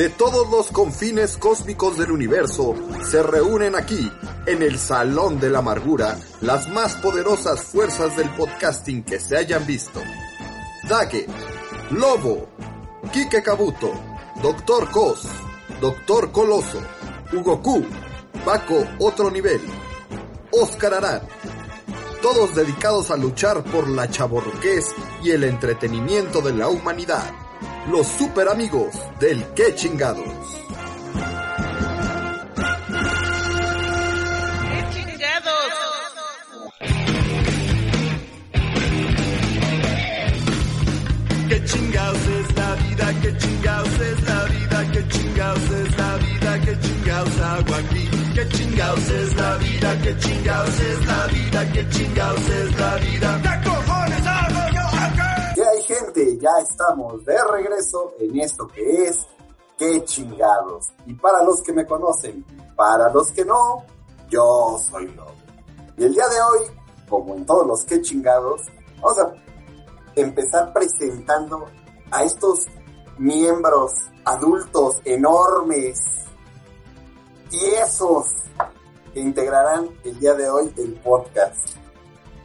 De todos los confines cósmicos del universo se reúnen aquí, en el Salón de la Amargura, las más poderosas fuerzas del podcasting que se hayan visto. Dage, Lobo, Kike Kabuto, Doctor Cos, Doctor Coloso, Hugo Q, Paco Otro Nivel, Oscar Arad, todos dedicados a luchar por la chaborruquez y el entretenimiento de la humanidad los super amigos del Que Chingados. ¡Qué chingados es la vida, ¡Qué chingados es la vida, ¡Qué chingados es la vida, ¡Qué chingados hago aquí, ¡Qué chingados es la vida, ¡Qué chingados es la vida, ¡Qué chingados es la vida. ¿Qué Ya estamos de regreso en esto que es Qué chingados. Y para los que me conocen, para los que no, yo soy Lobo. Y el día de hoy, como en todos los Qué chingados, vamos a empezar presentando a estos miembros adultos enormes, tiesos, que integrarán el día de hoy el podcast.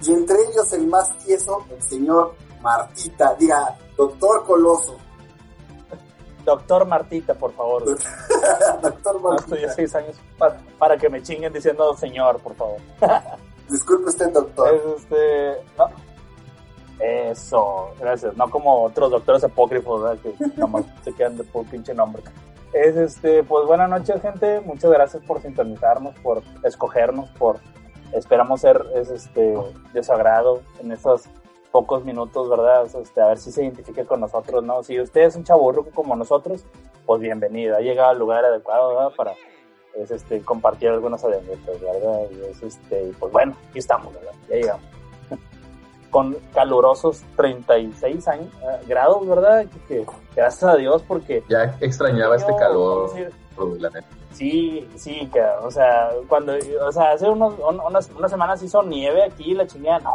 Y entre ellos el más tieso, el señor Martita, diga, doctor Coloso. Doctor Martita, por favor. doctor No Martita. estoy seis años para, para que me chinguen diciendo señor, por favor. Disculpe usted, doctor. Es este. No. Eso, gracias. No como otros doctores apócrifos, ¿verdad? Que nomás se quedan de por pinche nombre. Es este, pues buenas noches, gente. Muchas gracias por sintonizarnos, por escogernos, por. Esperamos ser es, este, de su agrado en estos pocos minutos, ¿verdad? Este, a ver si se identifica con nosotros, ¿no? Si usted es un chaburruco como nosotros, pues bienvenido. Ha llegado al lugar adecuado, ¿verdad? Para es, este, compartir algunas anécdotas, ¿verdad? Y es, este, pues bueno, aquí estamos, ¿verdad? Ya llegamos con calurosos 36 años, eh, grados, ¿verdad? Que, que gracias a Dios porque... Ya extrañaba este calor, la neta. Sí, sí, que, o sea, cuando, o sea, hace unos, un- unas, unas semanas hizo nieve aquí, la chingada, no,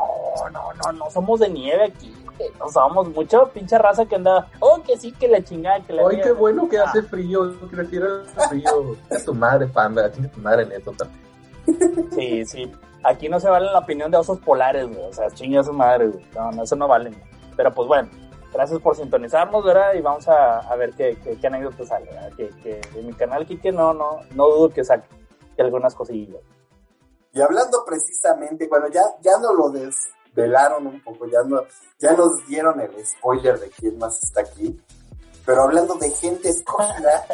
no, no, no somos de nieve aquí, no somos mucha pinche raza que anda, oh, que sí, que la chingada, que la Ay, qué bueno que Ah, hace frío, prefiero el frío. A tu madre, panda, tiene tu madre neto también. Sí, sí, aquí no se vale la opinión de osos polares, güey, o sea, chinga su madre, güey, no, no, eso no vale, güey. pero pues bueno, gracias por sintonizarnos, ¿verdad? Y vamos a, a ver qué, qué, qué anécdota sale, ¿verdad? Que, que en mi canal, Kike, no, no, no dudo que saque algunas cosillas. Y hablando precisamente, bueno, ya, ya nos lo desvelaron un poco, ya, no, ya nos dieron el spoiler de quién más está aquí. Pero hablando de gente escogida,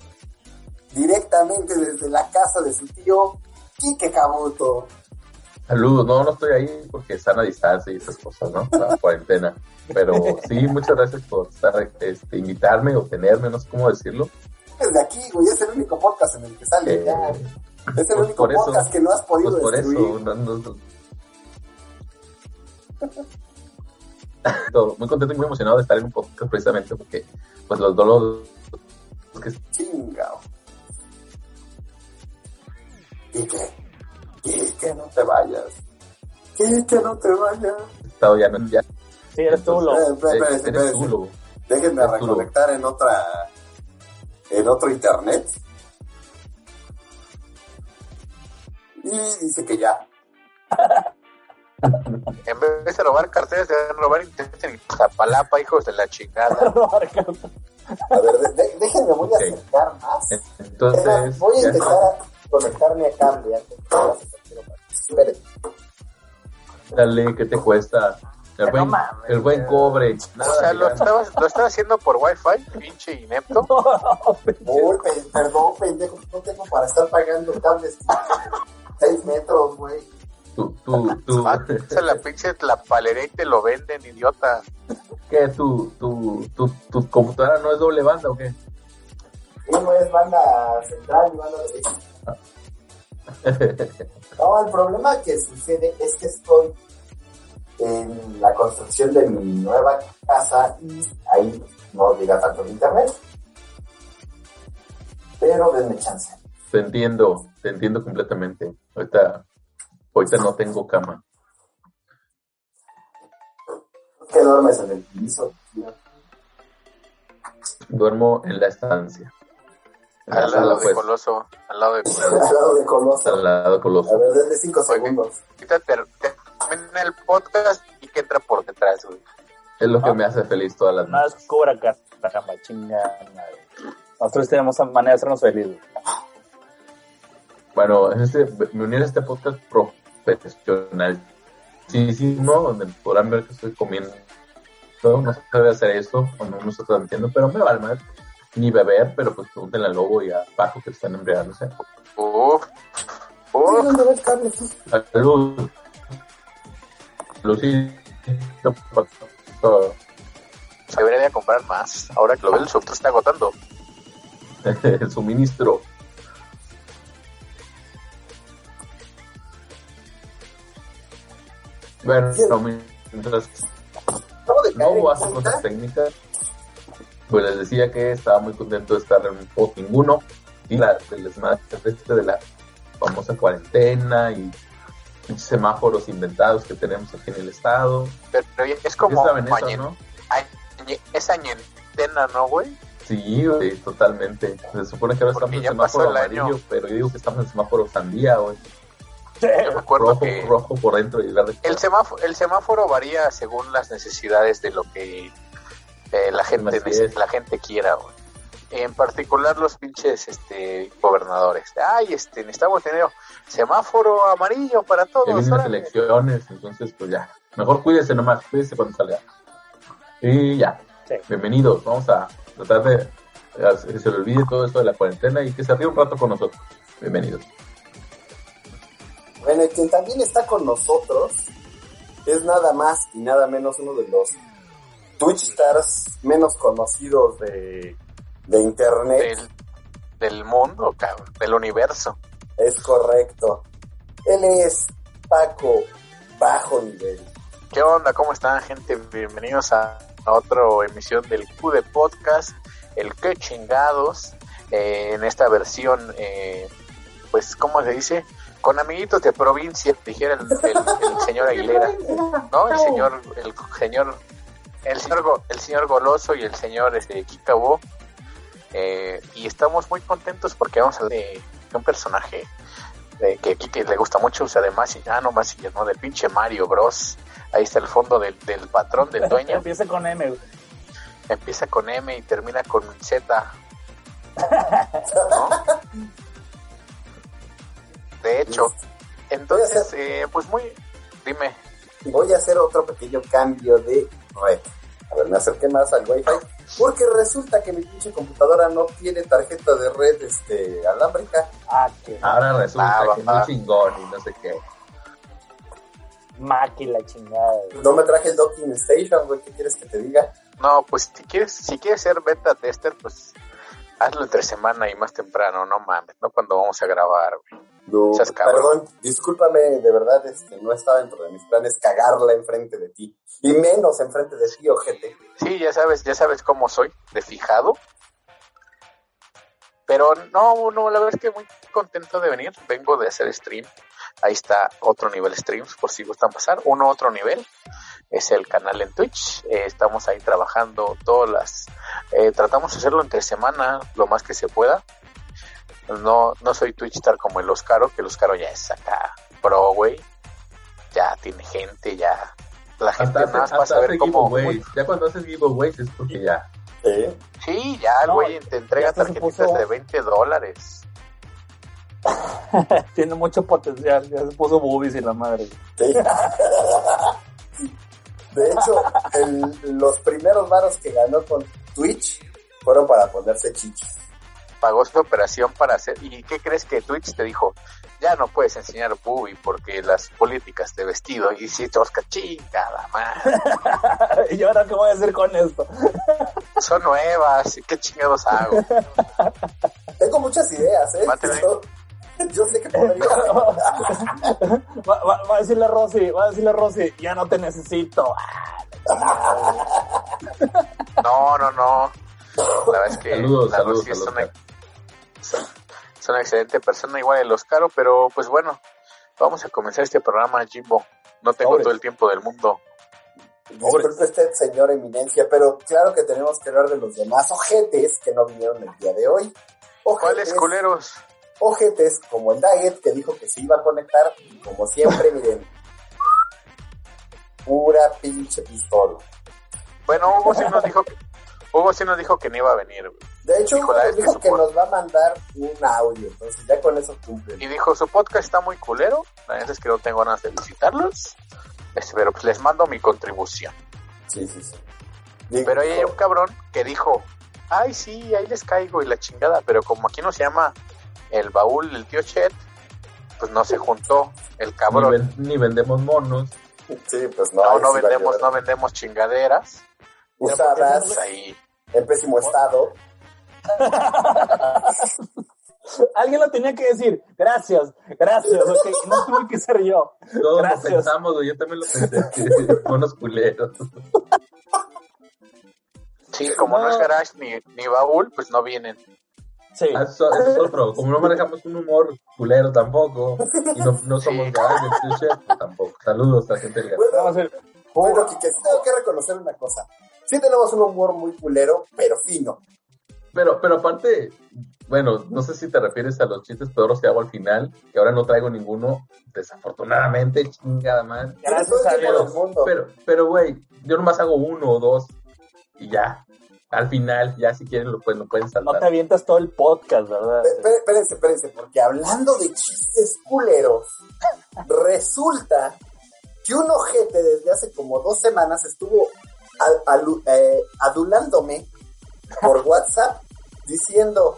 directamente desde la casa de su tío, Kike Kabuto. Saludos, no, no estoy ahí porque están a distancia y esas cosas, ¿no? La cuarentena. Pero sí, muchas gracias por estar, este, invitarme o tenerme, no sé cómo decirlo. Desde aquí, güey, es el único podcast en el que sale. Eh, ya. Es el pues único eso- podcast que no has podido Pues por eso, no- muy contento y muy emocionado de estar en un podcast precisamente porque pues los dos los que Chingao. ¿Y qué? ¿Y que no te vayas? ¿Y que no te vayas? he estado ya, no- ya Sí, eres tú, lobo. Déjenme reconectar en otra, en otro internet. Y dice que ya. En vez de robar carteras, de robar intenten en Zapalapa, hijos de la chingada. A ver, de- de- déjenme, voy a Ok. acercar más. Entonces, voy a a conectarme a antes de. Esperen. dale, ¿qué te cuesta El No buen, mames, el buen cobre. O sea, de lo ganas. estaba, lo estaba haciendo por Wi-Fi, pinche inepto. Uy, pe- perdón, pendejo, no tengo para estar pagando cables 6 metros, güey. Tú, tú, tú, Ah, esa la pinche la paleré y te lo venden, idiota. ¿qué? ¿Tu, tu, tu, tu computadora no es doble banda o qué? Uno es banda central y banda derecha. No, el problema que sucede es que estoy en la construcción de mi nueva casa y ahí no llega tanto el internet. Pero denme chance. Te entiendo, te entiendo completamente. Ahorita, ahorita no tengo cama. ¿Qué duermes en el piso? tío? Duermo en la estancia. La Al lado de pues, Coloso, al lado de Al lado de Coloso. al lado A coloso. ver, denle 5 Oye. segundos. Ter- termina el podcast y que entra por detrás, güey. Es lo que Ah. me hace feliz todas las No noches. es cobra caramba, chinga. Nosotros tenemos manera de hacernos felices. Bueno, en este, me uní a este podcast profesional. Sí, sí, ¿no? Donde podrán ver que estoy comiendo. No, no se debe hacer eso, o no, estoy transmitiendo, pero me vale más. Ni beber, pero pues pregúntenle al lobo y a Paco que están embriagándose. Uf, uf. ¿Dónde va el cable? Salud. Lucy. Se debería de comprar más. Ahora que lo ve, el software está agotando. El suministro. Bueno, mientras no hubo cosas técnicas, pues les decía que estaba muy contento de estar en un post ninguno y la desmadre este de la famosa cuarentena y semáforos inventados que tenemos aquí en el estado. Pero, pero es ¿Qué como añe- no? es añentena, ¿no, güey? Sí, güey, totalmente. Se supone que ahora Porque estamos en semáforo el año. amarillo, pero yo digo que estamos en semáforo sandía, güey. Yo me acuerdo Rojo, que rojo por dentro y verde. el semáforo, el semáforo varía según las necesidades de lo que eh, la gente la gente quiera, güey. En particular los pinches este gobernadores. Ay, este, necesitamos tener semáforo amarillo para todos. Ya vienen las elecciones, entonces pues ya. Mejor cuídese nomás, cuídese cuando salga. Y ya. Sí. Bienvenidos. Vamos a tratar de que se le olvide todo esto de la cuarentena y que se ríe un rato con nosotros. Bienvenidos. Bueno, y quien también está con nosotros es nada más y nada menos uno de los Twitch stars menos conocidos de, de internet. del, del mundo, cabrón, del universo. Es correcto. Él es Paco Bajo Nivel. ¿Qué onda? ¿Cómo están, gente? Bienvenidos a, a otra emisión del Q de Podcast, el que chingados, eh, en esta versión, eh, pues, ¿cómo se dice? Con amiguitos de provincia, dijera el, el- el señor Aguilera, ¿no? El señor, el señor, el señor, el señor Goloso y el señor este, Kikabo. Eh, y estamos muy contentos porque vamos a hablar de, de un personaje eh, que a Kike le gusta mucho, o sea, de Massinger, ah, no Massinger, no, del pinche Mario Bros. Ahí está el fondo del, del patrón, del dueño. Empieza con M, güey. Empieza con M y termina con Z. ¿no? De hecho, entonces, eh, pues muy, dime, Voy a hacer otro pequeño cambio de red. A ver, me acerqué más al Wi-Fi. Porque resulta que mi pinche computadora no tiene tarjeta de red este, alámbrica. Ah, que Ahora resulta Ah, que va. muy chingón y no sé qué. máquina la chingada. güey. No me traje el docking station, güey. ¿Qué quieres que te diga? no, pues si quieres, si quieres ser beta tester, pues hazlo entre semana y más temprano, no mames, no cuando vamos a grabar, güey. No, perdón, discúlpame, de verdad, este, no estaba dentro de mis planes cagarla enfrente de ti. Y menos enfrente de ti, ojete. Sí, ya sabes, ya sabes cómo soy, de fijado. Pero no, no, la verdad es que muy contento de venir. Vengo de hacer stream. Ahí está otro nivel streams, por si gustan pasar. Uno otro nivel es el canal en Twitch. Eh, estamos ahí trabajando todas las. eh, tratamos de hacerlo entre semana lo más que se pueda. No, no soy Twitch star como el Oscaro, que el Oscaro ya es acá pro, güey. Ya tiene gente, ya. La gente Hasta, más hace, hasta saber hace cómo. Ya cuando haces giveaways es porque ya. ¿Eh? Sí, ya el No, güey te entrega tarjetitas puso- de 20 dólares. Tiene mucho potencial. Ya se puso boobies y la madre. Sí. De hecho, el- los primeros varos que ganó con Twitch fueron para ponerse chichis. Pagó su operación para hacer. ¿Y qué crees que Twitch te dijo? Ya no puedes enseñar boobie porque las políticas de vestido. Y si Oscar, chingada madre. ¿Y ahora qué voy a hacer con esto? Son nuevas. ¿y ¿Qué chingados hago? Tengo muchas ideas, ¿eh? Yo, sé que podría. Va, va- va a decirle a Rosy, va a decirle a Rosy, ya no te necesito. No, no, no. La verdad es que Saludos, la saludos Rosy es una. Es una excelente persona, igual el Oscaro, pero pues bueno, vamos a comenzar este programa, Jimbo. No tengo todo el tiempo del mundo. Disculpe usted, señor Eminencia, pero claro que tenemos que hablar de los demás ojetes que no vinieron el día de hoy. ¿Cuáles Ojetes, culeros? ojetes como el Daggett que dijo que se iba a conectar y como siempre, miren, pura pinche pistola. Bueno, Hugo sí nos dijo que, Hugo sí nos dijo que no iba a venir. güey. De hecho, dijo que nos va a mandar un audio, entonces ya con eso cumple. Y dijo, su podcast está muy culero. La verdad es que no tengo ganas de visitarlos. Este, pero pues les mando mi contribución. Sí, sí, sí. Dijo- Pero ahí hay un cabrón que dijo, ay sí, ahí les caigo y la chingada. Pero como aquí no se llama el baúl del tío Chet, pues no se juntó el Ni, cabrón. ven- ni vendemos monos. Sí, pues no. No, vendemos, no vendemos chingaderas. Usadas Pues ahí. en pésimo estado. Alguien lo tenía que decir. Gracias, gracias. No tuve que ser yo. Todos Gracias. lo pensamos, yo también lo pensé. monos culeros. Sí, como no, No. es garage ni, ni baúl, pues no vienen. Sí. Ah, Eso, eso es otro. Como no manejamos un humor culero tampoco, y no, no somos Sí. pues tampoco. Saludos a la gente del ver. bueno, Kike, sí tengo que reconocer una cosa. Sí tenemos un humor muy culero, pero fino. Pero, pero aparte, bueno, no sé si te refieres a los chistes pedorros que hago al final, que ahora no traigo ninguno, desafortunadamente, chingada man. Tienes Gracias a Dios. Pero, pero, güey, yo nomás hago uno o dos y ya. Al final, ya si quieren, lo, pues, lo pueden No saltar. te avientas todo el podcast, ¿verdad? Espérense, espérense, porque hablando de chistes culeros, resulta que un ojete desde hace como dos semanas estuvo al- eh, adulándome por WhatsApp diciendo,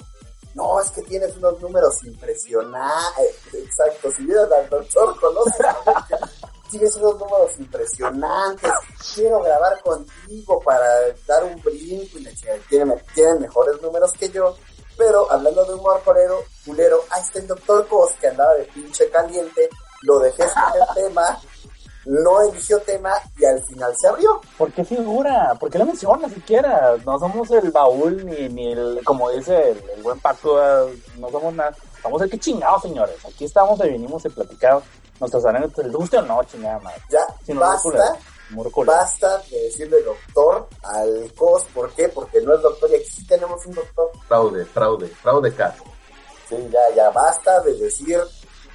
no, es que tienes unos números impresionantes. Exacto, si vieron al doctor, conoce tienes unos números impresionantes, quiero grabar contigo para dar un brinco y tienen, tienen mejores números que yo, pero hablando de humor culero, culero, ahí está el doctor Cos que andaba de pinche caliente, lo dejé escoger tema, no eligió tema y al final se abrió. ¿Por qué figura? ¿Por qué lo menciona siquiera? No somos el baúl ni, ni el, como dice el, el buen Paco, eh, no somos nada. Somos el que chingados, señores. Aquí estamos y venimos a platicar nuestras anécdotas. ¿Les guste o no, chingada madre? Ya, Si no, basta, basta de decirle doctor al Cos, ¿por qué? Porque no es doctor y aquí sí tenemos un doctor. Fraude, fraude, fraude caso. Sí, ya, ya basta de decir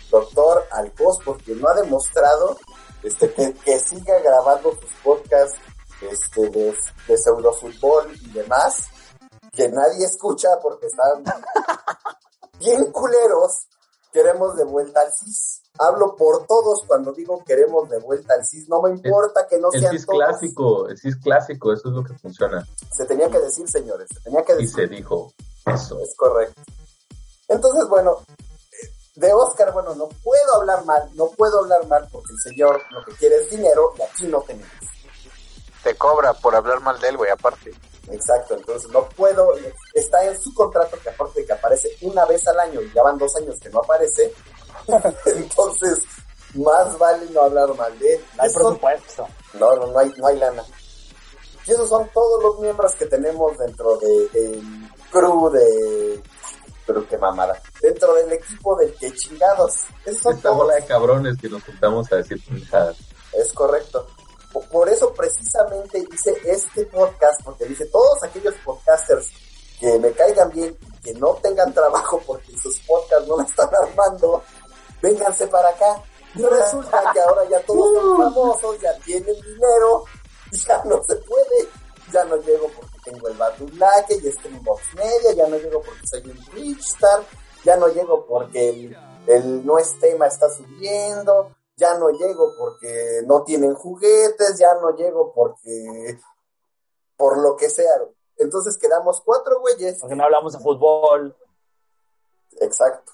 doctor Alcos porque no ha demostrado este, que, que siga grabando sus podcasts este, de, de pseudofútbol y demás, que nadie escucha porque están bien culeros. Queremos de vuelta al CIS. Hablo por todos cuando digo queremos de vuelta al CIS. No me importa que no El sean CIS todos. clásico, el CIS clásico, eso es lo que funciona. Se tenía que decir, señores. Se tenía que Y decir. se dijo eso. Es correcto. Entonces, bueno, de Oscar, bueno, no puedo hablar mal, no puedo hablar mal porque el señor lo que quiere es dinero y aquí no tenemos. Te cobra por hablar mal de él, güey, aparte. Exacto, entonces no puedo, está en su contrato que aparte de que aparece una vez al año y ya van dos años que no aparece, entonces más vale no hablar mal de él. No hay presupuesto. no, no, no hay, no hay lana. Y esos son todos los miembros que tenemos dentro de- del crew de... Pero qué mamada. Dentro del equipo del que chingados. Todos. bola de cabrones que nos juntamos a decir pendejadas. Es correcto. Po- Por eso precisamente hice este podcast, porque dije, todos aquellos podcasters que me caigan bien que no tengan trabajo porque sus podcasts no la están armando, vénganse para acá. Y resulta que ahora ya todos son famosos, ya tienen dinero, ya no se puede. Ya no llego porque tengo el Batulaque y Streambox Media, ya no llego porque soy un Twitch star, ya no llego porque el, el no es tema está subiendo, ya no llego porque no tienen juguetes, ya no llego porque por lo que sea. Entonces quedamos cuatro güeyes. Porque no hablamos de fútbol. Exacto.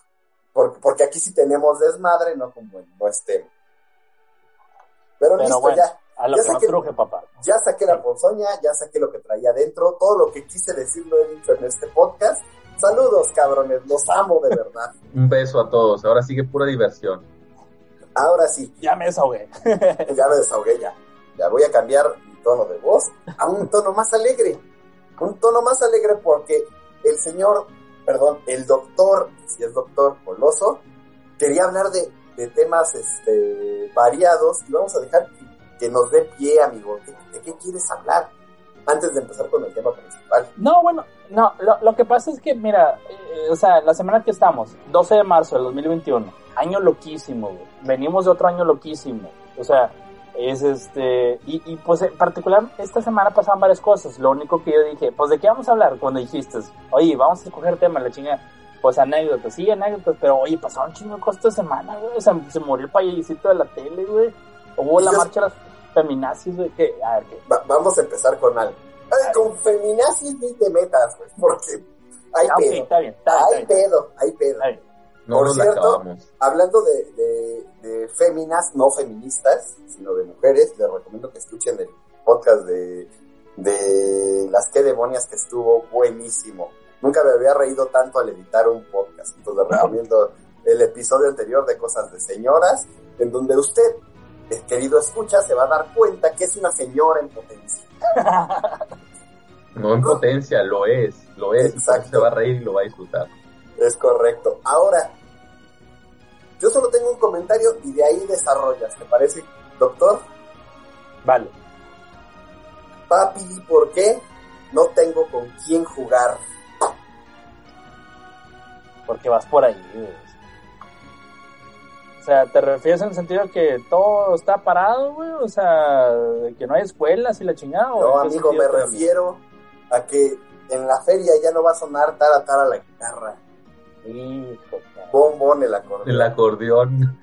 Porque, porque aquí sí tenemos desmadre, no como en no estemos. Pero, Pero listo, bueno, ya. A lo Ya que saqué- truje, papá. Ya saqué la ponzoña, ya saqué lo que traía adentro, todo lo que quise decir lo he dicho en este podcast. Saludos, cabrones, los amo de verdad. Un beso a todos. Ahora sigue pura diversión. Ahora sí, Ya me desahogué. ya me desahogué ya. Ya voy a cambiar mi tono de voz a un tono más alegre. Un tono más alegre porque el señor, perdón, el doctor, si es doctor Coloso, quería hablar de, de temas este, variados y vamos a dejar que, que nos dé pie, amigo. ¿De, qué quieres hablar? Antes de empezar con el tema principal. No, bueno, no, lo, lo que pasa es que, mira, eh, o sea, la semana que estamos, 12 de marzo del 2021, año loquísimo, güey. Venimos de otro año loquísimo. O sea, es este, y, y pues en particular, esta semana pasaban varias cosas. Lo único que yo dije, pues de qué vamos a hablar cuando dijiste, oye, vamos a escoger tema, la chinga. Pues anécdotas, sí, anécdotas, pero oye, pasaron chingo cosas esta semana, güey. O sea, se murió el payasito de la tele, güey. Hubo la marcha de las feminazis, güey. Que, a ver, ¿qué? Va- vamos a empezar con algo. Ay, con feminazis ni te metas, güey, porque hay Ah, pedo. está bien, está bien, Hay está bien. pedo, hay pedo. Está bien. No Por cierto. Hablando de, de, de féminas, no feministas, sino de mujeres, les recomiendo que escuchen el podcast de, de las que demonias que estuvo buenísimo. Nunca me había reído tanto al editar un podcast, entonces les recomiendo el episodio anterior de Cosas de Señoras, en donde usted, querido escucha, se va a dar cuenta que es una señora en potencia. No en potencia, lo es. Lo es. Exacto. Se va a reír y lo va a disfrutar. Es correcto. Ahora, yo solo tengo un comentario y de ahí desarrollas, ¿te parece, doctor? Vale. Papi, ¿por qué no tengo con quién jugar? porque vas por ahí. güey. O sea, ¿te refieres en el sentido de que todo está parado, güey? O sea, de que no hay escuelas y la chingada. ¿o No, amigo, me refiero a que en la feria ya no va a sonar tara tara la guitarra. Hijo, Bombón el acordeón. El acordeón.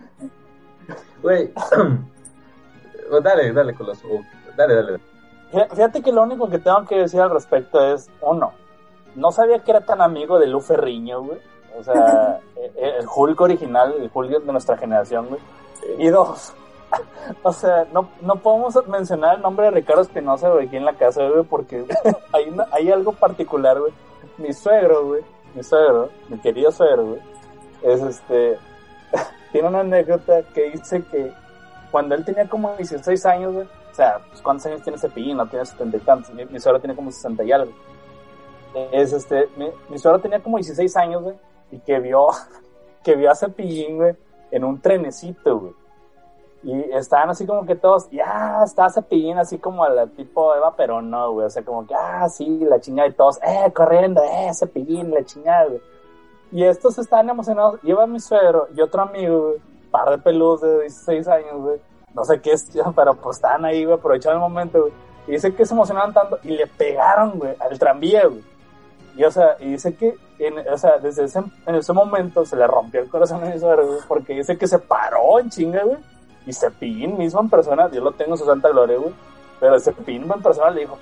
Güey. dale, dale, Coloso. Dale, dale. Fí- Fíjate que lo único que tengo que decir al respecto es, uno, no sabía que era tan amigo de Lu Ferriño, güey. O sea, eh, eh, el Hulk original, el Hulk de nuestra generación, güey. Y dos, o sea, no, no podemos mencionar el nombre de Ricardo Espinosa, güey, aquí en la casa, güey, porque hay, una- hay algo particular, güey. Mi suegro, güey, mi suegro, mi querido suegro, güey, es este, tiene una anécdota que dice que cuando él tenía como 16 años, güey, o sea, pues, ¿cuántos años tiene Cepillín? No tiene 70 y tantos, mi, suegro tiene como 60 y algo. Es este, mi, mi suegro tenía como 16 años, güey, y que vio, que vio a Cepillín, güey, en un trenecito, güey. Y estaban así como que todos, ya, está Cepillín así como a la tipo Eva Perón, no, güey, o sea, como que, ah, sí, la chingada y todos, eh, corriendo, eh, Cepillín, la chingada, güey. Y estos estaban emocionados, iba mi suegro y otro amigo, güey, par de peludos de 16 años, güey, no sé qué es, pero pues estaban ahí, güey, aprovechando el momento, güey. Y dice que se emocionaban tanto y le pegaron, güey, al tranvía, güey. Y, o sea, y dice que, en, o sea, desde ese, en ese momento se le rompió el corazón a mi suegro, güey, porque dice que se paró en chinga, güey. Y Cepillín mismo en persona, yo lo tengo en su santa gloria, güey. Pero Cepillín en persona le dijo,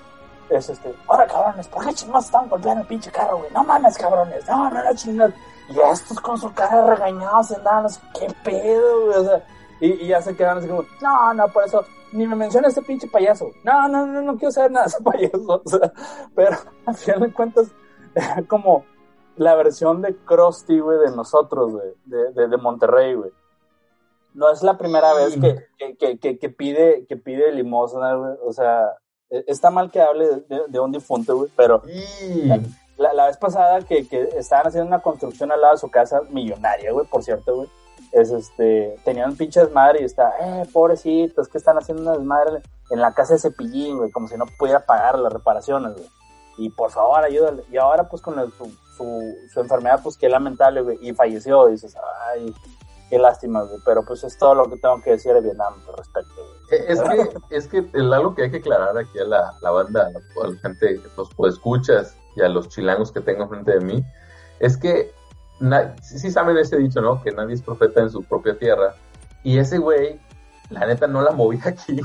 es este, ahora cabrones, ¿por qué chingados están golpeando el pinche carro, güey? No mames, cabrones, no, no, no chingados. Y estos con su cara regañados andaban qué pedo, güey, o sea. Y, y ya se quedaron así como, no, no, por eso, ni me menciona este pinche payaso. No, no, no, no quiero saber nada de ese payaso. O sea, pero al final de cuentas, como la versión de Krusty, güey, de nosotros, güey, de, de, de Monterrey, güey. No es la primera vez que, que, que, que, que pide, que pide limosna, güey. O sea, e- está mal que hable de, de- un difunto, güey, pero la, la vez pasada que, que estaban haciendo una construcción al lado de su casa, millonaria, güey, por cierto, güey. Es este, tenían un pinche desmadre y está, eh, pobrecitos, que están haciendo una desmadre en la casa de Cepillín, güey, como si no pudiera pagar las reparaciones, güey. Y por favor, ayúdale. Y ahora, pues, con su, su, enfermedad, pues, qué lamentable, güey. Y falleció, dices, ay, qué lástima, güey. Pero, pues, es todo lo que tengo que decir de Vietnam al respecto, güey. Eh, Es que, es que algo que hay que aclarar aquí a la, la banda, a la, gente, los escuchas y a los chilangos que tengo frente de mí, es que sí, sí saben ese dicho, ¿no? Que nadie es profeta en su propia tierra. Y ese güey la neta no la moví aquí,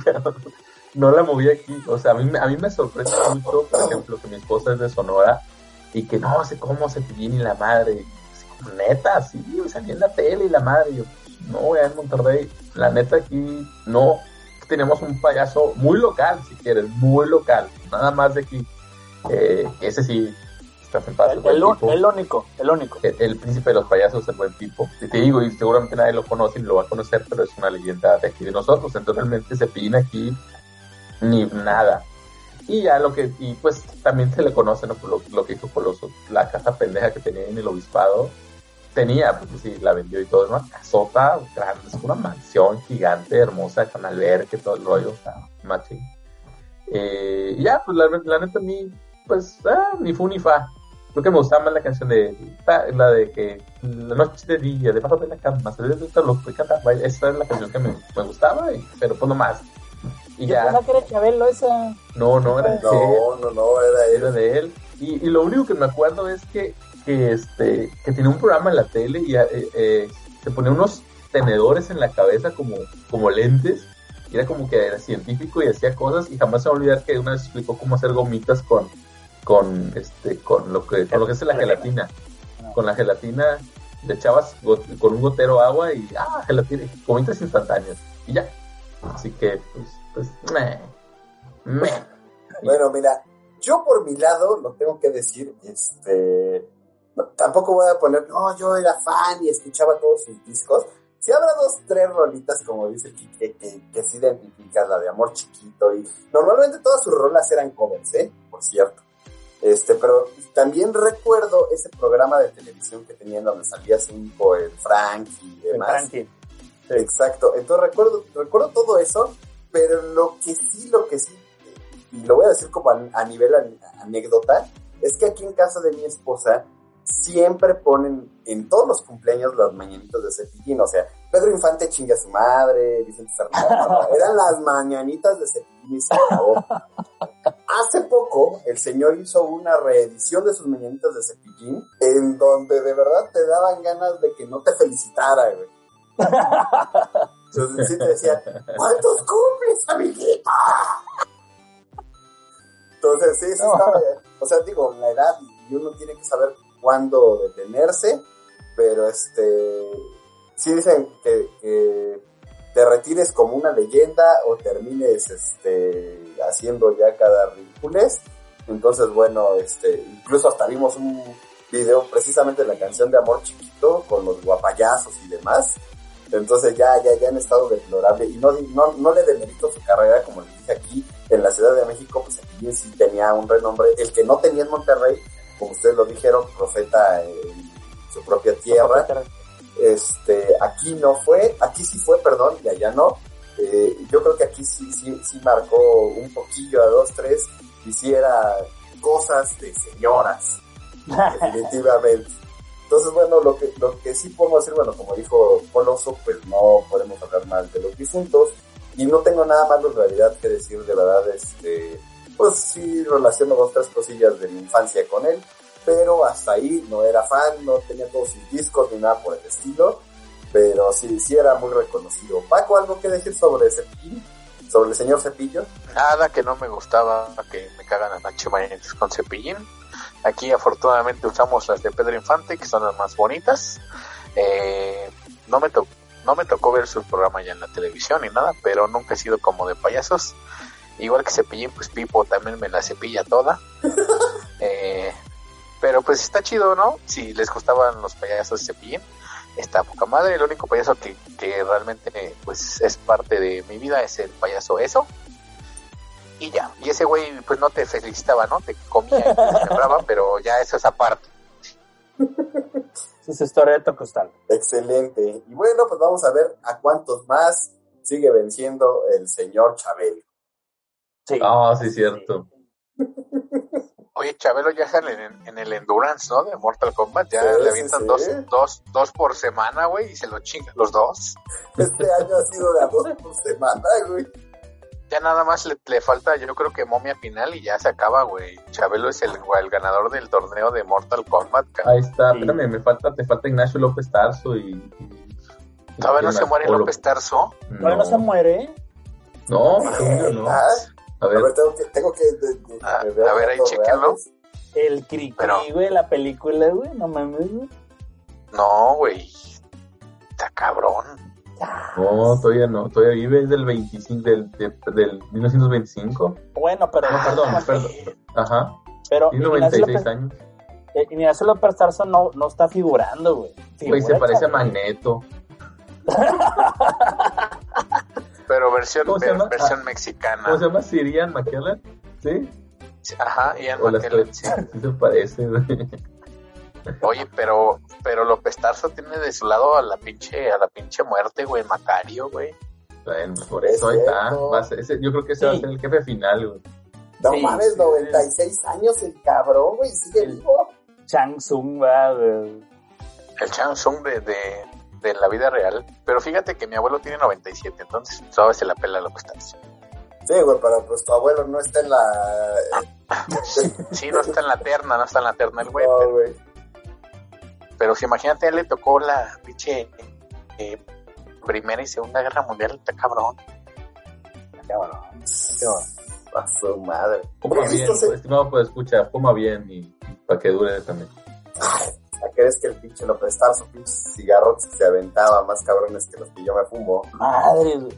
no la moví aquí. O sea, a mí, a mí me sorprende mucho, por ejemplo, que mi esposa es de Sonora y que no sé cómo se viene la madre. Como, neta, sí, salí en la tele y la madre. Y yo, no, voy en Monterrey, la neta aquí no. Tenemos un payaso muy local, si quieres, muy local. Nada más de aquí. Eh, ese sí, está el, el, el, único, el único. El, príncipe de los payasos, el buen tipo. Y te digo, y seguramente nadie lo conoce ni lo va a conocer, pero es una leyenda de aquí de nosotros. Entonces realmente se pide aquí ni nada. Y ya lo que, y pues también se le conoce, ¿no? Por lo, lo que hizo Coloso, la casa pendeja que tenía en el obispado, tenía, pues sí, la vendió y todo, una casota grande, es una mansión gigante, hermosa, con albergue, todo el rollo, o sea, machín. Eh, y ya, pues la, la, neta a mí, pues, ah, ni fu ni fa. Creo que me gustaba más la canción de, la de que, la noche de día, debajo de la cama, se ve lo que canta, esa es la canción que me, gustaba, pero pues no más. Y ya. No que era Chabelo esa. No, no, era no, no, no, era él. Era de él. Y, y, lo único que me acuerdo es que que este que tenía un programa en la tele y eh, eh, se ponía unos tenedores en la cabeza como, como lentes y era como que era científico y hacía cosas y jamás se va a olvidar que una vez explicó cómo hacer gomitas con con este con lo que con lo que es la gelatina con la gelatina le echabas con un gotero agua y ah gelatina gomitas instantáneas y ya así que pues pues meh, meh. bueno mira yo por mi lado lo tengo que decir este tampoco voy a poner, no, yo era fan y escuchaba todos sus discos. Si habrá dos, tres rolitas, como dice Kike, que, que se identifican, la de Amor Chiquito, y normalmente todas sus rolas eran covers, ¿eh? Por cierto. Este, pero también recuerdo ese programa de televisión que tenían donde salía cinco, el Frank y demás. El Exacto. Entonces recuerdo, recuerdo todo eso, pero lo que sí, lo que sí, y lo voy a decir como a nivel anécdota, es que aquí en casa de mi esposa siempre ponen en todos los cumpleaños las mañanitas de Cepillín, o sea, Pedro Infante chinga a su madre, Vicente Fernández, eran las mañanitas de Cepillín y se acabó. Hace poco, el señor hizo una reedición de sus mañanitas de Cepillín, en donde de verdad te daban ganas de que no te felicitara, güey. Entonces sí te decía, ¿cuántos cumples, amiguito? Entonces sí, sí estaba, o sea, digo, la edad y uno tiene que saber cuándo detenerse, pero este, sí dicen que, te retires como una leyenda o termines este, haciendo ya cada ridiculez. Entonces, bueno, este, incluso hasta vimos un video precisamente de la canción de Amor Chiquito con los guapayazos y demás. Entonces ya, ya, ya han estado deplorable y no, no, no le demerito su carrera, como le dije aquí, en la Ciudad de México, pues aquí sí tenía un renombre, el que no tenía en Monterrey, como ustedes lo dijeron, profeta en su propia tierra. Este, aquí no fue, aquí sí fue, perdón, y allá no. Eh, yo creo que aquí sí, sí, sí marcó un poquillo a dos, tres, hiciera cosas de señoras, definitivamente. Entonces, bueno, lo que, lo que sí podemos decir, bueno, como dijo Coloso, pues no podemos hablar mal de los difuntos, y no tengo nada malo en realidad que decir de verdad, este, pues sí relaciono dos, tres cosillas de mi infancia con él, pero hasta ahí no era fan, no tenía todos sus discos ni nada por el estilo, pero sí, sí era muy reconocido. Paco, ¿algo que decir sobre Cepillín? ¿Sobre el señor Cepillo? Nada, que no me gustaba que me cagan las noche con Cepillín. Aquí afortunadamente usamos las de Pedro Infante, que son las más bonitas. Eh, no me tocó no me tocó ver su programa ya en la televisión ni nada, pero nunca he sido como de payasos. Igual que Cepillín, pues Pipo también me la cepilla toda. eh, pero pues está chido, ¿no? Si les gustaban los payasos de Cepillín, está poca madre. El único payaso que, que realmente pues es parte de mi vida es el payaso eso. Y ya, y ese güey pues no te felicitaba, ¿no? Te comía y te sembraba, pero ya eso es aparte. Es historia de Tocostal. Excelente. Y bueno, pues vamos a ver a cuántos más sigue venciendo el señor Chabelo. Sí. Ah, sí, cierto. Oye, Chabelo ya sale en, el Endurance, ¿no? De Mortal Kombat. Ya le avientan dos, dos, dos por semana, güey, y se lo chingan los dos. Este año ha sido de a dos por semana, güey. Ya nada más le, falta, yo creo que momia final y ya se acaba, güey. Chabelo es el, el ganador del torneo de Mortal Kombat. Ahí está, espérame, me falta, te falta Ignacio López Tarso y, Todavía no ¿Quién se muere López Tarso. Todavía no se muere. No, no. Ah, A A ver, tengo que, tengo que de- de- Ah, ver a ver, ahí chéquenlo. El cri Pero- güey, la película, güey. No mames, güey. No, güey. Está cabrón. No, todavía no. Todavía vive, es del 25, del, de- del 1925. Bueno, pero. No, perdón, perdón. Ajá, Pero tiene Ignacio 96 López, años. eh, Ignacio López Tarso no, no está figurando, güey. Güey, se parece a. Magneto. Pero versión, ¿Cómo ver- versión ¿Cómo mexicana. se llama? Sirian McKellen. ¿Sí? Ajá, Ian O las McKellen, sí se parece, güey. Oye, pero, pero López Tarso tiene de su lado a la pinche, a la pinche muerte, güey, Macario, güey. Bueno, por eso ahí Es está. cierto. Va a ser- ese- yo creo que ese va a ser el jefe final, güey. No Sí, mames, sí. 96 años el cabrón, güey, sigue El- vivo. Chang Tsung, va, güey. El Chang Sung de, de, de la vida real. Pero fíjate que mi abuelo tiene 97, entonces todavía se la pela López Tarso. Sí, güey, pero pues tu abuelo no está en la... Sí, no está en la terna, no está en la terna el güey, No, pero, güey. Pero si imagínate, a él le tocó la pinche eh, Primera y Segunda Guerra Mundial, está cabrón. Cabrón. Cabrón. A su madre. Coma bien, estimado, pues escucha, coma bien y para que dure también. ¿A crees que el pinche López Tarso, pinches cigarros que se aventaba más cabrones que los que yo me fumo? Madre, güey.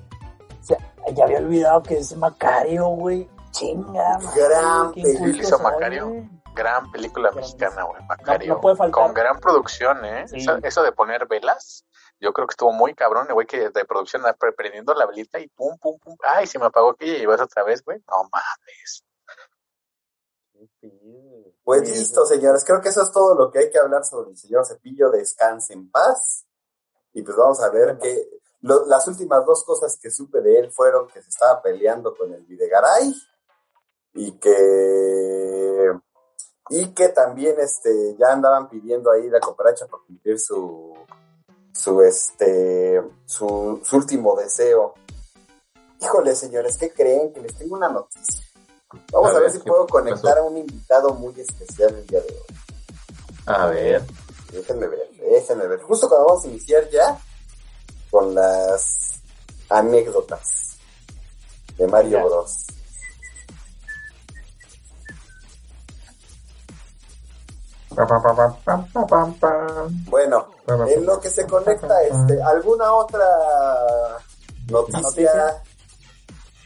O sea, ya había olvidado que es Macario, güey. Chinga, madre, Gran qué película. Macario. Gran película Gran- mexicana, güey, Macario. No- no puede faltar. Con gran producción, ¿eh? Sí. Eso, eso de poner velas, yo creo que estuvo muy cabrón, güey que de producción pre- prendiendo la velita y pum, pum, pum. Ay, se me apagó que ya llevas otra vez, güey. No mames. Pues Sí, listo, señores. Creo que eso es todo lo que hay que hablar sobre el señor Cepillo. Descanse en paz. Y pues vamos a ver que lo- las últimas dos cosas que supe de él fueron que se estaba peleando con el Videgaray y que y que también este ya andaban pidiendo ahí la cooperacha para cumplir su su este su, su último deseo. Híjole, señores, ¿qué creen? Que les tengo una noticia. Vamos A a, ver ver, si ¿qué puedo conectar pasó? a un invitado muy especial el día de hoy. A ver, Déjenme ver, déjenme ver. Justo cuando vamos a iniciar ya con las anécdotas de Mario Ya. Bros. Bueno, en lo que se conecta este, ¿alguna otra noticia? Noticia.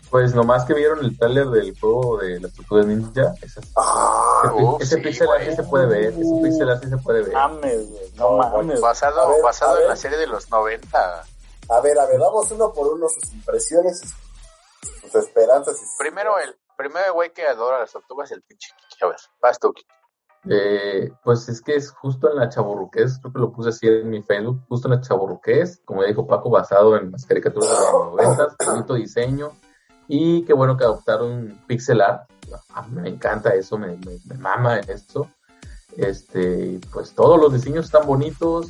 pues nomás que vieron el tráiler del juego de las tortugas ninja, ese, Ah, ese- uf, ese sí, pixel art se puede ver, ese pixel art se puede ver. Mames, güey. No mames. Basado, A ver, basado a en la serie de los 90. a ver, a ver, vamos uno por uno sus impresiones, sus esperanzas. y sus- Primero el, primero el güey que adora las tortugas, el pinche Kiki. A ver, vas tú, Kiki. Eh, pues es que es justo en la chaburruqués, creo que lo puse así en mi Facebook, justo en la chaburruqués, como dijo Paco, basado en las caricaturas de los 90, bonito diseño, y qué bueno que adoptaron pixel art, Ah, me encanta eso, me, me, me mama esto, este, pues todos los diseños están bonitos,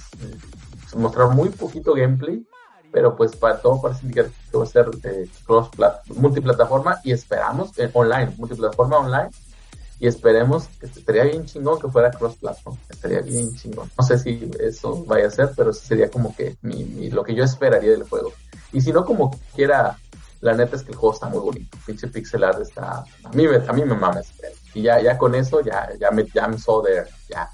mostraron muy poquito gameplay, pero pues para todo parece indicar que va a ser eh, cross plat- multiplataforma y esperamos eh, online, multiplataforma online y esperemos que estaría bien chingón que fuera cross platform, estaría bien chingón. No sé si eso vaya a ser, pero sería como que mi, mi- lo que yo esperaría del juego. Y si no como quiera, la neta es que el juego está muy bonito, pinche pixel art está, a mí me, a mí me pedo. Y ya, ya con eso, ya, ya me, ya me saw there, ya,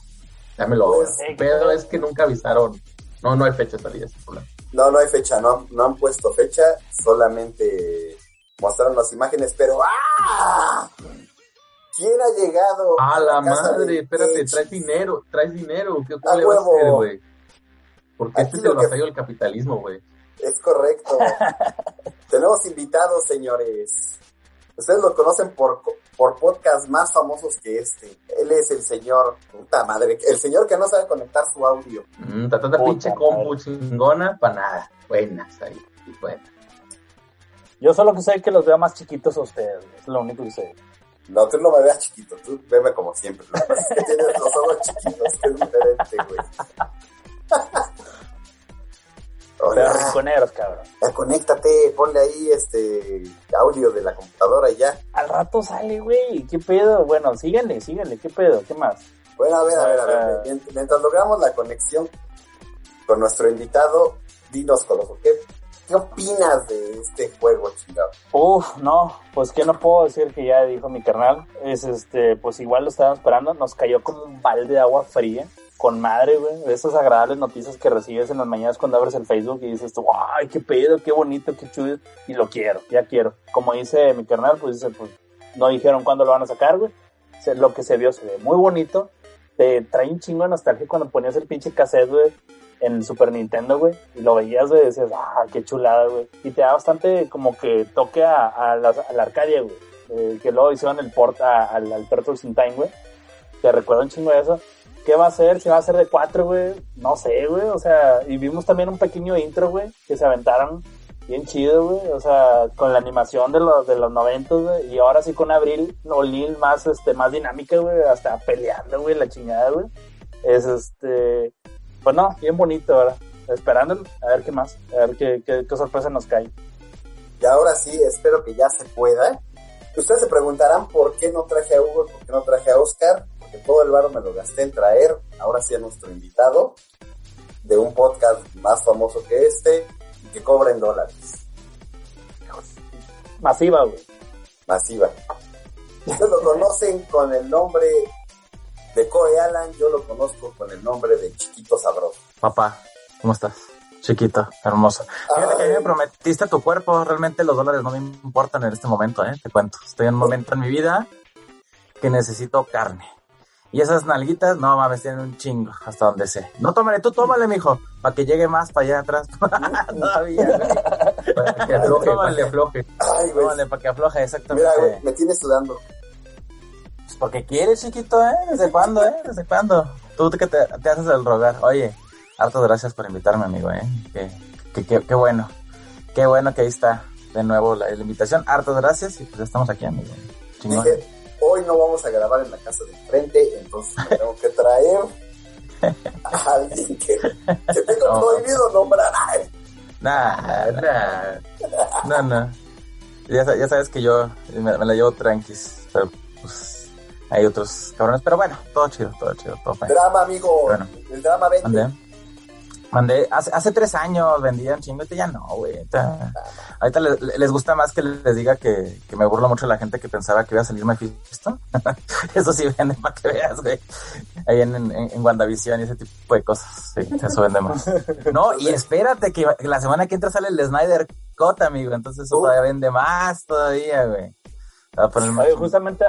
ya me lo Pues, El pedo es que nunca avisaron, no, no hay fecha de salida, ese problema. No, no hay fecha, no, no han puesto fecha, solamente mostraron las imágenes, pero ¡ah! ¿Quién ha llegado A la casa madre, de espérate, Edge? traes dinero, traes dinero, ¿qué A va a huevo. hacer, güey? Porque Aquí este es lo el que- vasallo del capitalismo, güey. Es correcto. Tenemos invitados, señores. Ustedes lo conocen por, por podcasts más famosos que este. Él es el señor, puta madre, el señor que no sabe conectar su audio. Mm, ta, ta, ta, Puta pinche compu chingona, para nada. Buenas ahí, buenas. Yo solo que sé que los veo más chiquitos a ustedes. güey. Es lo único que sé. No, tú no me veas chiquito, tú veme como siempre. Lo que pasa es que tienes los ojos chiquitos, que es diferente, güey. Hola, rinconeros, cabrón. ya conéctate, ponle ahí este audio de la computadora y ya. Al rato sale, güey. ¿Qué pedo? Bueno, síganle, síganle. ¿Qué pedo? ¿Qué más? Bueno, a ver, a ver, a ver. Ah. mient- Mientras logramos la conexión con nuestro invitado, dinos, Coloso, ¿qué, ¿qué opinas de este juego, chingado? Uf, no, pues que no puedo decir que ya dijo mi carnal. Es este, pues igual lo estábamos esperando, nos cayó como un balde de agua fría, con madre, güey, de esas agradables noticias que recibes en las mañanas cuando abres el Facebook y dices ay, qué pedo, qué bonito, qué chulo, y lo quiero, ya quiero. Como dice mi carnal, pues dice, pues no dijeron cuándo lo van a sacar, güey. Lo que se vio se ve muy bonito. Te trae un chingo de nostalgia cuando ponías el pinche cassette, güey, en el Super Nintendo, güey, y lo veías, güey, decías, ah, qué chulada, güey. Y te da bastante como que toque a, a, la, a la Arcadia, güey. eh, que luego hicieron el port a- al, al Turtles in Time, güey. Te recuerda un chingo de eso. ¿Qué va a ser? Si va a ser de cuatro, güey. No sé, güey. O sea, y vimos también un pequeño intro, güey, que se aventaron bien chido, güey. O sea, con la animación de los, de los 90, güey. Y ahora sí con Abril O'Neil más, este, más dinámica, güey. Hasta peleando, güey, la chingada, güey. Es este. Pues no, bien bonito, ¿verdad? Esperándolo, a ver qué más. A ver qué, qué, qué sorpresa nos cae. Y ahora sí, espero que ya se pueda. Ustedes se preguntarán por qué no traje a Hugo, por qué no traje a Oscar, porque todo el varo me lo gasté en traer, ahora sí a nuestro invitado, de un podcast más famoso que este, y que cobra en dólares, Masiva, güey. masiva. Ustedes lo conocen con el nombre de Coe Alan, yo lo conozco con el nombre de Chiquito Sabroso. Papá, ¿cómo estás? Chiquito, hermoso. Fíjate que a mí me prometiste tu cuerpo, realmente los dólares no me importan en este momento, ¿eh? Te cuento. Estoy en un momento en mi vida que necesito carne. Y esas nalguitas, no mames, tienen un chingo, hasta donde sé. No tómale, tú tómale, mijo, para que llegue más para allá atrás. Todavía. Para que afloje, para que afloje. Ay, güey. Para que afloje, exactamente. Mira, güey, me tiene sudando. Porque quieres, chiquito, ¿eh? ¿Desde cuándo, eh? ¿Desde cuándo? Tú que te, te haces el rogar. Oye, hartas gracias por invitarme, amigo, ¿eh? Qué, qué, qué, qué bueno. Qué bueno que ahí está de nuevo la, la invitación. Hartas gracias y pues ya estamos aquí, amigo. Chingón. Dije, hoy no vamos a grabar en la casa de enfrente, entonces me tengo que traer a alguien que, que tengo No. prohibido nombrar. Nah, nah. No, no. Ya, ya sabes que yo me, me la llevo tranquis, pero pues hay otros cabrones. Pero bueno, todo chido, todo chido, todo fine. Drama, amigo. Bueno. El drama vende. Mandé. Mandé, hace, hace tres años vendían chingo, ya no, güey. Ahorita, ahorita les, les gusta más que les diga que, que me burlo mucho de la gente que pensaba que iba a salir Mephisto. eso sí vende para que veas, güey. Ahí en, en, en WandaVision y ese tipo de cosas. Sí, eso vende más. No, y espérate que la semana que entra sale el Snyder Cut, amigo. Entonces eso Uh. todavía vende más todavía, güey. Oye, justamente,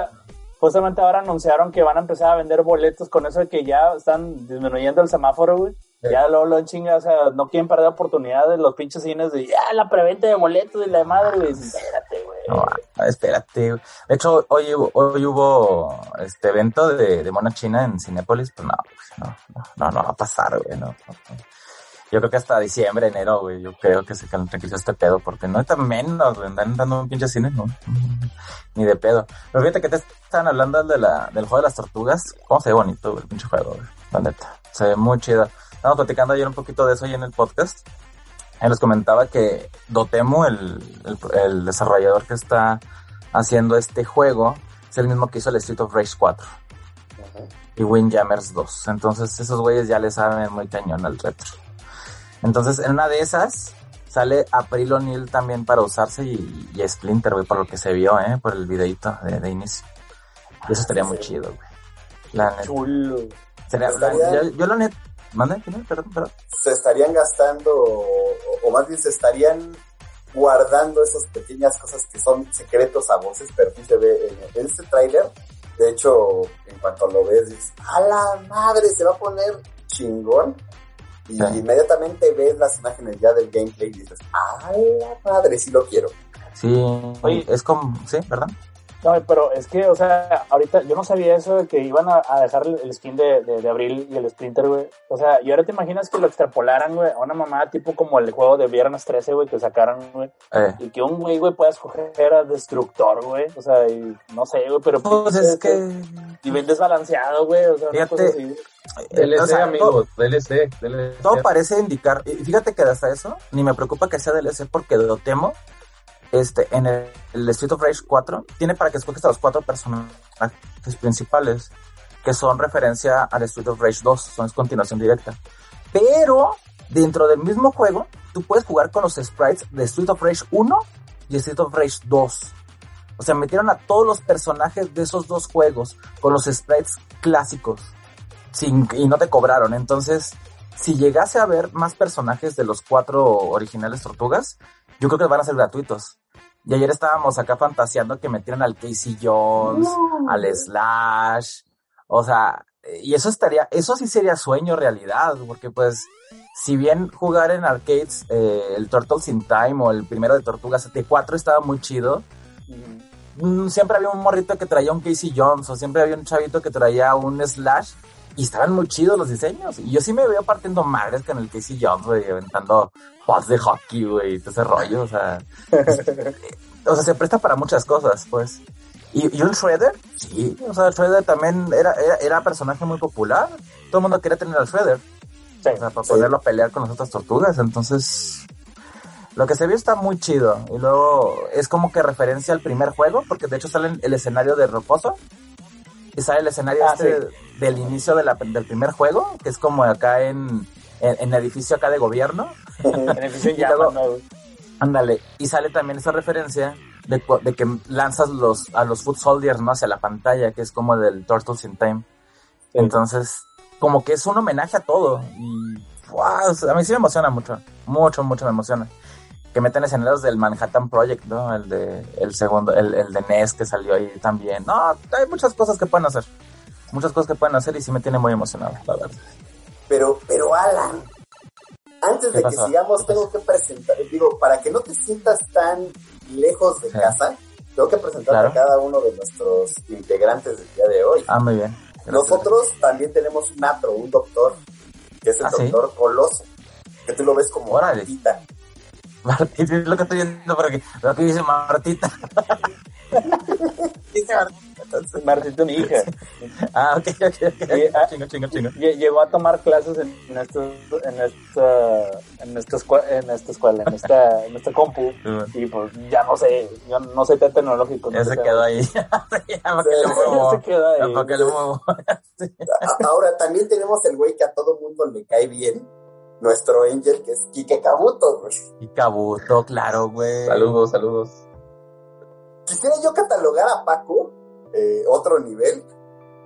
justamente ahora anunciaron que van a empezar a vender boletos con eso de que ya están disminuyendo el semáforo, güey. Ya luego lo chinga, o sea, no quieren perder oportunidad de los pinches cines de ya la preventa de boletos y la madre, güey. Espérate, güey. No, ah, espérate. güey. De hecho, hoy, hubo- hoy hubo este evento de, de Mona China en Cinépolis. Pues no, güey, no, no, no, no va a pasar, güey. No, no, no. Yo creo que hasta diciembre, enero, güey. Yo creo que se tranquilizó este pedo, porque no está menos, güey. Andan dando un pinche cine, no. Ni de pedo. Pero fíjate que te estaban hablando de la, del juego de las tortugas. Cómo se ve bonito, güey, el pinche juego, güey. La neta. Se ve muy chido. Estamos platicando ayer un poquito de eso ahí en el podcast. Ahí les comentaba que Dotemu, el, el, el desarrollador que está haciendo este juego, es el mismo que hizo el Street of Rage 4 y Windjammers 2. Entonces esos güeyes ya le saben muy cañón al retro. Entonces en una de esas sale April O'Neil también para usarse y, y Splinter, güey, por lo que se vio, ¿eh? Por el videito de, de inicio. Y eso estaría muy chido, güey. La neta. Chulo. Sería- Estaría- yo, yo la neta... Perdón, perdón. Se estarían gastando, o, o más bien se estarían guardando esas pequeñas cosas que son secretos a voces, pero sí se ve en, en este tráiler. De hecho, en cuanto lo ves, dices, a la madre, se va a poner chingón. Y Sí. inmediatamente ves las imágenes ya del gameplay y dices, a la madre, sí lo quiero. Sí, Oye. es como... ¿Sí? ¿Verdad? No, pero es que, o sea, ahorita yo no sabía eso de que iban a, a dejar el, el skin de, de, de Abril y el Splinter, güey. O sea, y ahora te imaginas que lo extrapolaran, güey, a una mamá tipo como el juego de Viernes 13, güey, que sacaron, güey. Eh. Y que un güey, güey, pueda escoger a Destructor, güey. O sea, y no sé, güey, pero... Pues es que... Y bien desbalanceado, güey. O sea, una Fíjate, cosa así. DLC, o sea, todo- amigos, DLC, DLC. Todo parece indicar, y fíjate que hasta eso, ni me preocupa que sea DLC porque lo temo. Este, en el, Street of Rage 4, tiene para que escoges a los cuatro personajes principales, que son referencia al Street of Rage 2, son es continuación directa. Pero, dentro del mismo juego, tú puedes jugar con los sprites de Street of Rage 1 y Street of Rage 2. O sea, metieron a todos los personajes de esos dos juegos con los sprites clásicos. Sin, y no te cobraron. Entonces, si llegase a haber más personajes de los cuatro originales tortugas, yo creo que van a ser gratuitos. Y ayer estábamos acá fantaseando que metieran al Casey Jones, al Slash. O sea, y eso estaría, eso sí sería sueño realidad, porque pues, si bien jugar en arcades eh, el Turtles in Time o el primero de Tortugas T4 estaba muy chido, mm, siempre había un morrito que traía un Casey Jones o siempre había un chavito que traía un Slash y estaban muy chidos los diseños. Y yo sí me veo partiendo madres con el Casey Jones, güey, aventando pods de hockey, güey, y todo ese rollo, o sea. o sea, se presta para muchas cosas, pues. ¿Y, y un Shredder? Sí, o sea, el Shredder también era, era, era personaje muy popular. Todo el mundo quería tener al Shredder. Sí, O sea, para poderlo pelear con las otras tortugas. Entonces, lo que se vio está muy chido. Y luego es como que referencia al primer juego, porque de hecho sale el escenario de Rocoso. Y sale el escenario Ah, este del inicio de la- del primer juego, que es como acá en, en, en edificio acá de gobierno. En Y luego- llamas, ¿no? Ándale. Y sale también esa referencia de, que lanzas los, a los Foot Soldiers, ¿no? Hacia la pantalla, que es como del Turtles in Time. Sí. Entonces, como que es un homenaje a todo. Y, wow, a mí sí me emociona mucho. Mucho, mucho me emociona. Que meten escenarios del Manhattan Project, ¿no? El de, el segundo, el, el de NES que salió ahí también. No, hay muchas cosas que pueden hacer. Muchas cosas que pueden hacer y sí me tiene muy emocionado, la verdad. Pero, pero Alan, antes ¿Qué de que sigamos, ¿Qué tengo que presentar, digo, para que no te sientas tan lejos de Sí. casa, tengo que presentar Claro. a cada uno de nuestros integrantes del día de hoy. Ah, muy bien. Gracias. Nosotros también tenemos un atro, un doctor, que es el Ah, ¿sí? doctor Coloso, que tú lo ves como Órale. Martita. Martita, es lo que estoy viendo por aquí. Lo que dice Martita. dice Martita. entonces. Martito, mi hija. Ah, ok, ok, ok. Ah. Chingo, chingo, chingo. Lle- Llegó a tomar clases en, en, esto, en, esta, en, esta en esta escuela, en esta, en esta compu. Y pues ya no sé, yo no soy tan tecnológico. no Ya sé se qué- quedó ahí. quedó ahí. Ya, ¿Para qué le muevo? A- Ahora también tenemos el güey que a todo mundo le cae bien, nuestro Angel, que es Kike Kabuto, güey. Y Kabuto, claro, güey. Saludos, saludos. Quisiera yo catalogar a Paco, eh, otro nivel,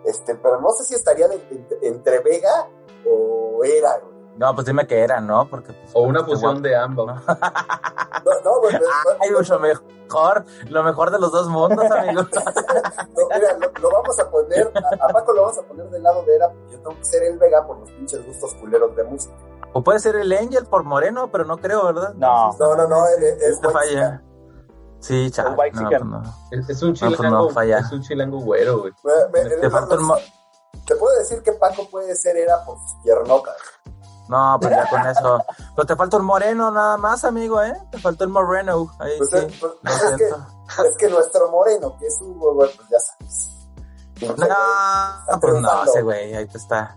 este, pero no sé si estaría de- de- entre Vega o Era, güey. No, pues dime que era, ¿no? Porque. pues, O una este fusión guapo, de ambos. ¿no? No, Ay, mucho mejor. Lo mejor de los dos mundos, amigo. no, mira, lo, lo vamos a poner, a, a Paco lo vamos a poner del lado de Era, porque yo tengo que ser el Vega por los pinches gustos culeros de música. O puede ser el Angel por Moreno, pero no creo, ¿verdad? No. No, no, no, es, es Te falla. Sí, chaval. No, pues no. Es, es un pues no, chilango, falla. es un chilango güero, güey. Te falta el mo- te puedo decir que Paco puede ser Era por sus piernotas. No, pues ya con eso. Pero te falta un moreno nada más, amigo, ¿eh? Te falta el moreno. Ahí Pues, sí. es, pues, Lo es que, es que nuestro moreno, que es Hugo, güey, pues ya sabes. Güey, No, pues no, ese güey, ahí te está.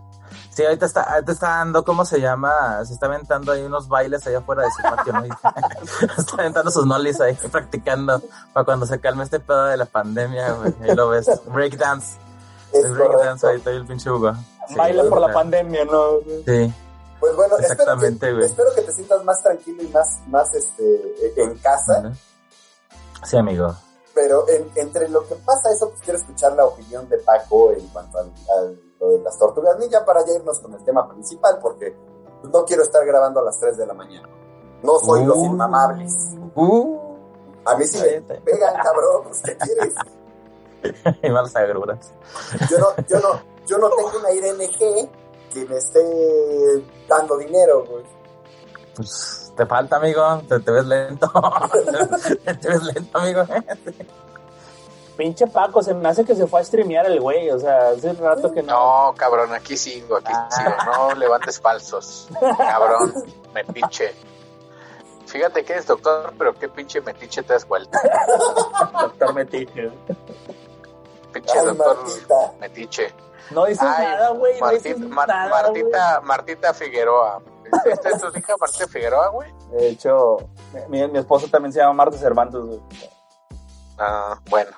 Sí, ahorita está, ahorita está dando, ¿cómo se llama? Se está aventando ahí unos bailes allá afuera de su patio, ¿no? Está aventando sus nolis ahí, practicando para cuando se calme este pedo de la pandemia, güey. Ahí lo ves. Breakdance. Es breakdance ahorita y el pinche Hugo. Sí, Baila por la pandemia, ¿no? Sí. Pues bueno, espero Exactamente, que, güey. espero que te sientas más tranquilo y más, más este, en casa. Sí, amigo. Pero en- entre lo que pasa eso, pues quiero escuchar la opinión de Paco en cuanto al, al- lo de las tortugas ninja para ya irnos con el tema principal, porque no quiero estar grabando a las 3 de la mañana. No soy los Uh. inmamables. Uh. A mí sí me pegan, cabrón, pues ¿qué quieres? Y malas agruras. Yo no, yo no, yo no tengo una IRNG que me esté dando dinero, güey. Pues te falta, amigo. Te, te ves lento. te ves lento, amigo. Pinche Paco, se me hace que se fue a streamear el güey, o sea, hace rato que no. No, cabrón, aquí sigo, aquí Ah. sigo. No levantes falsos. Cabrón, metiche. Fíjate que eres doctor, pero qué pinche metiche te has vuelto. Doctor Metiche. Pinche Ay, doctor Martita. metiche. No dices Ay, nada, güey, no dices Martita, Mar- nada, Martita, Martita Figueroa. ¿Esta es tu hija Martita Figueroa, güey? güey. De hecho, mi, mi esposo también se llama Marta Cervantes, güey. Ah, bueno.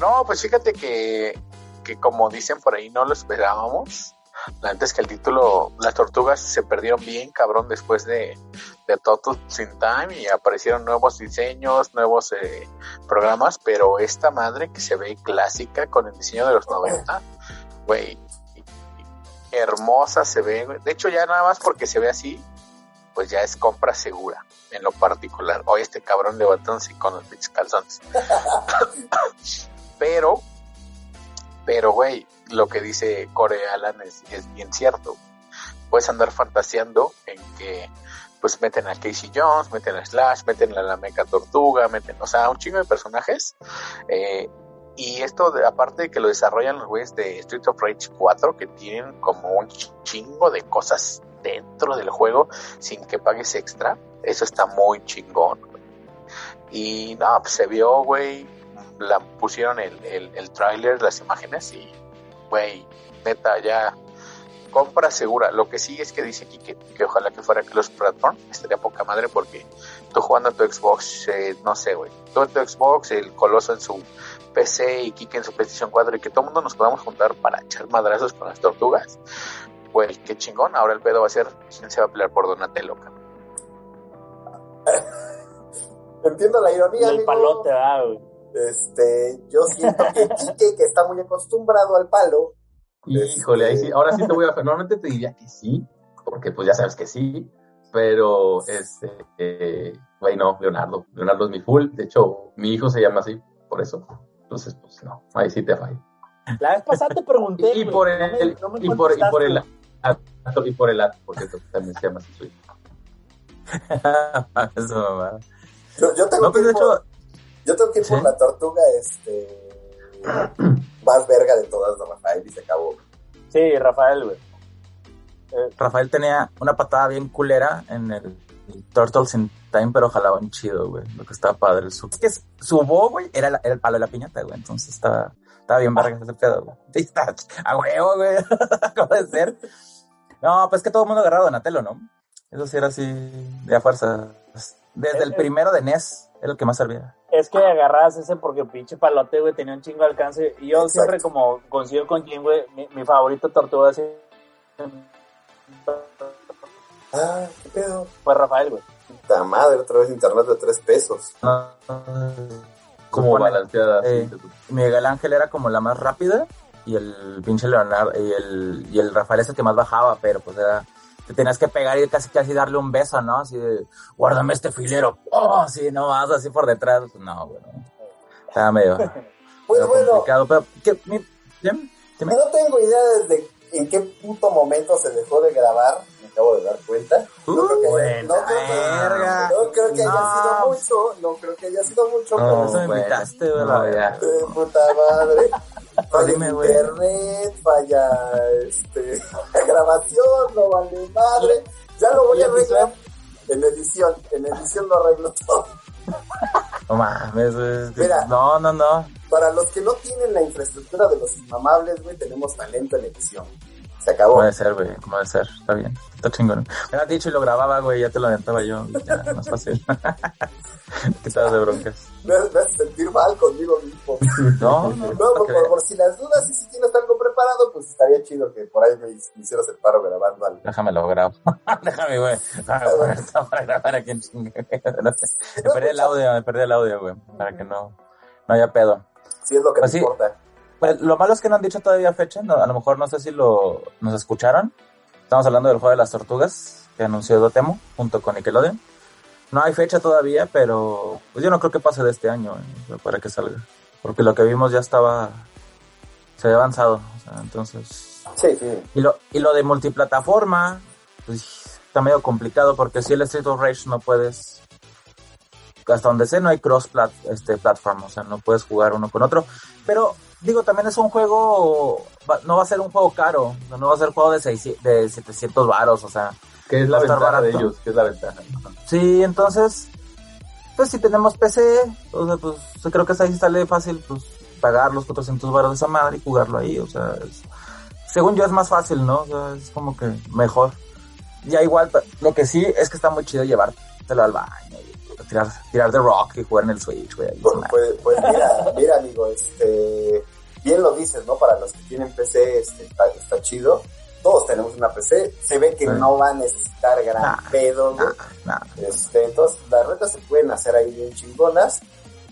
No, pues fíjate que, que como dicen por ahí, no lo esperábamos. La neta es que el título, las tortugas se perdieron bien, cabrón, después de, de Total in Time y aparecieron nuevos diseños, nuevos eh, programas, pero esta madre que se ve clásica con el diseño de los 90, güey, hermosa se ve. De hecho, ya nada más porque se ve así, pues ya es compra segura, en lo particular. Hoy este cabrón levantándose con los pinches calzones. pero, pero, güey, lo que dice Corey Alan es, bien cierto. Puedes andar fantaseando en que pues meten a Casey Jones, meten a Slash, meten a la Mecha Tortuga, meten, o sea, un chingo de personajes. Eh, y esto, aparte de que lo desarrollan los güeyes de Street of Rage 4, que tienen como un chingo de cosas dentro del juego sin que pagues extra, eso está muy chingón. Y no, pues se vio, güey, la pusieron el, el, el tráiler, las imágenes y, güey, neta, ya compra segura. Lo que sí es que dice aquí que, que ojalá que fuera Cross Platform, estaría poca madre porque tú jugando a tu Xbox, eh, no sé, güey, tú en tu Xbox, el Coloso en su PC y Kike en su PlayStation 4 y que todo el mundo nos podamos juntar para echar madrazos con las tortugas. Güey, qué chingón. Ahora el pedo va a ser quién se va a pelear por Donatello, cabrón. Entiendo la Y ironía, el amigo. palote, ah, güey. Este, yo siento que Quique, que está muy acostumbrado al palo, Híjole, ahí sí, ahora sí te voy a... Normalmente te diría que sí, porque pues ya sabes que sí, pero este, eh, güey, no, Leonardo. Leonardo es mi full, de hecho, mi hijo se llama así, por eso. Entonces, pues no, ahí sí te fallo. La vez pasada te pregunté. Y, por no me- el, no me y por, y por el, y por el ato, porque también se llama así su hijo. Eso, mamá. yo, yo tengo No, pues de hecho, yo tengo que ir por la tortuga, este, más verga de todas de Rafael y se acabó. Sí, Rafael, güey. Eh, Rafael tenía una patada bien culera en el Turtles in Time, pero jalaba un chido, güey. Lo que estaba padre. Su, es que su bo, güey, era, la- era el palo de la piñata, güey. Entonces estaba, estaba bien verga ese pedo, güey. Sí, está a huevo, güey. ¿Cómo de ser? No, pues que todo el mundo agarrado Donatello, ¿no? Eso sí era así de a fuerza. Desde el primero de NES era el que más servía. es que agarras ese porque pinche palote, güey, tenía un chingo de alcance. Y yo Exacto. siempre, como coincido con Jim, güey, mi, mi favorito tortuga así Ah, qué pedo. fue Rafael, güey. Puta madre, otra vez internet de tres pesos. No, Como balanceada. eh, Miguel Ángel era como la más rápida y el pinche Leonardo y el, y el Rafael es el que más bajaba, pero pues era, te tenías que pegar y casi casi darle un beso, ¿no? Así de, guárdame este filero, oh, sí, no más, así por detrás, no, güey. no. Estaba medio, medio bueno, complicado, pero, ¿qué? Mi- no tengo idea desde en qué puto momento se dejó de grabar, acabo de dar cuenta. No creo que, haya- no creo que- verga. no creo que haya sido mucho, no creo que haya sido mucho, No, pero Eso me invitaste, güey, No, de puta madre. Falla Dime, el güey. internet, falla este, grabación, no vale madre. Ya lo voy a arreglar en edición, en edición lo arreglo todo. No mames, güey. Mira. No, no, no. Para los que no tienen la infraestructura de los inmamables, güey, tenemos talento en edición. Se acabó. Puede ser, güey, como debe ser, está bien, está chingón. Me has dicho y lo grababa, güey, ya te lo aventaba yo, ya, más fácil. Quitabas de broncas. Me, me hace sentir mal conmigo mismo. No, no, No, por, por- por si las dudas y si tienes algo preparado, pues estaría chido que por ahí me, me hicieras el paro grabando algo. Déjame lo grabo. Déjame, güey. Déjame para grabar aquí en chingue. Me perdí el audio, me perdí el audio, güey, para que no, no haya pedo. Si es lo que Pues me sí. importa. Pues, lo malo es que no han dicho todavía fecha, no, a lo mejor no sé si lo nos escucharon. Estamos hablando del juego de las tortugas que anunció Dotemu junto con Nickelodeon. No hay fecha todavía, pero pues yo no creo que pase de este año eh, para que salga. Porque lo que vimos ya estaba. Se había avanzado. o sea, entonces. Sí, sí. Y lo, y lo de multiplataforma, pues está medio complicado porque si el Street of Rage no puedes. Hasta donde sé, no hay cross plat, este, platform, o sea, no puedes jugar uno con otro. Pero, digo, también es un juego. no va a ser un juego caro, no va a ser un juego de, 600 de 700 varos, o sea. Que es la ventaja de ellos, que es la ventaja. Sí, entonces, pues si tenemos PC, o sea, pues yo creo que ahí sale fácil, pues pagar los 400 baros de esa madre y jugarlo ahí, o sea, es- según yo es más fácil, ¿no? O sea, es como que mejor. Ya igual, lo que sí es que está muy chido llevártelo al baño tirar, tirar de rock y jugar en el Switch, güey. Pues, pues, pues mira, mira, amigo, este, bien lo dices, ¿no? Para los que tienen PC, este, está, está chido. todos tenemos una PC, se ve que Sí. no va a necesitar gran Nah, pedo, güey. Nah, Este, entonces, las retas se pueden hacer ahí bien chingonas,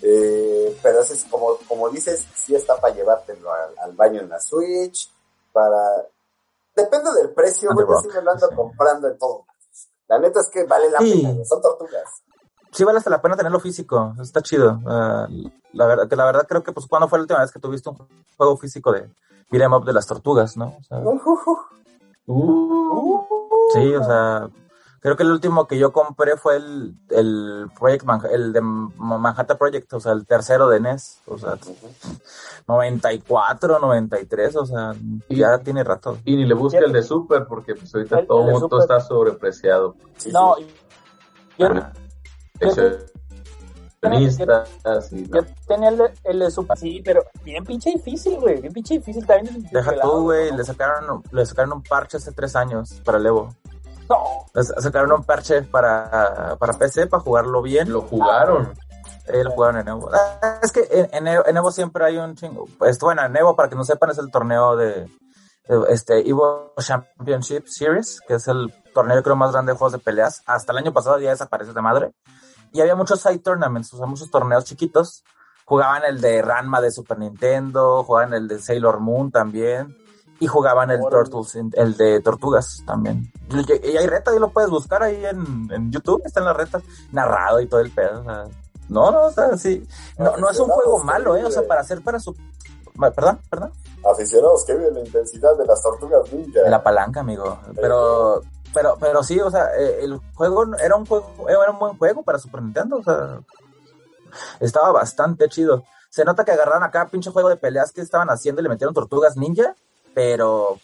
eh, pero eso es como, como dices, sí está para llevártelo al, al baño en la Switch, para... Depende del precio, On güey, yo sí me lo ando sí. comprando en todo. La neta es que vale la Sí. pena, son tortugas. Sí vale hasta la pena tenerlo físico, está chido. Ah, la verdad, que la verdad creo que pues cuando fue la última vez que tuviste un juego físico de beat'em up de las tortugas, ¿no? O sea, Uh, sí, o sea, creo que el último que yo compré fue el, el Project Man- el de Manhattan Project, o sea, el tercero de NES, o sea, 94, 93, o sea, ya tiene rato. y ni le busca el de Super porque pues ahorita El- todo el mundo está sobrepreciado. Sí, No, sí. yo, Ah, Y yo tenía el de, el de Super, sí, pero bien pinche difícil, güey, bien pinche difícil también. Deja tú, güey, ¿no? le sacaron, le sacaron un parche hace tres años para el Evo. No, Le sacaron un parche para, para PC, para jugarlo bien. lo jugaron. Eh, lo jugaron en Evo. Ah, es que en, en Evo, en Evo siempre hay un chingo. Pues bueno, en Evo, para que no sepan, es el torneo de, de, este Evo Championship Series, que es el torneo creo más grande de juegos de peleas. Hasta el año pasado ya desaparece de madre. Y había muchos side tournaments, o sea, muchos torneos chiquitos. Jugaban el de Ranma de Super Nintendo, jugaban el de Sailor Moon también. Y jugaban el. Turtles, el de Tortugas también. Y y hay retas, y lo puedes buscar ahí en, en YouTube, están las retas, narrado y todo el pedo. o sea, no, no, o sea, sí. No, no es un juego malo, ¿eh? O sea, para hacer para su... Perdón, perdón. Aficionados que viven la intensidad de las tortugas ninja. La palanca, amigo. Pero, pero, pero sí, o sea, eh, el juego era un juego, era un buen juego para Super Nintendo, o sea, estaba bastante chido. Se nota que agarraron acá pinche juego de peleas que estaban haciendo y le metieron tortugas ninja, pero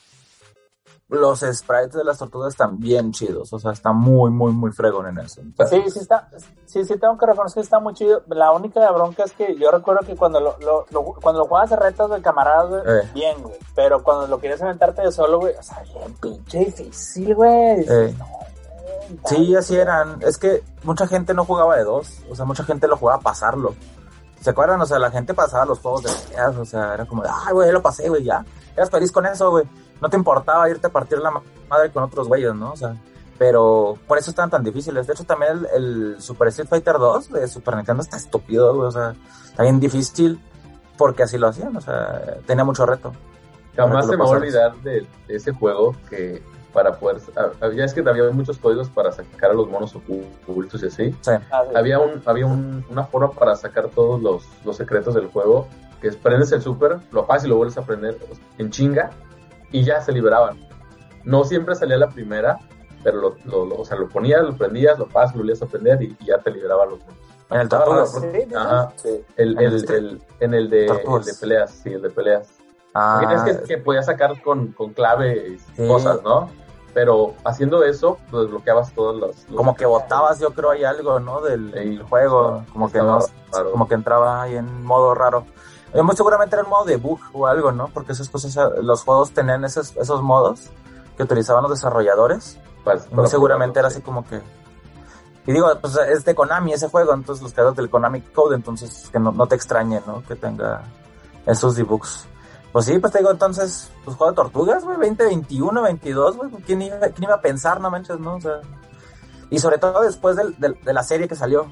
los sprites de las tortugas están bien chidos, o sea, está muy, muy, muy fregón en eso. Sí, sí está, sí, sí tengo que reconocer que está muy chido. La única bronca es que yo recuerdo que cuando lo, lo, lo- cuando lo jugabas de retas de camaradas, güey, Eh. bien, güey. Pero cuando lo querías aventarte de solo, güey, o sea, bien pinche difícil, güey. Eh. Sí, así eran. Es que mucha gente no jugaba de dos. O sea, mucha gente lo jugaba a pasarlo. ¿Se acuerdan? O sea, la gente pasaba los juegos de peleas. O sea, era como, ay, güey, lo pasé, güey, ya. Eras feliz con eso, güey. No te importaba irte a partir la ma- madre con otros güeyes, ¿no? O sea, pero por eso están tan difíciles. De hecho, también el, el Super Street Fighter 2 de Super Nintendo está estúpido, güey. O sea, está bien difícil porque así lo hacían. O sea, tenía mucho reto. Jamás se me va a olvidar de, de ese juego que para poder... ah, Ya es que había muchos códigos para sacar a los monos ocultos y así. Sí. Ah, sí. Había un había un- una forma para sacar todos los, los secretos del juego, que es prendes el super, lo pasas y lo vuelves a prender en chinga y ya se liberaban. No siempre salía la primera, pero lo, lo- lo- o sea, lo ponías, lo prendías, lo pasas, lo volvías a prender y, y ya te liberaban los monos. En el de, el Tortugas. de peleas, sí, el de peleas. Ah, Es que, que podías sacar con, con clave Sí. cosas, ¿no? Pero haciendo eso, pues desbloqueabas todos los... los- como que botabas, yo creo, hay algo, ¿no? Del, Sí. del juego, como que no, como que entraba ahí en modo raro. Muy seguramente era el modo de bug o algo, ¿no? Porque esas cosas, eh, los juegos tenían esos, esos modos que utilizaban los desarrolladores. para- Y muy seguramente era así como que. Y digo, pues es de Konami ese juego, entonces los creadores del Konami Code, entonces que no, no te extrañe, ¿no? Que tenga esos debugs. Pues sí, pues te digo, entonces, pues juego de tortugas, güey, 20, 21, 22, güey, ¿quién iba, quién iba a pensar, no manches, no? O sea, y sobre todo después del- del- de la serie que salió.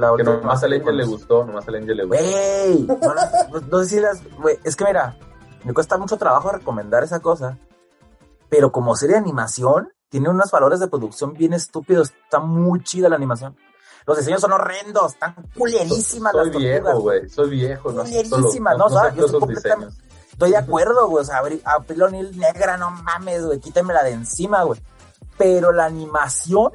La Que nomás a serie Angel le gustó, nomás a Angel le gustó. Güey, no, no, no sé si las, güey, es que mira, me cuesta mucho trabajo recomendar esa cosa, pero como serie de animación, tiene unos valores de producción bien estúpidos, está muy chida la animación. Los diseños son horrendos, están culerísimas Soy las viejo, tortugas. güey, soy viejo, no Culerísimas, no, no ¿sabes? sé Yo estoy completamente- diseños. Estoy de acuerdo, güey, o sea, April O'Neil negra, no mames, güey, quítemela de encima, güey. Pero la animación,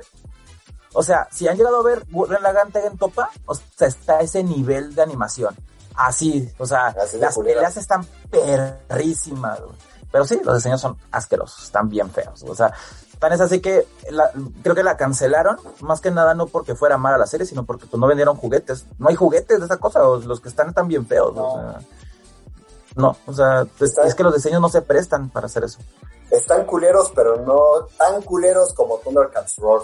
o sea, si han llegado a ver Gurren Lagann Tegen Topa, o sea, está ese nivel de animación. Así, o sea, Así las peleas están perrísimas, güey. Pero sí, los diseños son asquerosos, están bien feos. O sea, tan es así que la- creo que la cancelaron, más que nada no porque fuera mala la serie, sino porque pues, no vendieron juguetes. No hay juguetes de esa cosa, los que están están bien feos. No. O sea, no, o sea, es, Está- es que los diseños no se prestan para hacer eso. Están culeros, pero no tan culeros como Thundercats Roar.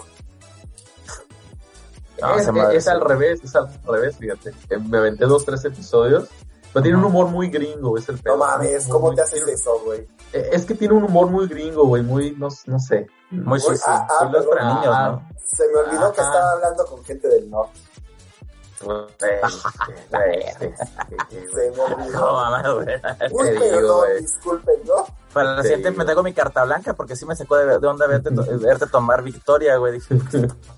No, es, al revés, es al revés, fíjate. Eh, Me aventé dos, tres episodios Pero tiene un humor muy gringo, es el pedo. No mames, ¿cómo muy- te haces eso, güey? Eh, Es que tiene un humor muy gringo, güey, muy, no, no sé. Muy Uy, sí, sí. ah, ah, para niños, ¿no? Se me olvidó que estaba hablando con gente del norte. Se me No, olvidó. Uy, perdón, güey. disculpen, ¿no? Para la Te siguiente me traigo mi carta blanca porque sí me sacó de, de onda verte, to- verte tomar Victoria, güey. Dije,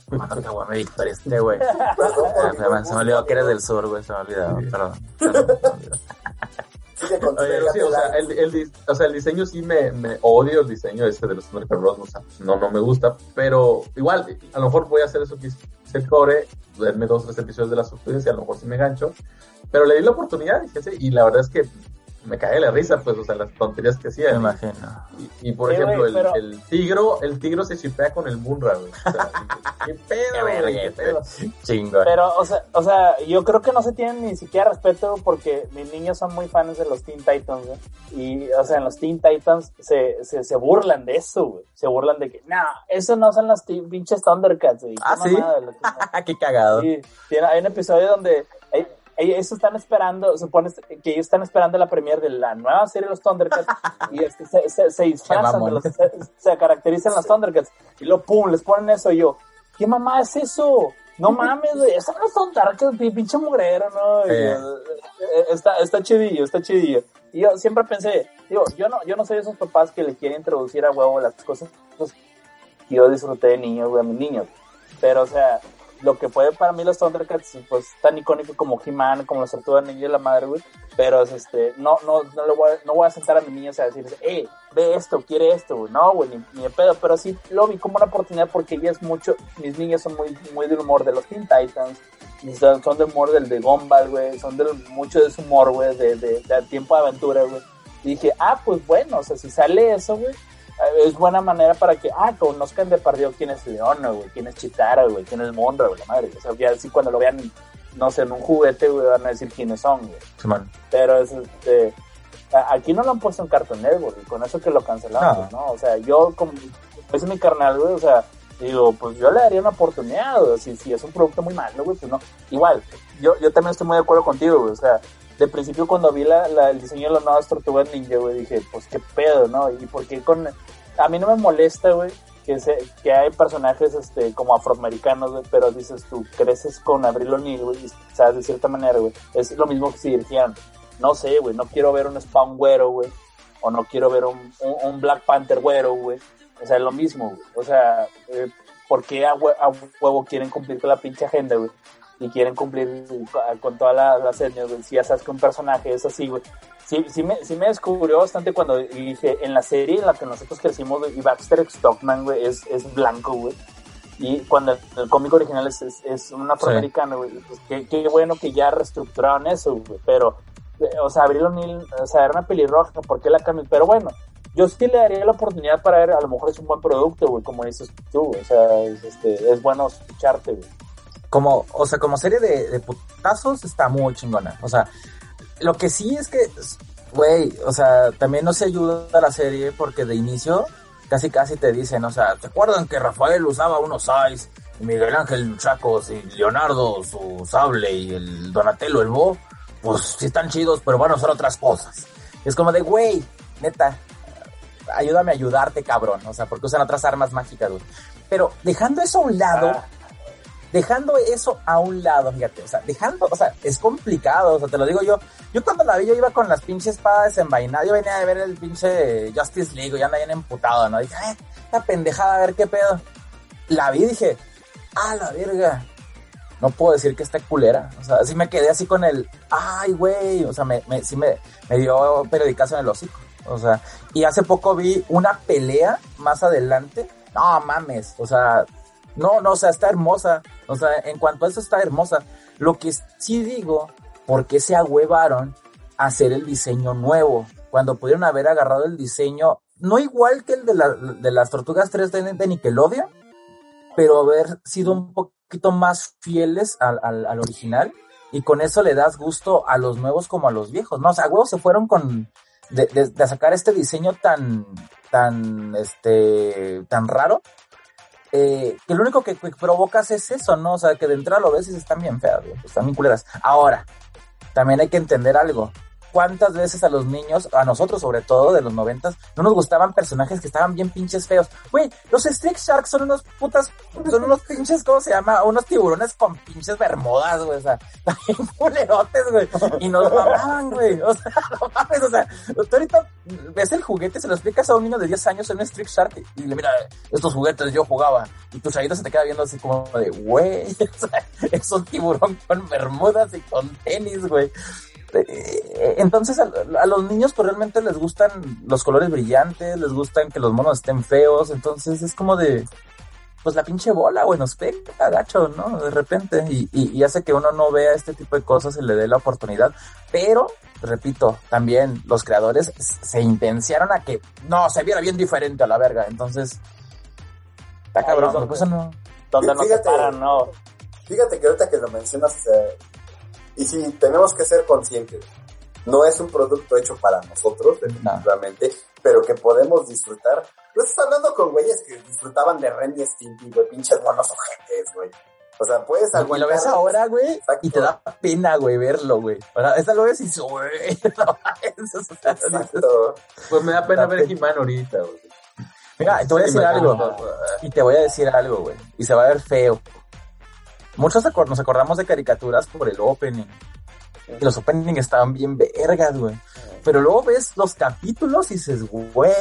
¿cuándo te voy a Victoria este, güey? Ah, Se me, olvidó que eres del sur, güey. Se me olvidó. Perdón. se me olvidó. Oye, sí, o, sea, el, el, o sea, el diseño sí me, me odio el diseño este de los Thundercat Bros, o sea, no, no me gusta, pero igual, a lo mejor voy a hacer eso que hice el core, verme dos o tres episodios de la subsidencia, a lo mejor sí me gancho, pero le di la oportunidad, fíjese, y la verdad es que me cae la risa, pues, o sea, las tonterías que Me hacía. imagino. Y, y, por Sí, ejemplo, el, pero- el tigro, el tigro se chipea con el Munra, güey. O sea, ¿Qué pedo, güey? ¿Qué pedo? Chingón. Pero, o sea, o sea, yo creo que no se tienen ni siquiera respeto porque mis niños son muy fans de los Teen Titans, güey. Y, o sea, en los Teen Titans se, se, se burlan de eso, güey. Se burlan de que, no, eso no son los teen- pinches Thundercats, güey. Ah, ¿sí? mamada, Qué cagado. Sí, tiene- hay un episodio donde ellos están esperando, supone que ellos están esperando la premiere de la nueva serie de los Thundercats y este, se, se, se disfrazan, de los, se, se caracterizan los Thundercats y luego pum, les ponen eso y yo, ¿qué mamá es eso? No mames, güey, esos no son Thundercats, pi- pinche mugrero, ¿no? Eh. yo, eh, está, está chidillo, está chidillo. Y yo siempre pensé, digo, yo no, yo no soy de esos papás que le quieren introducir a huevo las cosas que yo disfruté de niño, güey, a mis niños. Pero, o sea, lo que fue para mí los Thundercats, pues tan icónico como He-Man, como las Tortugas Ninja y la madre, güey. Pero, es, este, no, no, no, le voy a, no voy a sentar a mis niños a decirles, eh, ve esto, quiere esto, güey. No, güey, ni, ni de pedo. Pero sí lo vi como una oportunidad porque ella es mucho, mis niños son muy, muy del humor de los Teen Titans. Son, son del humor del de Gumball, güey. Son del, mucho de su humor, güey, de, de, de tiempo de aventura, güey. Y dije, ah, pues bueno, o sea, si sale eso, güey, es buena manera para que, ah, conozcan de perdido quién es Leona, güey, quién es Chitara, güey, quién es Mondra, güey, la madre. O sea, ya así cuando lo vean, no sé, en un juguete, güey, van a decir quiénes son, güey. Pero es, este, aquí no lo han puesto en Cartoon Network, y con eso que lo cancelaron, No. ¿no? O sea, yo, como, es mi carnal, güey, o sea, digo, pues yo le daría una oportunidad, güey, si, si es un producto muy malo, güey, pues no. Igual, yo, yo también estoy muy de acuerdo contigo, güey, o sea, de principio cuando vi la, el diseño de las nuevas tortugas ninja, güey, dije, pues qué pedo, ¿no? Y porque con, a mí no me molesta, güey, que, se, que hay personajes este, como afroamericanos, güey, pero dices tú, creces con Abril O'Neil, güey, y sabes, de cierta manera, güey, es lo mismo que si dijeran, no sé, güey, no quiero ver un Spawn güero, güey, o no quiero ver un, un, Black Panther güero, güey, o sea, es lo mismo, güey, o sea, eh, ¿por qué a, a huevo quieren cumplir con la pinche agenda, güey? Y quieren cumplir con- todas la- las etnias, güey, si ya sabes que un personaje es así, güey, sí, sí, me, sí me descubrió bastante cuando dije, en la serie en la que nosotros crecimos, güey, y Baxter Stockman, güey, es, es blanco, güey. Y cuando el, el cómic original es, es, es un afroamericano, güey, pues qué, qué bueno que ya reestructuraron eso, güey. Pero, eh, o sea, Abril O'Neil, o sea, era una pelirroja, ¿por qué la cambian? Pero bueno, yo sí le daría la oportunidad para ver, a lo mejor es un buen producto, güey, como dices tú. O sea, es, este, es bueno escucharte, güey. Como, o sea, como serie de, putazos está muy chingona. O sea, lo que sí es que, güey, o sea, también no se ayuda la serie porque de inicio casi casi te dicen, o sea, ¿te acuerdan que Rafael usaba unos sais y Miguel Ángel Chacos y Leonardo su sable y el Donatello el Bo? Pues sí están chidos, pero van a usar otras cosas. Es como de, güey, neta, ayúdame a ayudarte, cabrón. O sea, porque usan otras armas mágicas, güey. Pero dejando eso a un lado, Ah. Dejando eso a un lado, fíjate, o sea, dejando, o sea, es complicado, o sea, te lo digo yo. Yo cuando la vi, yo iba con las pinches espadas desenvainadas, yo venía de ver el pinche Justice League, y anda bien emputado, ¿no? Dije, ay, esta pendejada, a ver qué pedo. La vi dije, ah, la verga. No puedo decir que está culera. O sea, así me quedé así con el, ay, güey. O sea, me, me, sí me, me dio periodicazo en el hocico. O sea, y hace poco vi una pelea más adelante. No mames, o sea, no, no, o sea, está hermosa. O sea, en cuanto a eso está hermosa. Lo que sí digo, ¿por qué se agüevaron a hacer el diseño nuevo? Cuando pudieron haber agarrado el diseño, no igual que el de, la, de las tortugas 3 de, de Nickelodeon, pero haber sido un poquito más fieles al, al, al, original. Y con eso le das gusto a los nuevos como a los viejos, ¿no? O sea, huevos se fueron con, de, de, sacar este diseño tan, tan, este, tan raro, eh, que lo único que, que, provocas es eso, ¿no? O sea, que de entrada lo ves y están bien feas, están bien culeras. Ahora, también hay que entender algo. ¿Cuántas veces a los niños, a nosotros sobre todo de los noventas, no nos gustaban personajes que estaban bien pinches feos? Güey, los Street Sharks son unos putas, son unos pinches, ¿cómo se llama? Unos tiburones con pinches bermudas, güey, o sea, también culerotes, güey, y nos mamaban, güey, o sea, no mames, o sea, tú ahorita ves el juguete, se lo explicas a un niño de 10 años en un Street Shark y le mira, estos juguetes yo jugaba, y tu chavito se te queda viendo así como de, güey, o sea, es un tiburón con bermudas y con tenis, güey. Eh, Entonces a, a los niños pues realmente les gustan los colores brillantes, les gustan que los monos estén feos, entonces es como de, pues la pinche bola, güey, nos pega gacho, ¿no? De repente, y, y, y hace que uno no vea este tipo de cosas y le dé la oportunidad, pero, repito, también los creadores se intenciaron a que, no, se viera bien diferente a la verga, entonces, está cabrón, donde- pues no... Donde nos Fíjate. separan, ¿no? Fíjate que ahorita que lo mencionas, y sí, tenemos que ser conscientes. No es un producto hecho para nosotros, definitivamente, pero que podemos disfrutar. No estás hablando con güeyes que disfrutaban de Ren y Stimpy, güey, pinches monos ojetes, güey. O sea, puedes Y lo aguantar. ves ahora, güey, y te da pena, güey, verlo, güey. Ahora, esta lo ves y dices, güey, no Exacto. Pues me da pena ver He-Man ahorita, güey. Mira, te voy a decir algo. Y te voy a decir algo, güey. Y se va a ver feo. Muchos acor- nos acordamos de caricaturas por el opening. Y los openings estaban bien vergas, güey. Pero luego ves los capítulos y dices, güey,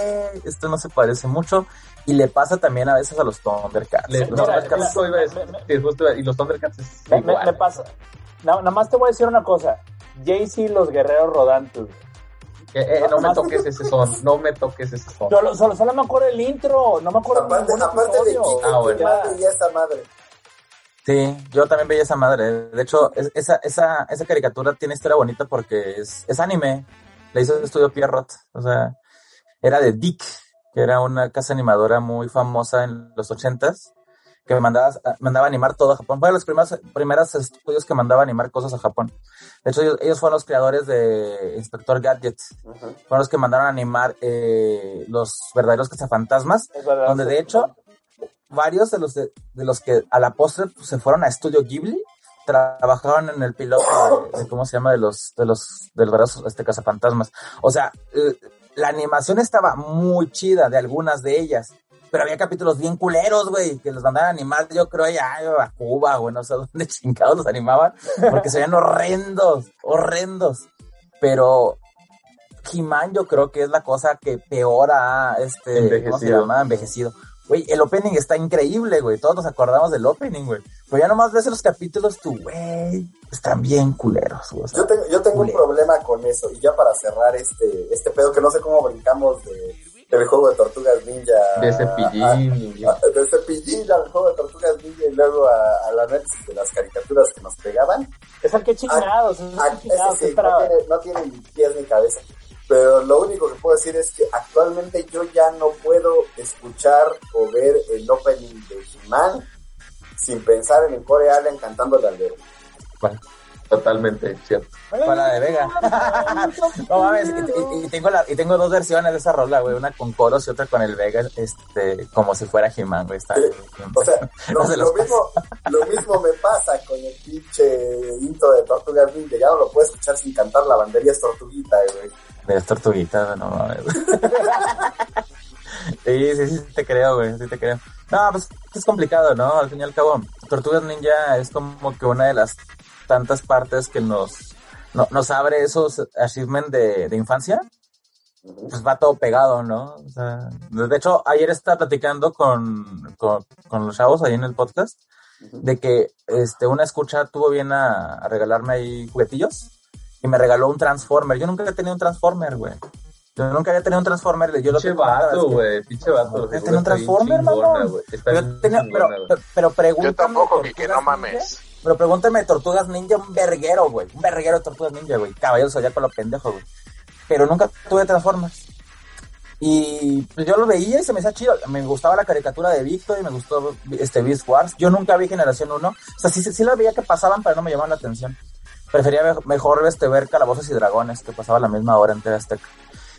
esto no se parece mucho. Y le pasa también a veces a los Thundercats. Le- Los no, Thundercats- justo iba a decir, me- me- sí, y los Thundercats es Me, igual. me pasa. No, nada más te voy a decir una cosa. Jaycee y los guerreros rodantes. Eh, eh, no me toques ese son, no me toques ese son. Yo lo- solo, solo me acuerdo del intro, no me acuerdo de Aparte, aparte de. Kike, Ah, bueno. ¿quién más veía esa madre? Sí, yo también veía esa madre. De hecho, es- esa, esa, esa caricatura tiene historia bonita porque es, es anime. Le hizo el estudio Pierrot. O sea, era de Dick, que era una casa animadora muy famosa en los ochentas, que mandaba, mandaba animar todo a Japón. Fue de los primeros, primeros estudios que mandaba animar cosas a Japón. De hecho, ellos, ellos fueron los creadores de Inspector Gadget. Fueron los que mandaron a animar eh, los verdaderos cazafantasmas verdad. donde de hecho varios de los de, de los que a la postre pues, se fueron a Estudio Ghibli trabajaron en el piloto de, de cómo se llama de los de los de los brazos este cazafantasmas o sea la animación estaba muy chida de algunas de ellas pero había capítulos bien culeros, güey, que los mandaban a animar, yo creo, ya a Cuba, güey, no sé dónde chingados los animaban, porque se veían horrendos, horrendos. Pero He-Man yo creo que es la cosa que peor ha, este, ¿cómo se llama? Envejecido. Güey, el opening está increíble, güey. Todos nos acordamos del opening, güey. Pero ya nomás ves los capítulos, tú, güey, están bien culeros, güey. o sea, Yo tengo, yo tengo un problema con eso. Y ya para cerrar este, este pedo, que no sé cómo brincamos de, del juego de Tortugas Ninja. De a- cepillín. a- de cepillín al juego de Tortugas Ninja y luego a, al análisis de las caricaturas que nos pegaban. Es al que chingados, es Ah, al que chingados. ese sí, no tiene, no tiene ni pies ni cabeza. Pero lo único que puedo decir es que actualmente yo ya no puedo escuchar o ver el opening de He-Man sin pensar en el Core Allen cantándole al dedo. Totalmente, cierto. Para la de Vega. no mames, y, y- y tengo la, y tengo dos versiones de esa rola, güey, una con coros y otra con el Vega, este, como si fuera He-Man, güey, está. O sea, lo, No mismo, lo mismo me pasa con el pinche intro de Tortugas Ninja. Ya no lo puedo escuchar sin cantar la bandería es tortuguita, güey. De las tortuguitas, no mames. Sí, sí, sí, te creo, güey, sí te creo. No, pues es complicado, ¿no? Al fin y al cabo, Tortugas Ninja es como que una de las tantas partes que nos, no- nos abre esos achievements de, de infancia. Pues va todo pegado, ¿no? O sea, de hecho, ayer estaba platicando con, con, con los chavos ahí en el podcast de que este una escucha tuvo bien a, a regalarme ahí juguetillos y me regaló un Transformer. Yo nunca había tenido un Transformer, güey. Yo nunca había tenido un Transformer. Yo lo Pinche vato, güey. Pinche vato. Yo tenía un Transformer, mamón. Yo tenía, pero, pero, pero pregúntame. Yo tampoco, que, no mames. Ninja, Pero pregúntame, Tortugas Ninja, un verguero, güey. Un verguero de Tortugas Ninja, güey. Caballero Zodíaco lo pendejo, güey. Pero nunca tuve Transformers. Y pues, yo lo veía y se me hacía chido. Me gustaba la caricatura de Victor y me gustó este Beast Wars. Yo nunca vi Generación 1. O sea, sí, sí la veía que pasaban, pero no me llamaban la atención. Prefería mejor este, ver Calabozos y Dragones, que pasaba la misma hora en TV Azteca.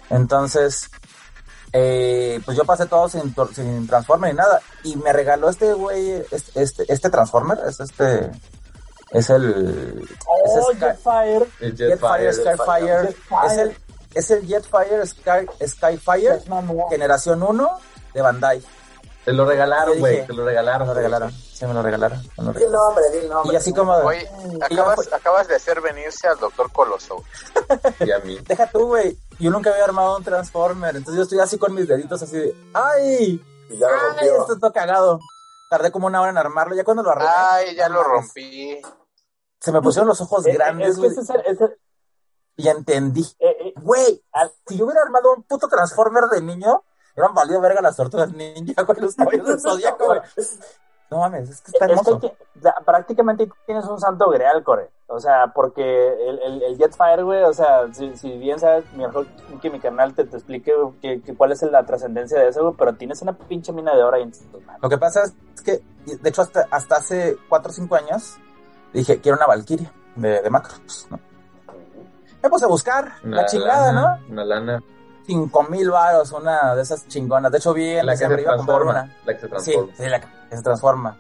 Entonces, eh, pues yo pasé todo sin, sin Transformer ni nada. Y me regaló este güey, este, este, este Transformer, es este, Es el. Oh, es Sky- Jetfire. El Jetfire, Skyfire. Jetfire. Es el, es el Jetfire Sky, Skyfire. Generación 1 de Bandai. Te lo regalaron, güey. Te lo regalaron. Me lo regalaron. Sí, me lo regalaron. me lo regalaron. nombre, di el nombre. Y así como. Oye, ya acabas, de hacer venirse al doctor Coloso. Y a mí. Deja tú, güey. Yo nunca había armado un Transformer. Entonces yo estoy así con mis deditos así de. ¡Ay! Y ya lo ¡Ay! Esto está cagado. Tardé como una hora en armarlo. Ya cuando lo armé. Ay, ya lo rompí. Se me pusieron los ojos Eh, eh, grandes, güey. Y entendí. eh, eh, Güey, si yo hubiera armado un puto Transformer de niño, hubieran valido verga las tortugas ninja, güey, los caballos del zodiaco, güey. No mames, es que está Es que hermoso. sea, prácticamente tienes un santo grial, Core. O sea, porque el, el, el Jetfire, güey, o sea, si, si bien sabes, mejor que mi canal te, te explique que, que cuál es la trascendencia de eso, güey, pero tienes una pinche mina de oro ahí en tus manos. Lo que pasa es que, de hecho, hasta, hasta hace 4 o 5 años, dije, quiero una Valkyria de, de Macros, ¿no? Me puse a buscar Una la chingada, lana, ¿no? Una lana. 5 mil varos, una de esas chingonas. De hecho, vi en La que se transforma. una. La que se Sí, transforma. sí, la que se transforma.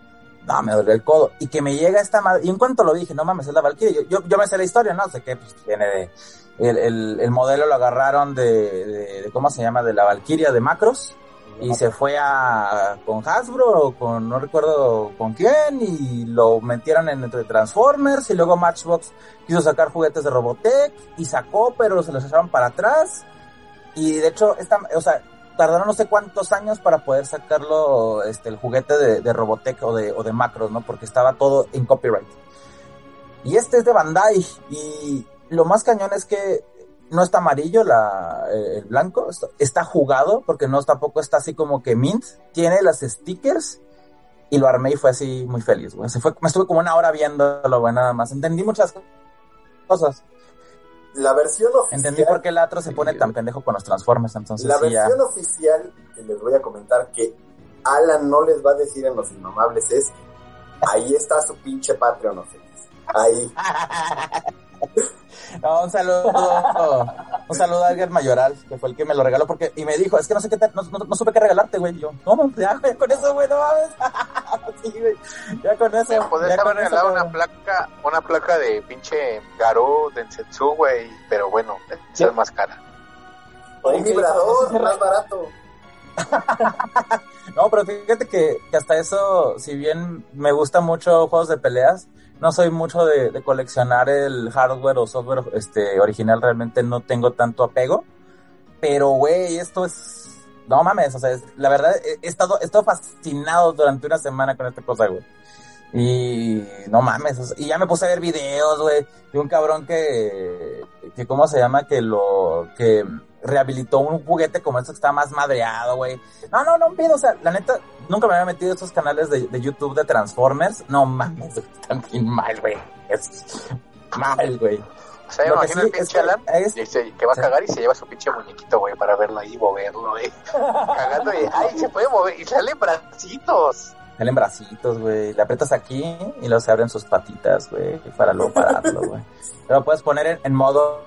No, me dolió el codo. Y que me llega esta madre. Y en cuanto lo dije, no mames, es la Valkyrie. Yo, yo, yo me sé la historia, ¿no? Sé que pues, viene de. El, el, el modelo lo agarraron de, de, de- ¿Cómo se llama? De la Valkyria de Macros. Y se fue a. Con Hasbro o con. No recuerdo con quién. Y lo metieron en entre Transformers. Y luego Matchbox quiso sacar juguetes de Robotech. Y sacó, pero se los echaron para atrás. Y de hecho, esta, o sea, tardaron no sé cuántos años para poder sacarlo, este, el juguete de, de Robotech o de, o de Macros, ¿no? Porque estaba todo en copyright. Y este es de Bandai. Y lo más cañón es que no está amarillo la, eh, el blanco, está- jugado, porque no tampoco está así como que mint. Tiene las stickers. Y lo armé y fue así muy feliz, güey. Se fue, me estuve como una hora viéndolo, güey, nada más. Entendí muchas cosas. La versión oficial. Entendí por qué el Atro se pone tan pendejo con los Transformers, entonces La sí, ya. versión oficial que les voy a comentar que Alan no les va a decir en Los Inmamables es ahí está su pinche Patreon oficial. Ahí. No, un saludo, un saludo a Edgar Mayoral, que fue el que me lo regaló, porque, y me dijo, es que no sé qué, te- no, no, no supe qué regalarte, güey, Y yo, no, ya, güey, con eso, güey, no mames, sí, güey, ya con eso, Me podés ya haber eso, regalado una placa, una placa de pinche Garou Densetsu, güey, pero bueno, esa es más cara. Un vibrador más barato. No, pero fíjate que, que hasta eso, si bien me gusta mucho juegos de peleas, no soy mucho de, de coleccionar el hardware o software este original, realmente no tengo tanto apego. Pero, güey, esto es... No mames, o sea, la verdad, he, he estado, he estado fascinado durante una semana con esta cosa, güey. Y no mames, o sea, y ya me puse a ver videos, güey, de un cabrón que, que, ¿cómo se llama? Que lo, que rehabilitó un juguete como este que está más madreado, güey. No, no, no pido, o sea, la neta, nunca me había metido a esos canales de, de YouTube de Transformers. No mames, están bien mal, güey. Es mal, güey. O sea, Lo que imagino sí el pinche es que Alan es- dice que va a cagar y se lleva su pinche muñequito, güey, para verlo ahí, moverlo, güey. Cagando y, ay, se puede mover, y salen bracitos. Salen bracitos, güey. Le aprietas aquí y luego se abren sus patitas, güey, para luego pararlo, güey. Lo puedes poner en, en modo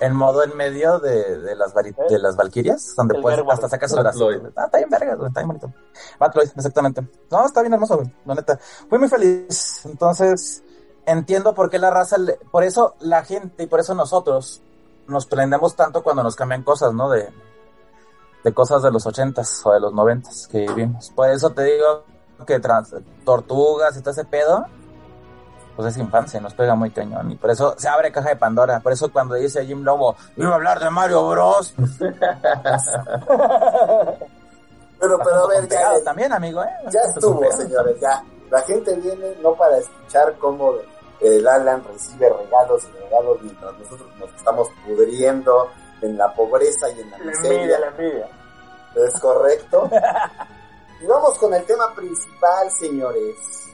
en modo en medio de, de las vari- de las valquirias, donde El puedes hasta bracitos. güey. Ah, está bien verga, güey, está bien bonito. Batloid, exactamente. No, está bien hermoso, güey, la neta. Fui muy feliz. Entonces, entiendo por qué la raza, le- por eso la gente y por eso nosotros nos prendemos tanto cuando nos cambian cosas, ¿no? De, de cosas de los ochentas o de los noventas que vivimos. Por eso te digo que trans- tortugas y todo ese pedo, pues es infancia, nos pega muy cañón. Y por eso se abre caja de Pandora. Por eso cuando dice Jim Lobo, iba a hablar de Mario Bros. Pero, pero a ver, ya, Pegados también, amigo, ¿eh? ya estuvo, señores, ya. La gente viene no para escuchar cómo el Alan recibe regalos y regalos mientras nosotros nos estamos pudriendo en la pobreza y en la La envidia, la envidia. Es correcto. y vamos con el tema principal, señores.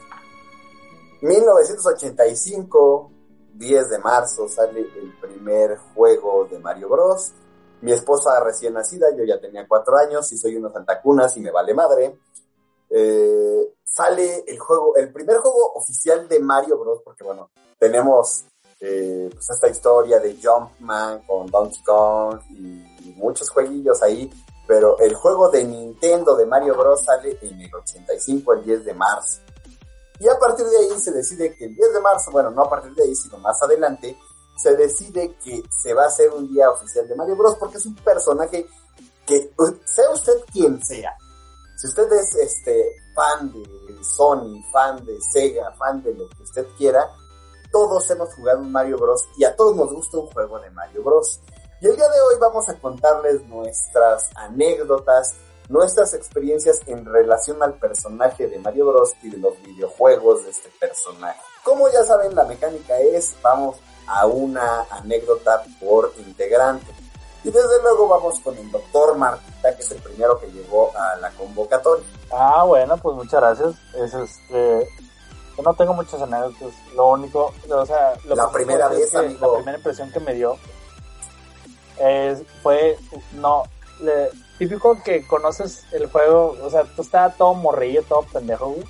1985, 10 de marzo, sale el primer juego de Mario Bros. Mi esposa recién nacida, yo ya tenía cuatro años y soy unos altacunas y me vale madre. Eh, sale el juego, el primer juego oficial de Mario Bros. Porque bueno, tenemos eh, pues esta historia de Jumpman con Donkey Kong y, y muchos jueguillos ahí. Pero el juego de Nintendo de Mario Bros. sale en el 85, el 10 de marzo. Y a partir de ahí se decide que el 10 de marzo, bueno, no a partir de ahí, sino más adelante, se decide que se va a hacer un día oficial de Mario Bros. porque es un personaje que, pues, sea usted quien sea, si usted es este fan de Sony, fan de Sega, fan de lo que usted quiera, todos hemos jugado un Mario Bros. y a todos nos gusta un juego de Mario Bros. Y el día de hoy vamos a contarles nuestras anécdotas, nuestras experiencias en relación al personaje de Mario Bros. y de los videojuegos de este personaje. Como ya saben, la mecánica es, vamos a una anécdota por integrante. Y desde luego vamos con el doctor Martita, que es el primero que llegó a la convocatoria. Ah, bueno, pues muchas gracias. Es este. Yo no tengo muchas anécdotas. Lo único, o sea, lo La primera vez, amigo. La primera impresión que me dio es, fue, no, le- típico que conoces el juego, o sea, tú estabas todo morrillo, todo pendejo, güey.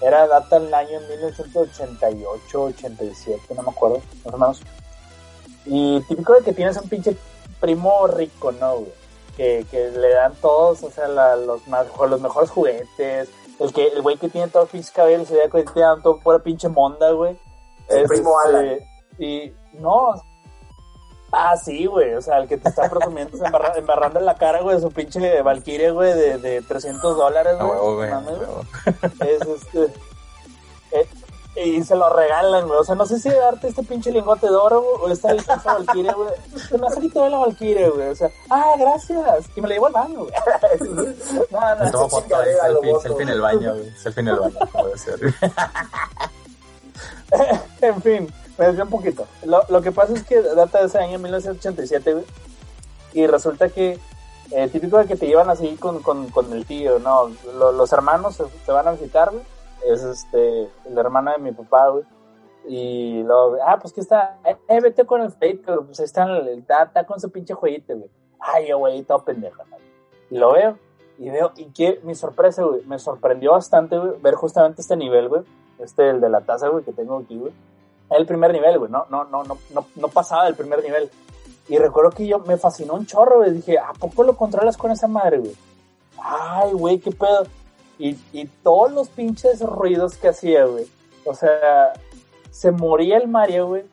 Era data el año 1988, 87, no me acuerdo, más o menos. Y típico de que tienes un pinche primo rico, ¿no, güey? Que, que le dan todos, o sea, la- los, más, los mejores juguetes. El que el güey que tiene todo el pinche cabello, se ve que te dan todo pura pinche monda, güey. El Es, primo este, Alan. Y no. Ah, sí, güey. O sea, el que te está presumiendo, se embarra- embarrando en la cara, güey, su pinche Valkyrie, güey, de, de 300 dólares, güey. No güey. Es este. eh, y se lo regalan, güey. O sea, no sé si darte este pinche lingote de oro güey, o esta esta Valkyrie, güey. Se me ha salido la Valkyrie, güey. O sea, ah, gracias. Y me la llevo al baño, güey. No, no, lo selfie, selfie en el baño, güey. Selfie en el baño, ser. en fin, me un poquito. Lo, lo que pasa es que data de ese año 1987, güey. Y resulta que, eh, típico de que te llevan así con, con, con el tío, ¿no? Lo- los hermanos se, te van a visitar, güey. Es este, la hermana de mi papá, güey. Y luego, ah, pues que está, eh, vete con el pero pues ahí está, está, está con su pinche jueguito, güey. Ay, yo, güey, todo pendejo, ¿no? Y lo veo, y veo, y que mi sorpresa, güey, me sorprendió bastante, güey, ver justamente este nivel, güey. Este, el de la taza, güey, que tengo aquí, güey. El primer nivel, güey, no, no, no, no, no, no pasaba del primer nivel. Y recuerdo que yo me fascinó un chorro, güey. Dije, ¿a poco lo controlas con esa madre, güey? Ay, güey, qué pedo. Y, y todos los pinches ruidos que hacía, güey. O sea, se moría el Mario, güey.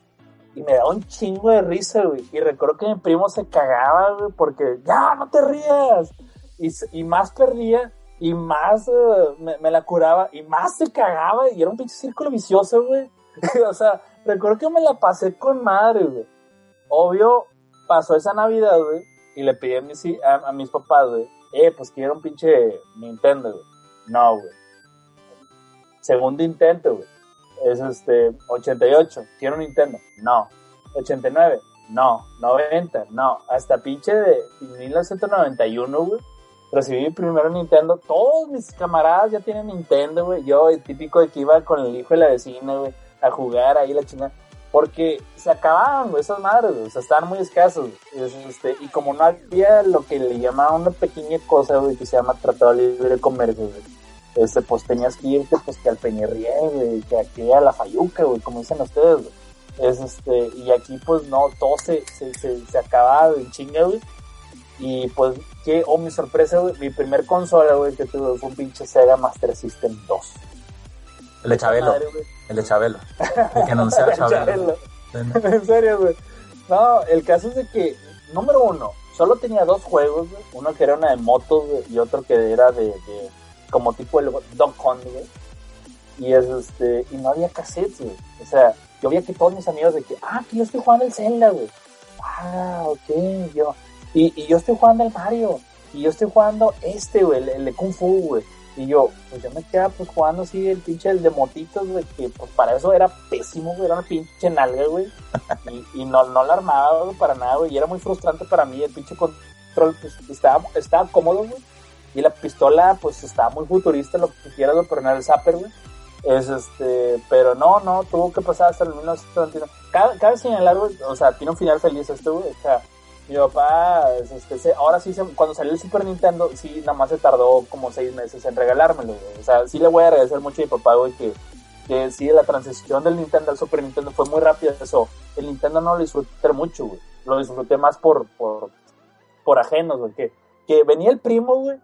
Y me daba un chingo de risa, güey. Y recuerdo que mi primo se cagaba, güey, porque ya, no te rías. Y, y más perdía, y más eh, me, me la curaba, y más se cagaba. Y era un pinche círculo vicioso, güey. o sea, recuerdo que me la pasé con madre, güey. Obvio, pasó esa Navidad, güey, y le pedí a mis, a, a mis papás, güey, eh, pues quiero un pinche Nintendo, güey. No, güey. Segundo intento, güey. Es este, 88, quiero un Nintendo. No. 89, no. 90, no. Hasta pinche de 1991, güey. Recibí mi primer Nintendo. Todos mis camaradas ya tienen Nintendo, güey. Yo, el típico de que iba con el hijo de la vecina, güey, a jugar ahí la chingada. Porque se acababan, güey, esas madres, güey. O sea, estaban muy escasos. güey. Es, este, y como no había lo que le llamaban una pequeña cosa, güey, que se llama Tratado de Libre Comercio, güey. Este, pues tenías que irte, pues, que al Peñerrié, güey, que aquí a la Fayuca, güey, como dicen ustedes, güey. Es, este, y aquí, pues, no, todo se, se, se, se acababa en chinga, güey. Y, pues, que, oh, mi sorpresa, güey, mi primer consola, güey, que tuve fue un pinche Sega Master System 2. El de Chabelo. Madre, güey. El de Chabelo. El que anunciaba Chabelo. Chabelo. en serio, güey. No, el caso es de que, número uno, solo tenía dos juegos, güey. Uno que era una de motos, güey, y otro que era de, de como tipo el Dog Hunt, güey. Y es este, y no había cassettes, güey. O sea, yo veía que todos mis amigos de que, ah, que yo estoy jugando el Zelda, güey. Ah, ok, yo. Y, y yo estoy jugando el Mario. Y yo estoy jugando este, güey, el, el de Kung Fu, güey. Y yo, pues yo me quedaba pues jugando así el pinche el de motitos, güey, que pues para eso era pésimo, güey, era una pinche nalga, güey. Y, no, no la armaba, güey, para nada, güey. Y era muy frustrante para mí, el pinche control, pues estaba, estaba cómodo, güey. Y la pistola, pues estaba muy futurista, lo que quieras, güey, pero no era el zapper, güey. Es este, pero no, no, tuvo que pasar hasta el 1979. Cabe, cabe señalar, güey, o sea, tiene un final feliz este, güey. O sea, mi papá, es, este, ahora sí, se- cuando salió el Super Nintendo, sí, nada más se tardó como seis meses en regalármelo, güey. O sea, sí le voy a agradecer mucho a mi papá, güey, que, que sí, la transición del Nintendo al Super Nintendo fue muy rápida. Eso, el Nintendo no lo disfruté mucho, güey. Lo disfruté más por, por, por ajenos, güey. Que, venía el primo, güey.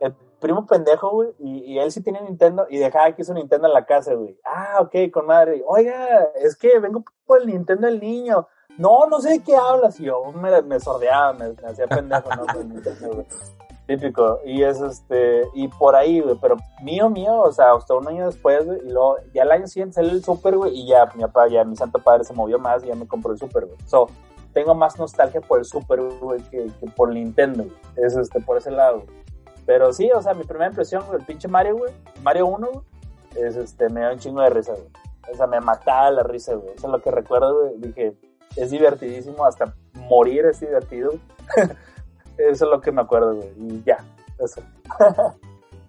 El primo pendejo, güey, y, y él sí tenía Nintendo y dejaba que hizo Nintendo en la casa, güey. Ah, ok, con madre. Oiga, es que vengo por el Nintendo del niño. No, no sé de qué hablas. Y yo me, me sordeaba, me, hacía pendejo, ¿no? Típico. Y es este, y por ahí, güey, pero mío, mío, o sea, hasta un año después, güey, y luego, ya el año siguiente salió el Super, güey, y ya mi papá, ya mi santo padre se movió más y ya me compró el Super, güey. So, tengo más nostalgia por el Super, güey, que, que por Nintendo, güey. Es este, por ese lado, güey. Pero sí, o sea, mi primera impresión, el pinche Mario, güey, Mario 1, güey, es este, me da un chingo de risa, güey. O sea, me mataba la risa, güey. Eso es lo que recuerdo, güey. Dije, es divertidísimo, hasta morir es divertido. Eso es lo que me acuerdo, güey. Y ya, eso.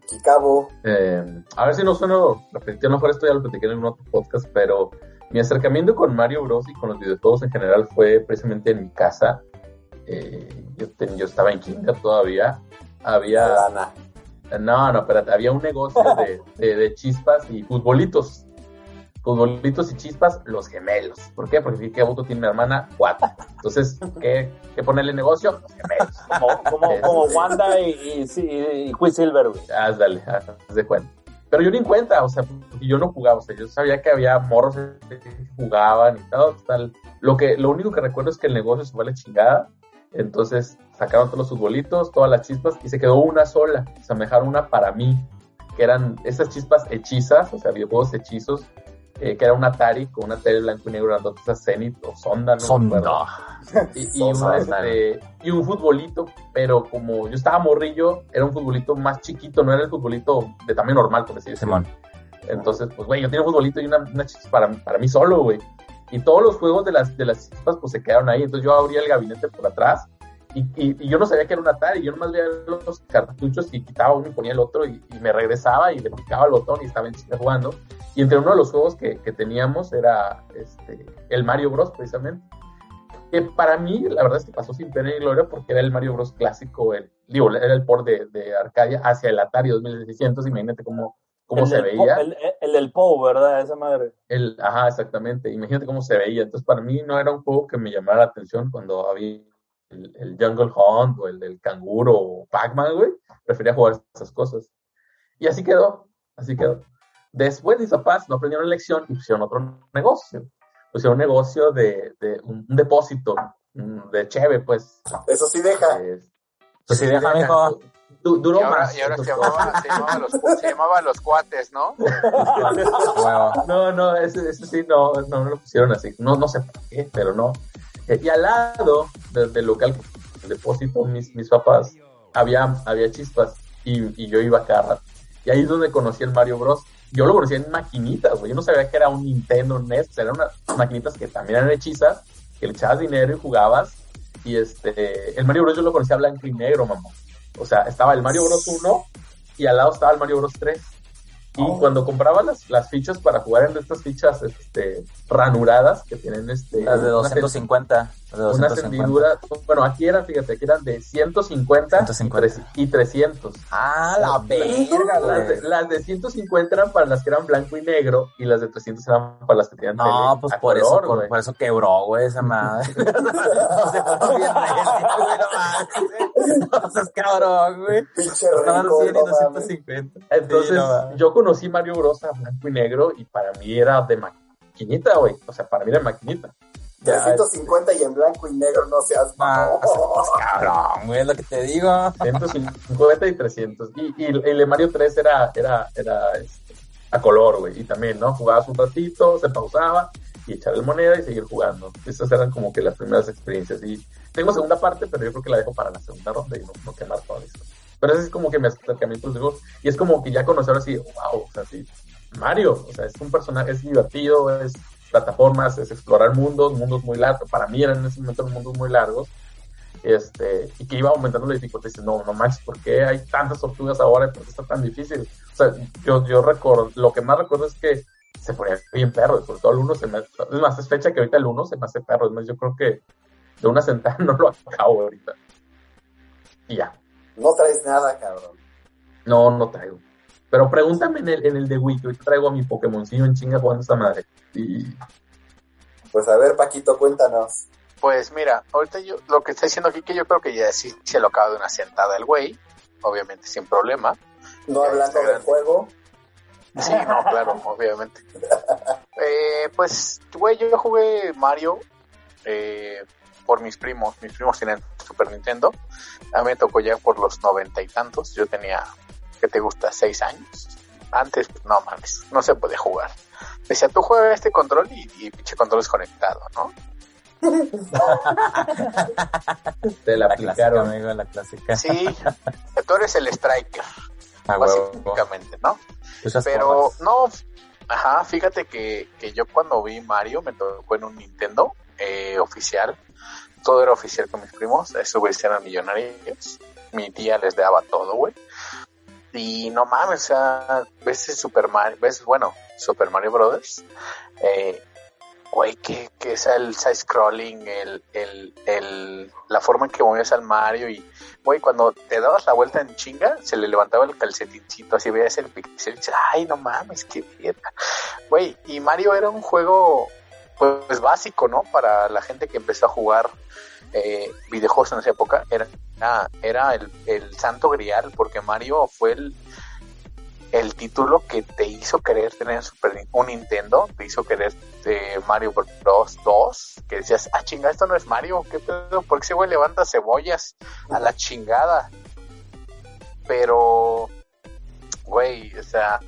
Chicago. Eh, a ver si no sueno repetitivo, a lo mejor esto ya lo platiqué en otro podcast, pero mi acercamiento con Mario Bros. y con los videojuegos en general fue precisamente en mi casa. Eh, yo, ten- yo estaba en kinder todavía. Había... No, no, espérate, había un negocio de, de- de chispas y futbolitos. Futbolitos y chispas, los gemelos. ¿Por qué? Porque qué auto tiene mi hermana, cuatro. Entonces, ¿qué, qué ponerle negocio? Los gemelos. Como, como, como Wanda y, y, sí, y Quicksilver, güey. Haz, dale, haz de cuenta. Pero yo ni en cuenta, o sea, porque yo no jugaba, o sea, yo sabía que había morros que jugaban y todo, tal. Lo que, lo único que recuerdo es que el negocio se fue a la chingada. Entonces sacaron todos los futbolitos, todas las chispas y se quedó una sola. O sea, me dejaron una para mí, que eran esas chispas hechizas, o sea, videojuegos hechizos, eh, que era un Atari con una tele blanco y negro grandote, esa Zenith o Sonda, no. Sonda. Y, y un, este, y un futbolito, pero como yo estaba morrillo, era un futbolito más chiquito, no era el futbolito de tamaño normal, por así decirlo. Simón. Entonces, pues, güey, yo tenía un futbolito y una, una chispa para, para mí solo, güey. Y todos los juegos de las, de las chispas, pues, se quedaron ahí. Entonces, yo abría el gabinete por atrás y, y, y yo no sabía que era un Atari. Yo nomás veía los cartuchos y quitaba uno y ponía el otro y, y me regresaba y le picaba el botón y estaba en chinga jugando. Y entre uno de los juegos que, que teníamos era este, el Mario Bros, precisamente. Que para mí, la verdad es que pasó sin pena ni gloria porque era el Mario Bros clásico, el, digo, era el port de, de Arcadia hacia el Atari 2600. Imagínate cómo, cómo El se veía. Po- el, el del ¿verdad? Esa madre. El, ajá, exactamente. Imagínate cómo se veía. Entonces, para mí no era un juego que me llamara la atención cuando había el, el Jungle Hunt o el del canguro o Pac-Man, güey. Prefería jugar esas cosas. Y así quedó. Así quedó. Después mis papás no aprendieron la lección y pusieron otro negocio. Pusieron un negocio de, de un, un depósito mm, de cheve, pues. Eso sí deja. Es- Pues sí, deja, mijo. Du- duró Y ahora, más. y ahora se, llamaba, se, llamaba los, se llamaba Los Cuates, ¿no? Huevo. No, no, ese, ese sí no, no, no lo pusieron así. No, no sé por qué, pero no. Eh, y al lado del, local, el depósito, mis, mis papás, había, había chispas y, y yo iba cada rato. Y ahí es donde conocí el Mario Bros. Yo lo conocía en maquinitas, güey. Yo no sabía que era un Nintendo NES, eran unas maquinitas que también eran hechizas, que le echabas dinero y jugabas. Y este, el Mario Bros. yo lo conocía blanco y negro, mamá. O sea, estaba el Mario Bros. 1 y al lado estaba el Mario Bros. 3. Y Oh. cuando compraba las, las fichas para jugar en estas fichas este, ranuradas que tienen este, Las de una 250. Una 250. hendidura, bueno, aquí eran, fíjate, aquí eran de 150, 150. Y, tres- y 300. Ah, la verga, Las de, las de 150 eran para las que eran blanco y negro y las de 300 eran para las que tenían No, tele pues por eso, color, por, güey. por eso quebró, güey, esa madre. no se puso bien güey, no seas cabrón, güey. Pinche Estaban rico, 100 y no mames. 250. Entonces, Sí, no yo conocí Mario Bros. a blanco y negro y para mí era de maquinita, güey. O sea, para mí era maquinita. Ya, 350 y en blanco y negro, no seas Ah, mamón. cabrón, güey, es lo que te digo. 150 y 300. Y, y el de Mario 3 era, era, era este, a color, güey. Y también, ¿no? Jugabas un ratito, se pausaba y echar el moneda y seguir jugando. Esas eran como que las primeras experiencias. Y tengo segunda parte, pero yo creo que la dejo para la segunda ronda y no, no quemar todo eso. Pero ese es como que mi acercamiento a los juegos. Y es como que ya conocer así, wow, o sea, sí. Mario, o sea, es un personaje, es divertido, es plataformas, es explorar mundos, mundos muy largos. Para mí eran en ese momento mundos muy largos este, y que iba aumentando la dificultad. Y dices, no, no manches, ¿por qué hay tantas tortugas ahora y por qué está tan difícil? O sea, yo, yo recuerdo, lo que más recuerdo es que se ponía bien perro, sobre todo el uno se me, es más, es fecha que ahorita el uno se me hace perro, es más, yo creo que de una sentada no lo acabo ahorita. Y ya, No traes nada, cabrón. no, no traigo. Pero pregúntame en el, en el de Wii, que ahorita traigo a mi Pokémoncillo en chinga jugando esta madre. Y Pues a ver, Paquito, cuéntanos. Pues mira, ahorita yo, lo que está diciendo aquí, que yo creo que ya sí se lo acaba de una sentada el güey, obviamente sin problema. No hablando del grande. juego. Sí, no, claro, obviamente. Eh, pues, güey, yo jugué Mario eh, por mis primos. Mis primos tienen Super Nintendo. A mí me tocó ya por los noventa y tantos. Yo tenía, ¿qué te gusta? Seis años. Antes, no mames, no se podía jugar. Decía, tú juegas este control y, y pinche control desconectado, ¿no? Te la La clásica, aplicaron. amigo, la clásica. Sí, tú eres el striker, huevo. básicamente, ¿no? Esas Pero formas. no, ajá, fíjate que, que yo cuando vi Mario me tocó en un Nintendo eh, oficial. Todo era oficial con mis primos. Esos güeyes eran millonarios. Mi tía les daba todo, güey. Y no mames, o sea, ves Super Mario, ves, bueno, Super Mario Brothers. Eh, güey, que, que es el side scrolling, el, el, el, la forma en que movías al Mario y, güey, cuando te dabas la vuelta en chinga, se le levantaba el calcetincito, así veías el pixel y dices, ay, no mames, qué mierda. Güey, y Mario era un juego, pues, básico, ¿no? Para la gente que empezó a jugar eh, videojuegos en esa época, era, era, el, el santo grial, porque Mario fue el, el título que te hizo querer tener Super un Nintendo, te hizo querer eh, Mario Bros 2, que decías, ah, chinga, esto no es Mario, ¿qué pedo? ¿Por qué ese güey levanta cebollas a la chingada? Pero, güey, o sea,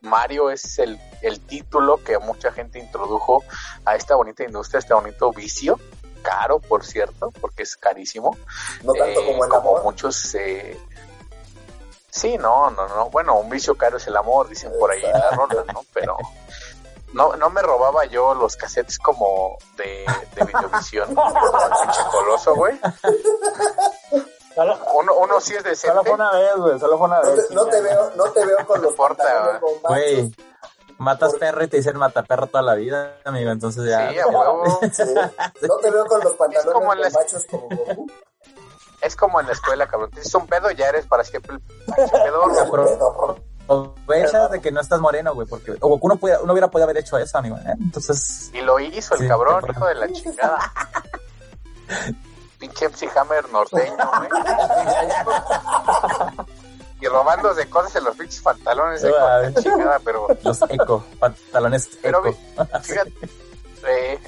Mario es el, el título que mucha gente introdujo a esta bonita industria, a este bonito vicio, caro, por cierto, porque es carísimo. No tanto eh, como el amor. muchos eh, sí no no no bueno un vicio caro es el amor dicen por ahí en la rola no pero no no me robaba yo los cassettes como de, de videovisión como el pinche coloso güey. Solo, uno uno sí es solo decente. fue una vez, güey, solo fue una No vez. te, no te veo, no te veo con los importa, pantalones güey. Matas Por- perro y te dicen mata perro toda la vida, amigo. Entonces ya. sí a huevo Sí. No te veo con los pantalones como en las- bombachos como Goku. es como en la escuela cabrón tienes un pedo ya eres para siempre el. Pero- Aprovechas de que no estás moreno, güey, porque o Goku no, puede- no hubiera podido haber hecho eso, amigo. ¿eh? Entonces, Y lo hizo el Sí, cabrón, cabrón. hijo de la chingada. Pinche MC Hammer norteño, güey. Y robándose cosas en los pinches pantalones de Ah, la chingada, pero, los eco, pantalones pero eco. vi- fíjate, eh,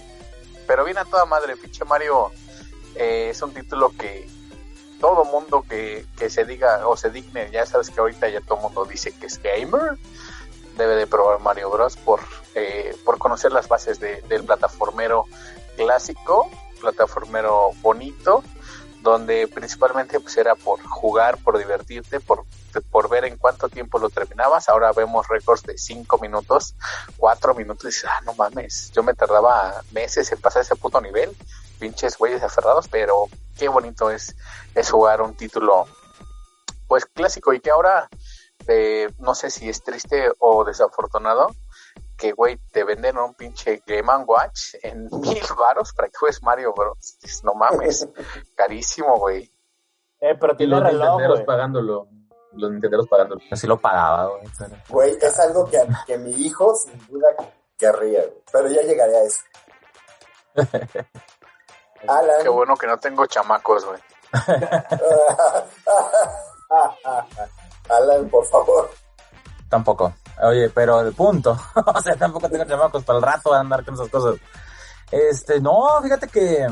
pero viene a toda madre, pinche Mario eh, es un título que todo mundo que, que se diga o se digne, ya sabes que ahorita ya todo mundo dice que es gamer, debe de probar Mario Bros. por, eh, por conocer las bases de- del plataformero clásico, plataformero bonito, donde principalmente pues era por jugar, por divertirte, por, por ver en cuánto tiempo lo terminabas. Ahora vemos récords de 5 minutos, 4 minutos y dices, ah, no mames, yo me tardaba meses en pasar ese puto nivel, pinches güeyes aferrados, pero qué bonito es, es jugar un título pues clásico y que ahora eh, no sé si es triste o desafortunado que güey te venden un pinche Game Watch en mil varos para que juegues Mario Bros. Dices, No mames, carísimo güey. Eh, pero Y tiene los reloj, güey. pagándolo. Los nintenderos pagándolo. Yo sí lo pagaba, güey. pero- Güey, es algo que, que mi hijo sin duda querría, güey. Pero ya llegaré a eso. Alan. Qué bueno que no tengo chamacos, güey. Alan, por favor. Tampoco. Oye, pero el punto. o sea, tampoco tengo chamacos para el rato de andar con esas cosas. Este, no, fíjate que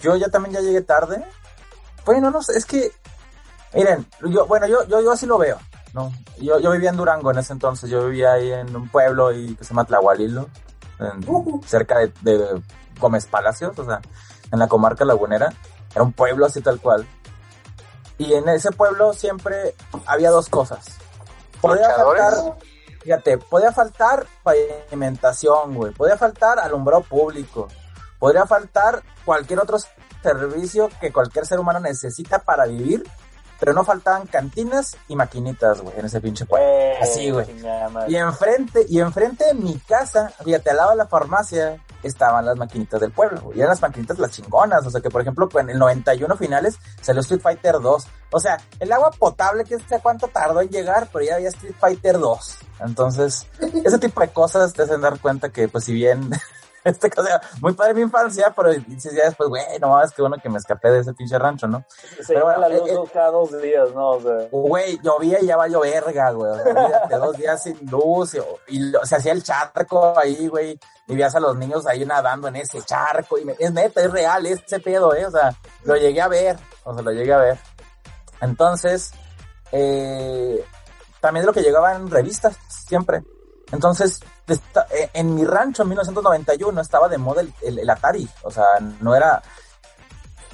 yo ya también ya llegué tarde. Bueno, no sé, es que, miren, yo, bueno, yo, yo, yo así lo veo, ¿no? Yo, yo vivía en Durango en ese entonces, yo vivía ahí en un pueblo y que se llama Tlahualilo, en- cerca de, de Gómez Palacios, o sea, en la comarca lagunera. Era un pueblo así tal cual. Y en ese pueblo siempre había dos cosas. Podía faltar, fíjate, podía faltar pavimentación, güey. Podía faltar alumbrado público. Podría faltar cualquier otro servicio que cualquier ser humano necesita para vivir. Pero no faltaban cantinas y maquinitas, güey, en ese pinche pueblo. Güey, Así, güey. Y enfrente, y enfrente de mi casa, fíjate, al lado de la farmacia, estaban las maquinitas del pueblo, güey. Y eran las maquinitas las chingonas. O sea que, por ejemplo, en el 91 finales salió Street Fighter 2. O sea, el agua potable, que sé cuánto tardó en llegar, pero ya había Street Fighter 2. Entonces, ese tipo de cosas te hacen dar cuenta que, pues, si bien Este, o sea, muy padre mi infancia, pero dices ya después, güey, no mames, qué bueno que me escapé de ese pinche rancho, ¿no? Se Pero bueno, la luz eh, eh, cada dos días, ¿no? O sea, Güey, llovía y ya valió verga, güey. O sea, dos días sin luz y, y se hacía el charco ahí, güey. Y veías a los niños ahí nadando en ese charco. Y me- es neta, es real ese pedo, ¿eh? O sea, lo llegué a ver. O sea, lo llegué a ver. Entonces, eh, también lo que llegaba en revistas, siempre. Entonces, eh, en mi rancho en 1991 estaba de moda el, Atari. O sea, no era,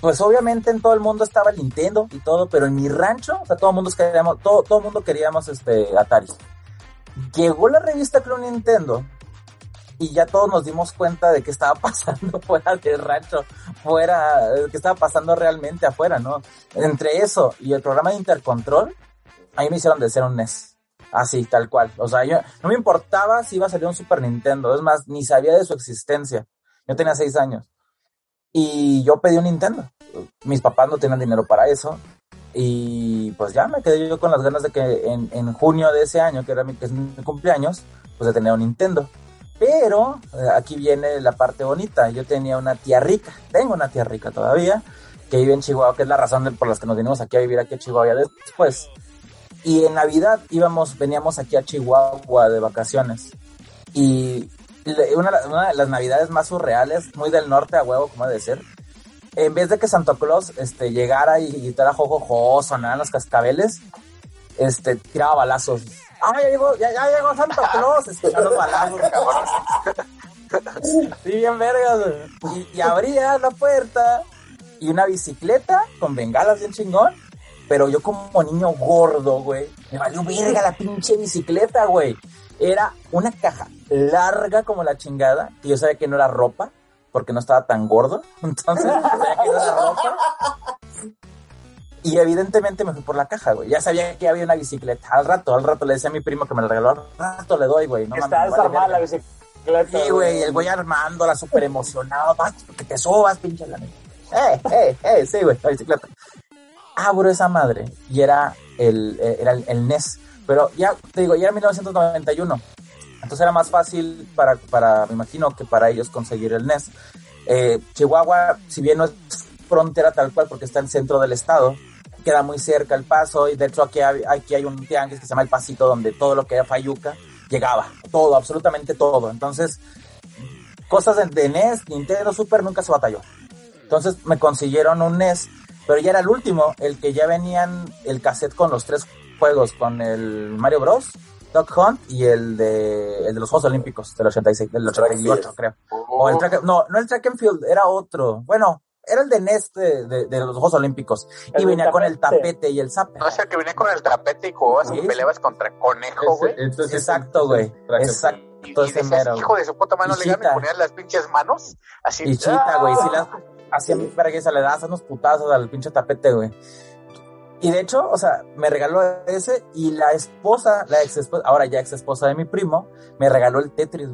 pues obviamente en todo el mundo estaba el Nintendo y todo, pero en mi rancho, o sea, todo el mundo queríamos, todo, todo el mundo queríamos este Atari. Llegó la revista Club Nintendo y ya todos nos dimos cuenta de qué estaba pasando fuera del rancho, fuera, qué estaba pasando realmente afuera, ¿no? Entre eso y el programa de Intercontrol, ahí me hicieron de ser un NES. Así, tal cual. O sea, yo no me importaba si iba a salir un Super Nintendo. Es más, ni sabía de su existencia. Yo tenía seis años. Y yo pedí un Nintendo. Mis papás no tenían dinero para eso. Y pues ya me quedé yo con las ganas de que en, en junio de ese año, que era mi, que es mi cumpleaños, pues de tener un Nintendo. Pero eh, aquí viene la parte bonita. Yo tenía una tía rica, tengo una tía rica todavía, que vive en Chihuahua, que es la razón por la que nos vinimos aquí a vivir aquí a Chihuahua después. Y en Navidad íbamos, veníamos aquí a Chihuahua de vacaciones. Y una, una de las navidades más surreales, muy del norte a huevo, como ser, en vez de que Santa Claus este, llegara y gritara jojojo, sonaran los cascabeles, este, tiraba balazos. ¡Ah, ya llegó, ya, ya llegó Santa Claus! Escuchando los balazos, cabrón. Sí. Y, y abría la puerta y una bicicleta con bengalas bien chingón. Pero yo como niño gordo, güey, me valió verga la pinche bicicleta, güey. Era una caja larga como la chingada, que yo sabía que no era ropa, porque no estaba tan gordo. Entonces, sabía que no era ropa. Y evidentemente me fui por la caja, güey. Ya sabía que había una bicicleta. Al rato, al rato le decía a mi primo que me la regaló. Al rato le doy, güey. No está vale desarmada la bicicleta. Sí, güey, el güey armándola súper emocionado. Que te subas, pinche la. Eh, eh, eh, sí, güey, la bicicleta. Abro esa madre y era el, eh, era el, el NES. Pero ya, te digo, ya era 1991. Entonces era más fácil para, para, me imagino que para ellos conseguir el NES. Eh, Chihuahua, si bien no es frontera tal cual porque está en el centro del estado, queda muy cerca el paso y de hecho aquí hay, aquí hay un tianguis que se llama El Pasito donde todo lo que era Fayuca llegaba, todo, absolutamente todo. Entonces, cosas de, de NES, Nintendo, Super, nunca se batalló. Entonces me consiguieron un NES, pero ya era el último, el que ya venían el cassette con los tres juegos, con el Mario Bros, Duck Hunt y el de, el de los Juegos Olímpicos del 86, del 88 creo. O el track, no, no el track and field, era otro. Bueno, era el de NES de, de- de los Juegos Olímpicos. El y venía con el tapete. y el zapper. No es el que viene con el tapete y jugabas Sí, y peleabas contra conejo, güey. Exacto, güey. Exacto. Y, y ese decías, mero, hijo de su puta mano, le ponías las pinches manos. Así. Y chita, güey, ¡ah! si las hacía mi vergüenza, le das unos putazos al pinche tapete, güey. Y de hecho, o sea, me regaló ese y la esposa, la ex esposa, ahora ya ex esposa de mi primo, me regaló el Tetris.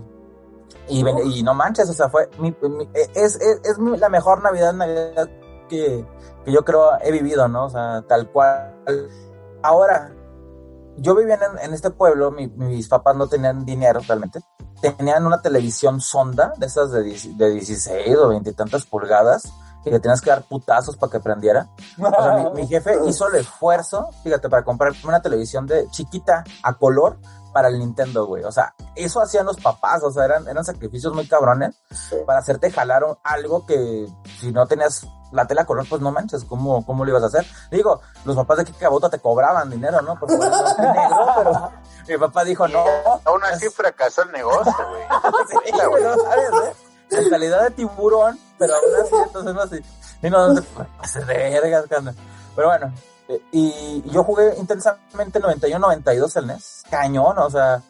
Y, y no manches, o sea, fue mi, mi- es, es, es mi- la mejor Navidad, Navidad que, que yo creo he vivido, ¿no? O sea, tal cual. Ahora, yo vivía en, en este pueblo, mi- mis papás no tenían dinero realmente. Tenían una televisión sonda, de esas de, 10 de 16 o 20 y tantas pulgadas, que le tenías que dar putazos para que prendiera. O sea, mi, mi jefe hizo el esfuerzo, fíjate, para comprar una televisión de chiquita a color para el Nintendo, güey. O sea, eso hacían los papás, o sea, eran, eran sacrificios muy cabrones para hacerte jalar algo que si no tenías la tela color, pues no manches, ¿cómo, cómo lo ibas a hacer? Digo, los papás de Kikabota te cobraban dinero, ¿no? Por negro, pero mi papá dijo, no. Aún así fracasó el negocio, güey. Sí, sabes, ¿eh? Mentalidad de tiburón, pero aún así, entonces no así. Y no, no te pases de vergas. Pero bueno, y yo jugué intensamente 91-92 el NES. Cañón, o sea,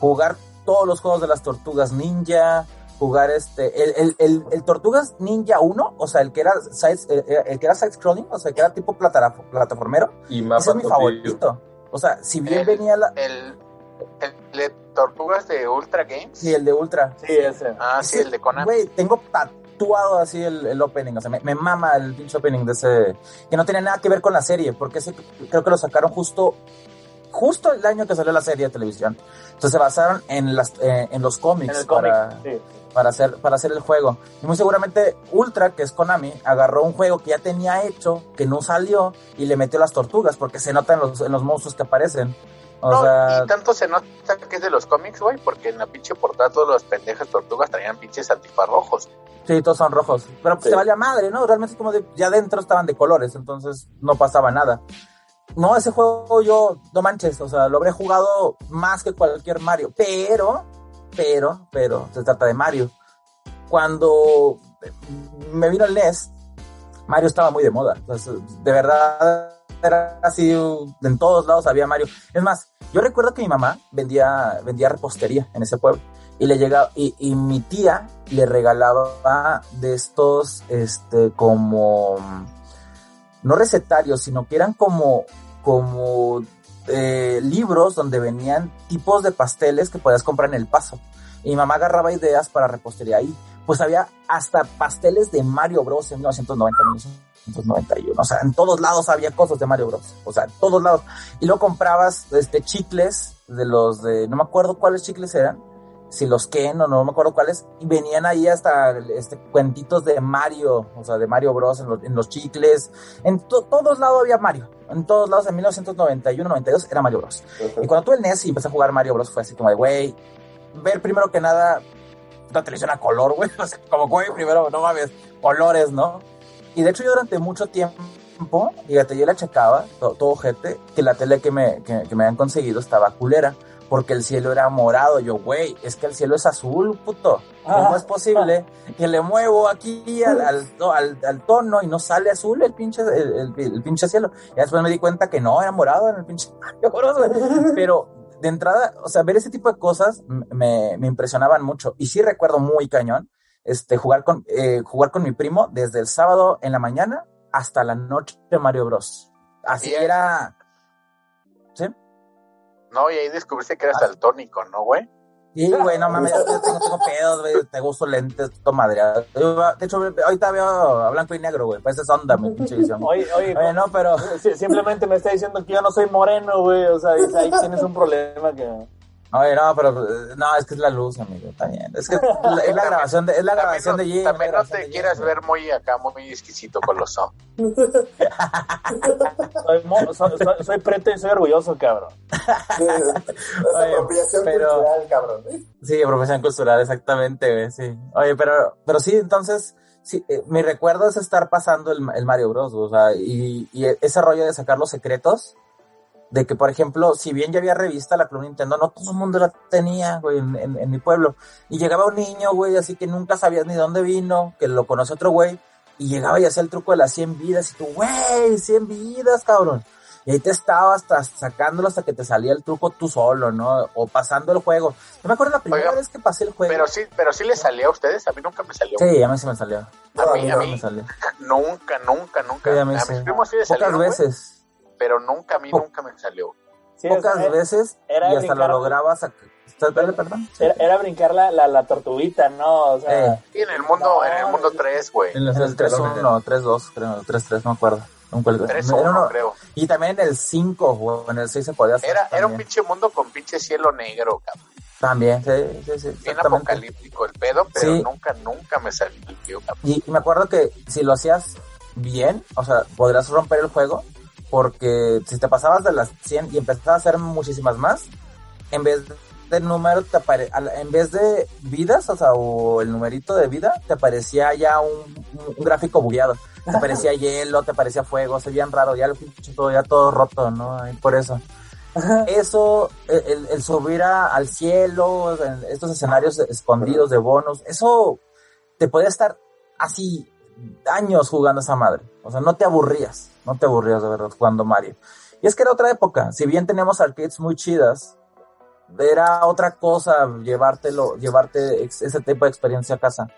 jugar todos los juegos de las tortugas ninja, jugar este, el, el, el, el Tortugas Ninja 1, o sea, el que era side, el, el que era side scrolling, o sea, el que era tipo platara- plataformero, Y ese mapa es mi favorito. O sea, si bien El- venía la, El, el de tortugas de Ultra Games. sí, el de Ultra, Sí, ese. Ah, sí, el de Conan. Güey, tengo tatuado así el, el opening, o sea, me, me mama el pinche opening de ese, que no tiene nada que ver con la serie, porque ese creo que lo sacaron justo, justo el año que salió la serie de televisión. Entonces se basaron en, las, eh, en los cómics En el cómic, para, sí. para, hacer, para hacer el juego. Y muy seguramente Ultra, que es Konami, agarró un juego que ya tenía hecho, que no salió, y le metió las tortugas, porque se nota en los, en los monstruos que aparecen. O No, sea, y tanto se nota que es de los cómics, güey, porque en la pinche portada todos los pendejas tortugas traían pinches antifaz rojos. Sí, todos son rojos. Pero pues Sí. te valía madre, ¿no? Realmente es como de, ya adentro estaban de colores, entonces no pasaba nada. No, ese juego yo, no manches, o sea, lo habré jugado más que cualquier Mario. Pero, pero, pero, se trata de Mario. Cuando me vino el NES, Mario estaba muy de moda. Entonces, de verdad, era así, en todos lados había Mario. Es más, yo recuerdo que mi mamá vendía, vendía repostería en ese pueblo y le llegaba y, mi tía le regalaba de estos este como no recetarios sino que eran como como eh, libros donde venían tipos de pasteles que podías comprar en el paso. Y mi mamá agarraba ideas para repostería ahí. Pues había hasta pasteles de Mario Bros en 1990 1991 o sea en todos lados había cosas de Mario Bros o sea en todos lados y luego comprabas este chicles de los de no me acuerdo cuáles chicles eran si los Ken o no me acuerdo cuáles, y venían ahí hasta este, cuentitos de Mario, o sea, de Mario Bros. en, los- en los chicles, en to- todos lados había Mario, en todos lados, en 1991, 92 era Mario Bros. Y cuando tuve el NES y empecé a jugar Mario Bros. fue así como de, güey, ver primero que nada la televisión a color, güey, o sea, como, güey, primero, no mames, colores, ¿no? Y de hecho yo durante mucho tiempo, fíjate, yo la checaba, todo, todo gente, que la tele que me, que, que me habían conseguido estaba culera, porque el cielo era morado. Yo, güey, es que el cielo es azul, puto. ¿Cómo Ah. es posible que le muevo aquí al, al, al- al tono y no sale azul el pinche, el, el- el pinche cielo? Y después me di cuenta que no, era morado en el pinche. Pero de entrada, o sea, ver ese tipo de cosas me, me impresionaban mucho. Y sí recuerdo muy cañón este, jugar, con, eh, jugar con mi primo desde el sábado en la mañana hasta la noche de Mario Bros. Así Bien. era. ¿Sí? No, y ahí descubriste que eras daltónico, ¿no, güey? Sí, güey, no mames, yo tengo, tengo pedos, güey, tengo uso lentes. Yo, De hecho, ahorita veo a blanco y negro, güey, pues es onda mi pinche visión. Oye, oye, Oye, no, pero... si- simplemente me está diciendo que yo no soy moreno, güey. O sea, ahí tienes un problema que. Oye, no, pero... eh, No, es que es la luz, amigo, también. Es que es la, es la grabación de, es la grabación de no, Jim. también no te de quieras Jim, ver muy acá, muy exquisito con los ojos. Soy, mo- soy, soy, soy preto y soy orgulloso, cabrón. Es Oye, apropiación pero- cultural, cabrón. Sí, profesión cultural, exactamente, güey, sí. Oye, pero, pero sí, entonces, sí, eh, mi recuerdo es estar pasando el, el Mario Bros, o sea, y, y ese rollo de sacar los secretos, de que, por ejemplo, si bien ya había revista la Club Nintendo, no todo el mundo la tenía, güey, en, en- en mi pueblo. Y llegaba un niño, güey, así que nunca sabías ni dónde vino, que lo conoce otro güey, y llegaba y hacía el truco de las 100 vidas, y tú, güey, 100 vidas, cabrón. Y ahí te estabas hasta sacándolo hasta que te salía el truco tú solo, ¿no? O pasando el juego. Yo me acuerdo la primera Oiga, vez que pasé el juego. Pero sí, pero sí le salió a ustedes, a mí nunca me salió. Sí, a mí sí me salió. A mí, a me mí, salió. nunca, nunca, nunca. Sí, a mí a sí. mis primos sí le Pocas salieron, güey, veces. Pero nunca, a mí nunca me salió. Sí, pocas era- veces. era y hasta lo brincar- lograbas. a- Dale, perdón. Sí. Era, era brincar la, la, la tortuguita, ¿no? O sea, Eh, Sí, en el mundo, No, en el mundo 3, güey. en el 3-1, 3-2, creo. 3-3, no me acuerdo. Un cual- 3 era 1, uno- creo. Y también en el 5, o en el 6 se podía hacer. Era, era un pinche mundo con pinche cielo negro, cabrón. También, sí, sí, sí. Bien apocalíptico el pedo, pero Sí. nunca, nunca me salió, cabrón. Y, y me acuerdo que si lo hacías bien, o sea, podrías romper el juego, porque si te pasabas de las 100 y empezabas a hacer muchísimas más, en vez de número, te apare- en vez de vidas, o sea, o el numerito de vida, te aparecía ya un, un- un gráfico bugueado. Te aparecía hielo, te aparecía fuego, se veían raro, ya lo todo, ya todo roto, ¿no? Y por eso. Eso, el, el- subir a- al cielo, estos escenarios escondidos de bonos, eso te podía estar así años jugando esa madre. O sea, no te aburrías, no te aburrías de verdad jugando Mario. Y es que era otra época, si bien teníamos arcades muy chidas, era otra cosa llevártelo, llevarte ese tipo de experiencia a casa.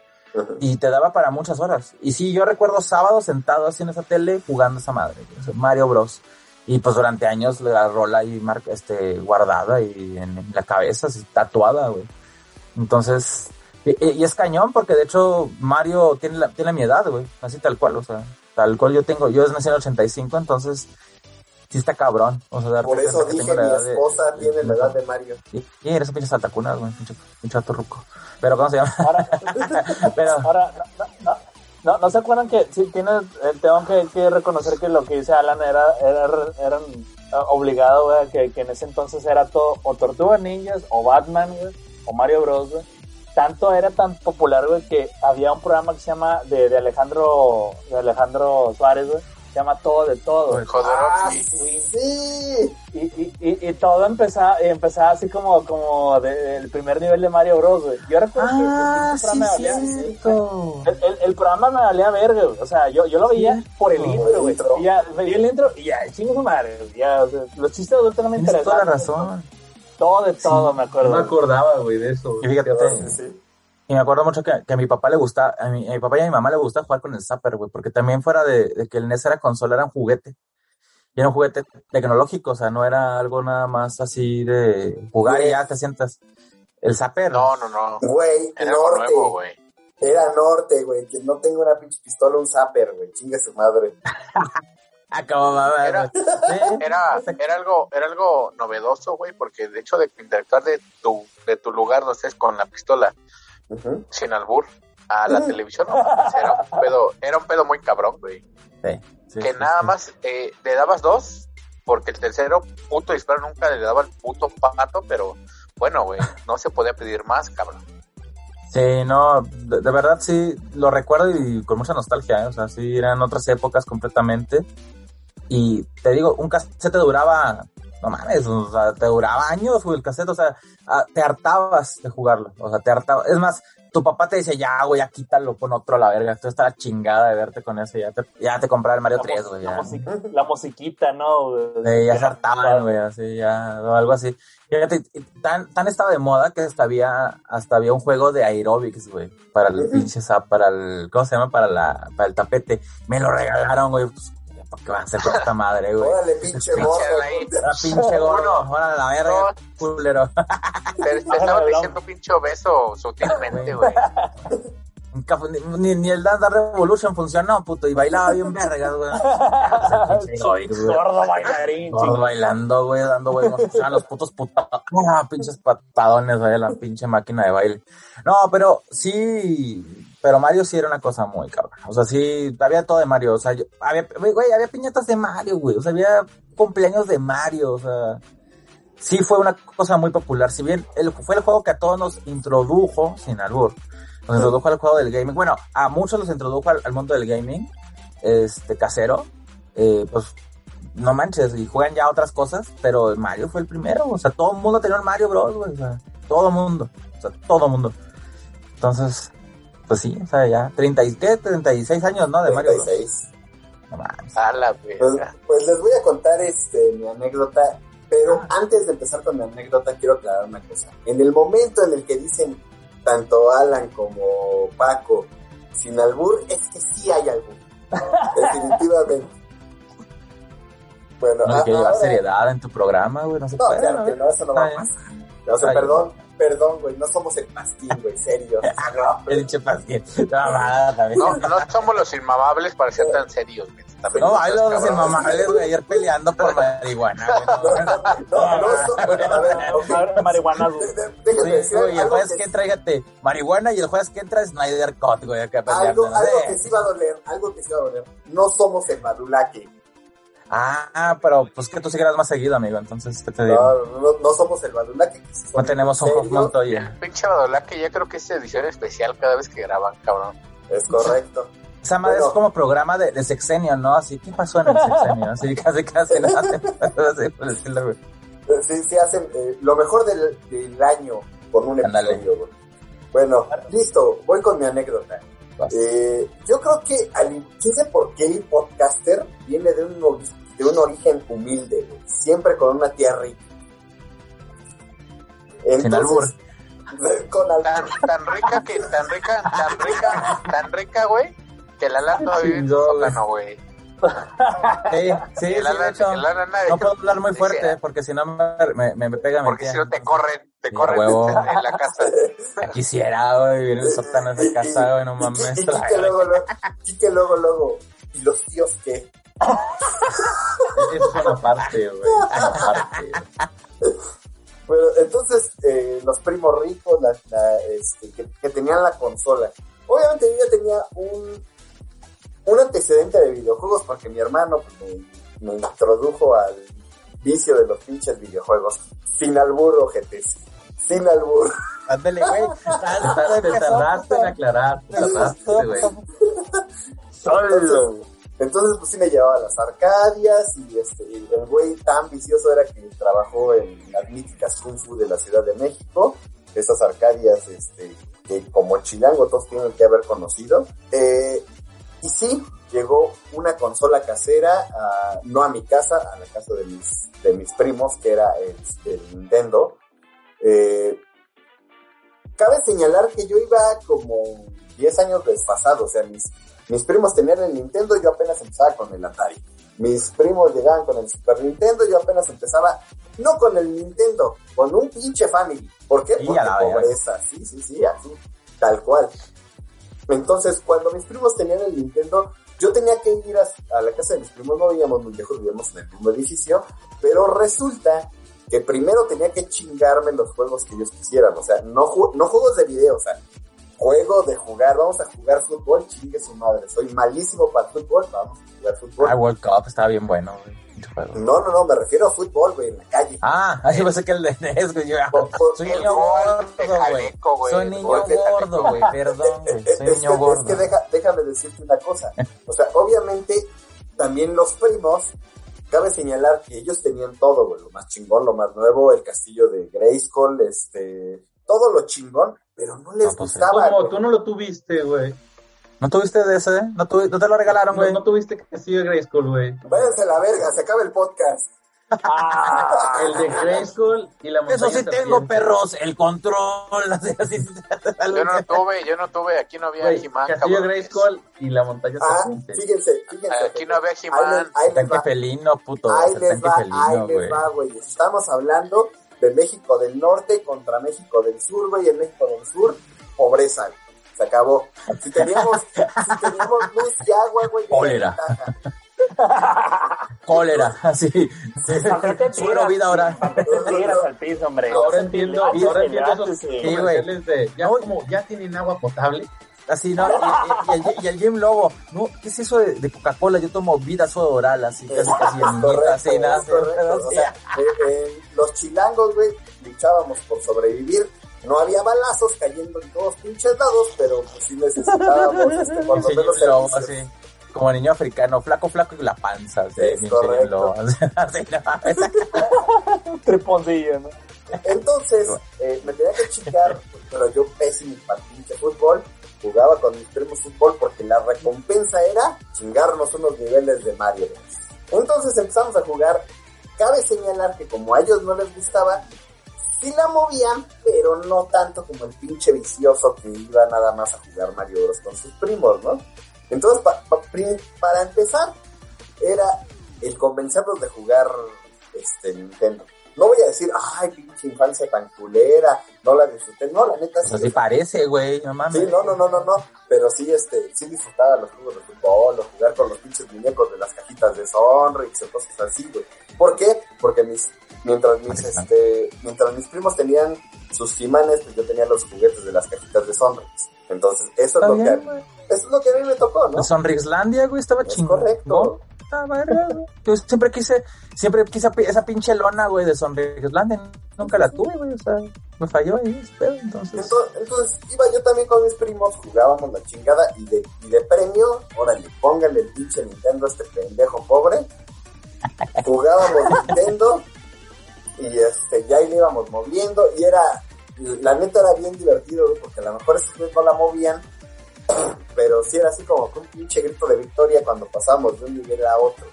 Y te daba para muchas horas. Y sí, yo recuerdo sábado sentado así en esa tele jugando esa madre, Mario Bros. Y pues durante años la rola ahí mar- este, guardada y en, en la cabeza, así, tatuada, güey. Entonces, y, y es cañón porque de hecho Mario tiene, la, tiene mi edad, güey. Así tal cual, o sea, tal cual yo tengo, yo nací en el 85, entonces sí está cabrón. O sea, darte Por eso dije, tengo la mi edad de- esposa tiene la edad de Mario. Sí, sí, eres un pinche saltacunas, güey, pinche, ruco. Pero, ¿cómo se llama? Ahora, Pero, ahora no, no, no, no, ¿no se acuerdan que sí tienes, eh, tengo que, que reconocer que lo que dice Alan era, era, eran ah, obligado, güey, que, que en ese entonces era todo o Tortuga Ninjas o Batman, güey, o Mario Bros, güey. Tanto era tan popular, güey, que había un programa que se llama de, de Alejandro, de Alejandro Suárez, güey, se llama Todo de Todo. güey. Ah, sí. Y, y, y, y todo empezaba, empezaba así como, como de- el primer nivel de Mario Bros, güey. Yo recuerdo que ah, el sí, programa me valía- el, el, el programa me valía verga, güey. O sea, yo, yo lo veía por el intro, güey. Y ya, veía el intro y ya, chingo su madre, güey. Ya, o sea, los chistes adultos no me Tienes interesaban. toda la razón. Todo de todo, me No acuerdo. me acordaba, güey, de eso. Y fíjate, Sí, sí. Y me acuerdo mucho que, que a mi papá le gusta, a mi, a mi papá y a mi mamá le gusta jugar con el Zapper, güey, porque también fuera de, de que el NES era consola, era un juguete. Y era un juguete tecnológico, o sea, no era algo nada más así de jugar y ya te sientas. El Zapper. No, no, no. Güey, Era norte. nuevo, güey. Era norte, güey. Que no tenga una pinche pistola, un zapper, güey. Chingue su madre. Acabó, mamá. Era- Era, era algo, era algo novedoso, güey, porque de hecho de interactuar de tu, de tu lugar donde estés con la pistola sin albur a la televisión, no, era un pedo, era un pedo muy cabrón, güey. Sí, sí, que sí, nada sí. más eh, le dabas dos, porque el tercero, puto disparo, nunca le daba el puto pato, pero bueno, güey, no se podía pedir más, cabrón. Sí, no, de, de verdad sí, lo recuerdo y con mucha nostalgia, ¿eh? o sea, sí, eran otras épocas completamente. Y te digo, un cassette te duraba, no mames, o sea, te duraba años, güey, el cassette, o sea, te hartabas de jugarlo, o sea, te hartabas. Es más, tu papá te dice, ya, güey, ya quítalo, pon otro a la verga, tú estás chingada de verte con ese, ya te, ya te compraba el Mario La 3, mu- güey, la, la musiquita, ¿no? Sí, ya se hartaban, güey, así, ya, o algo así. Fíjate, tan, tan estaba de moda que hasta había, hasta había un juego de aerobics, güey, para el pinche para el, ¿cómo se llama? Para la, para el tapete. Me lo regalaron, güey, pues, ¿para qué va a hacer con esta madre, güey? Órale, pinche. Era pinche gordo, a la verga, culero. Te, te estaba diciendo pinche obeso sutilmente, güey. Ni, ni, ni el Dance Revolution funcionó, puto, y bailaba bien vergas, güey. Güey. Gordo bailarín, chingón. bailando, güey, dando, güey, escuchaban los putos puta, ah, pinches patadones, güey, la pinche máquina de baile. No, pero sí, pero Mario sí era una cosa muy cabrón. O sea, sí, había todo de Mario, o sea, yo- había, güey, había piñatas de Mario, güey, o sea, había cumpleaños de Mario, o sea, sí fue una cosa muy popular. Si bien el, fue el juego que a todos nos introdujo, sin albur, nos introdujo al juego del gaming. Bueno, a muchos los introdujo al, al mundo del gaming, este, casero, eh, pues no manches, y juegan ya otras cosas, pero Mario fue el primero, o sea, todo el mundo tenía un Mario Bros, güey, o sea, todo el mundo, o sea, todo el mundo. Entonces, pues sí, o sea, ya, 30 y, ¿qué? 36 años, ¿no? De Mario Bros. 36. No mames. A la Pues, pues les voy a contar este mi anécdota, pero antes de empezar con mi anécdota quiero aclarar una cosa. En el momento en el que dicen tanto Alan como Paco sin albur, es que sí hay albur. Definitivamente. Bueno, No hay que llevar seriedad en tu programa, güey, no se No, puede. claro ¿no? que no, eso no va a pasar. O sea, perdón, perdón, güey, no somos el pastín, güey, serio. Paciente. No, mamada también. No, no somos los inmamables para ser tan serios, güey. No, hay los inmamables, güey, ayer peleando por marihuana, güey. No, no, no, no, Marihuana, güey. y el jueves que- que entra, fíjate, marihuana y el jueves que entra es Snyder Cut, güey, acá peleando. Algo, no que sí va a doler, algo que sí va a doler. No somos el Madulaque. Ah, pero pues que tú sí grabas más seguido, amigo, entonces, ¿qué te digo? No, no, no somos el Madulaque. que sí No tenemos un. Hoff Montoya. Pinche Badolaque, ya creo que es edición especial cada vez que graban, cabrón. Es correcto. Esa madre Bueno. es como programa de, de sexenio, ¿no? Así, ¿qué pasó en el sexenio? Así, casi, casi, hace, así por decirlo, güey. Sí, sí hacen eh, lo mejor del, del año con un episodio. güey. Bueno, listo, voy con mi anécdota. Eh, yo creo que al, sabe por qué el podcaster viene de un, de un origen humilde, güey, siempre con una tía rica. Sin albur. Con albur. Tan, tan rica que, tan rica, tan rica, tan rica, güey, que la en su Chingón, güey. sótano, güey. Sí, sí, sí, de hecho, no puedo hablar muy fuerte, porque si no me, me, me, me pega mi Porque si no te corren, te Sí, corren huevo. en la casa. Ya Quisiera, güey, vivir en el sótano de casa, güey, no mames. Y, y, Quique luego, luego, Quique luego, luego. ¿Y los tíos qué? Eso es una parte, güey. Una parte. Bueno, entonces eh, los primos ricos la- la, este, que, que tenían la consola. Obviamente yo ya tenía un, un antecedente de videojuegos porque mi hermano pues, me, me introdujo al vicio de los pinches videojuegos. Sin albur, ojetes. Sin albur. Ándale, güey. Te te tardaste en aclarar, te tardaste, güey. Entonces, entonces, pues sí me llevaba a las Arcadias y este, el güey tan vicioso era que trabajó en las míticas Kung Fu de la Ciudad de México. Esas Arcadias, este, que como chilango todos tienen que haber conocido. Eh, y sí, llegó una consola casera, a- no a mi casa, a la casa de mis, de mis primos, que era el, el Nintendo. Eh, cabe señalar que yo iba como 10 años desfasado, o sea, mis, mis primos tenían el Nintendo, yo apenas empezaba con el Atari. Mis primos llegaban con el Super Nintendo, yo apenas empezaba, no con el Nintendo, con un pinche Family. ¿Por qué? Porque pobreza, sí, sí, sí, así, tal cual. Entonces, cuando mis primos tenían el Nintendo, yo tenía que ir a, la casa de mis primos, no vivíamos muy lejos, vivíamos en el mismo edificio, pero resulta que primero tenía que chingarme los juegos que ellos quisieran, o sea, no juegos de video, o sea, juego de jugar, vamos a jugar fútbol, chingue su madre, soy malísimo para el fútbol, vamos a jugar fútbol. Ah, World Cup estaba bien bueno, güey. No, no, no, me refiero a fútbol, güey, en la calle. Ah, ahí pensé que el de NES, güey. Yo, soy niño gordo, güey. Soy niño gordo, güey. Perdón, güey. Soy niño gordo. es que deja- déjame decirte una cosa. O sea, obviamente, también los primos, cabe señalar que ellos tenían todo, güey, lo más chingón, lo más nuevo, el castillo de Grayskull, este, todo lo chingón, pero no les No, pues, gustaba. ¿Cómo? Tú no lo tuviste, güey. ¿No tuviste de ese? ¿No, tuvi- no te lo regalaron, güey? no tuviste Castillo de Grayskull, güey. Váyanse a la verga, se acaba el podcast. Ah, El de Grayskull y la montaña Eso sí tengo, serpiente. perros. El control. Así, así, Yo no tuve, yo no tuve, aquí no había He-Man, Castillo. Grayskull y la montaña Ah, serpiente. fíjense, fíjense. Aquí no había He-Man. Tanque va, felino, puto. ahí les va, ahí felino, les va, güey. Estamos hablando de México del Norte contra México del Sur, güey. En México del Sur, pobreza, güey. Se acabó. Si teníamos, si teníamos luz y agua, güey. Cólera. Cólera, así. ¿Para qué te Suero tiras? vida ahora. ¿Para qué te tiras al piso, hombre? Ahora entiendo, ahora entiendo esos de ya como ya tienen agua potable. Así, ¿no? Y, y- y el, y el Jim Lobo, no, ¿qué es eso de, de Coca-Cola? Yo tomo vida soda oral, así, casi, casi, en Correcto, así, nada. O sea, eh, eh, los chilangos, güey, luchábamos por sobrevivir. No había balazos cayendo en todos pinches lados, pero pues sí necesitábamos este, por lo Pinche menos Jim Lobo, servicios. así, como niño africano, flaco, flaco y la panza, así, Es pinche correcto. Jim Lobo, así, no, Triponcillo, ¿no? Entonces, eh, me tenía que chingar, pero yo pésimo para el pinche fútbol. Jugaba con mis primos fútbol porque la recompensa era chingarnos unos niveles de Mario Bros. Entonces empezamos a jugar. Cabe señalar que como a ellos no les gustaba, sí la movían, pero no tanto como el pinche vicioso que iba nada más a jugar Mario Bros con sus primos, ¿no? Entonces, pa- pa- para empezar, era el convencerlos de jugar este Nintendo. No voy a decir, ay, pinche infancia tan culera, no la disfruté. No, la neta Pues sí. parece, güey, no mames. Sí, no, no, no, no, no. Pero sí, este, sí disfrutaba los juegos de fútbol, o jugar con los pinches muñecos de las cajitas de Sonrix o cosas así, güey. ¿Por qué? Porque mis, mientras mis, este, mientras mis primos tenían sus imanes, pues yo tenía los juguetes de las cajitas de Sonrix. Entonces, eso es lo bien, que, güey. eso es lo que a mí me tocó, ¿no? Sonrixlandia, güey, estaba Es chingón. correcto. Güey. Yo siempre quise, siempre quise esa pinche lona, güey, de Sonrixlandia. Nunca la tuve, güey, o sea, me falló ahí, entonces. Entonces, entonces iba yo también con mis primos, jugábamos la chingada y de, y de premio, órale, póngale el pinche Nintendo a este pendejo pobre. Jugábamos Nintendo y este, ya ahí le íbamos moviendo y era, la neta era bien divertido, porque a lo mejor esos no la movían, pero sí era así como que un pinche grito de victoria cuando pasamos de un nivel a otro.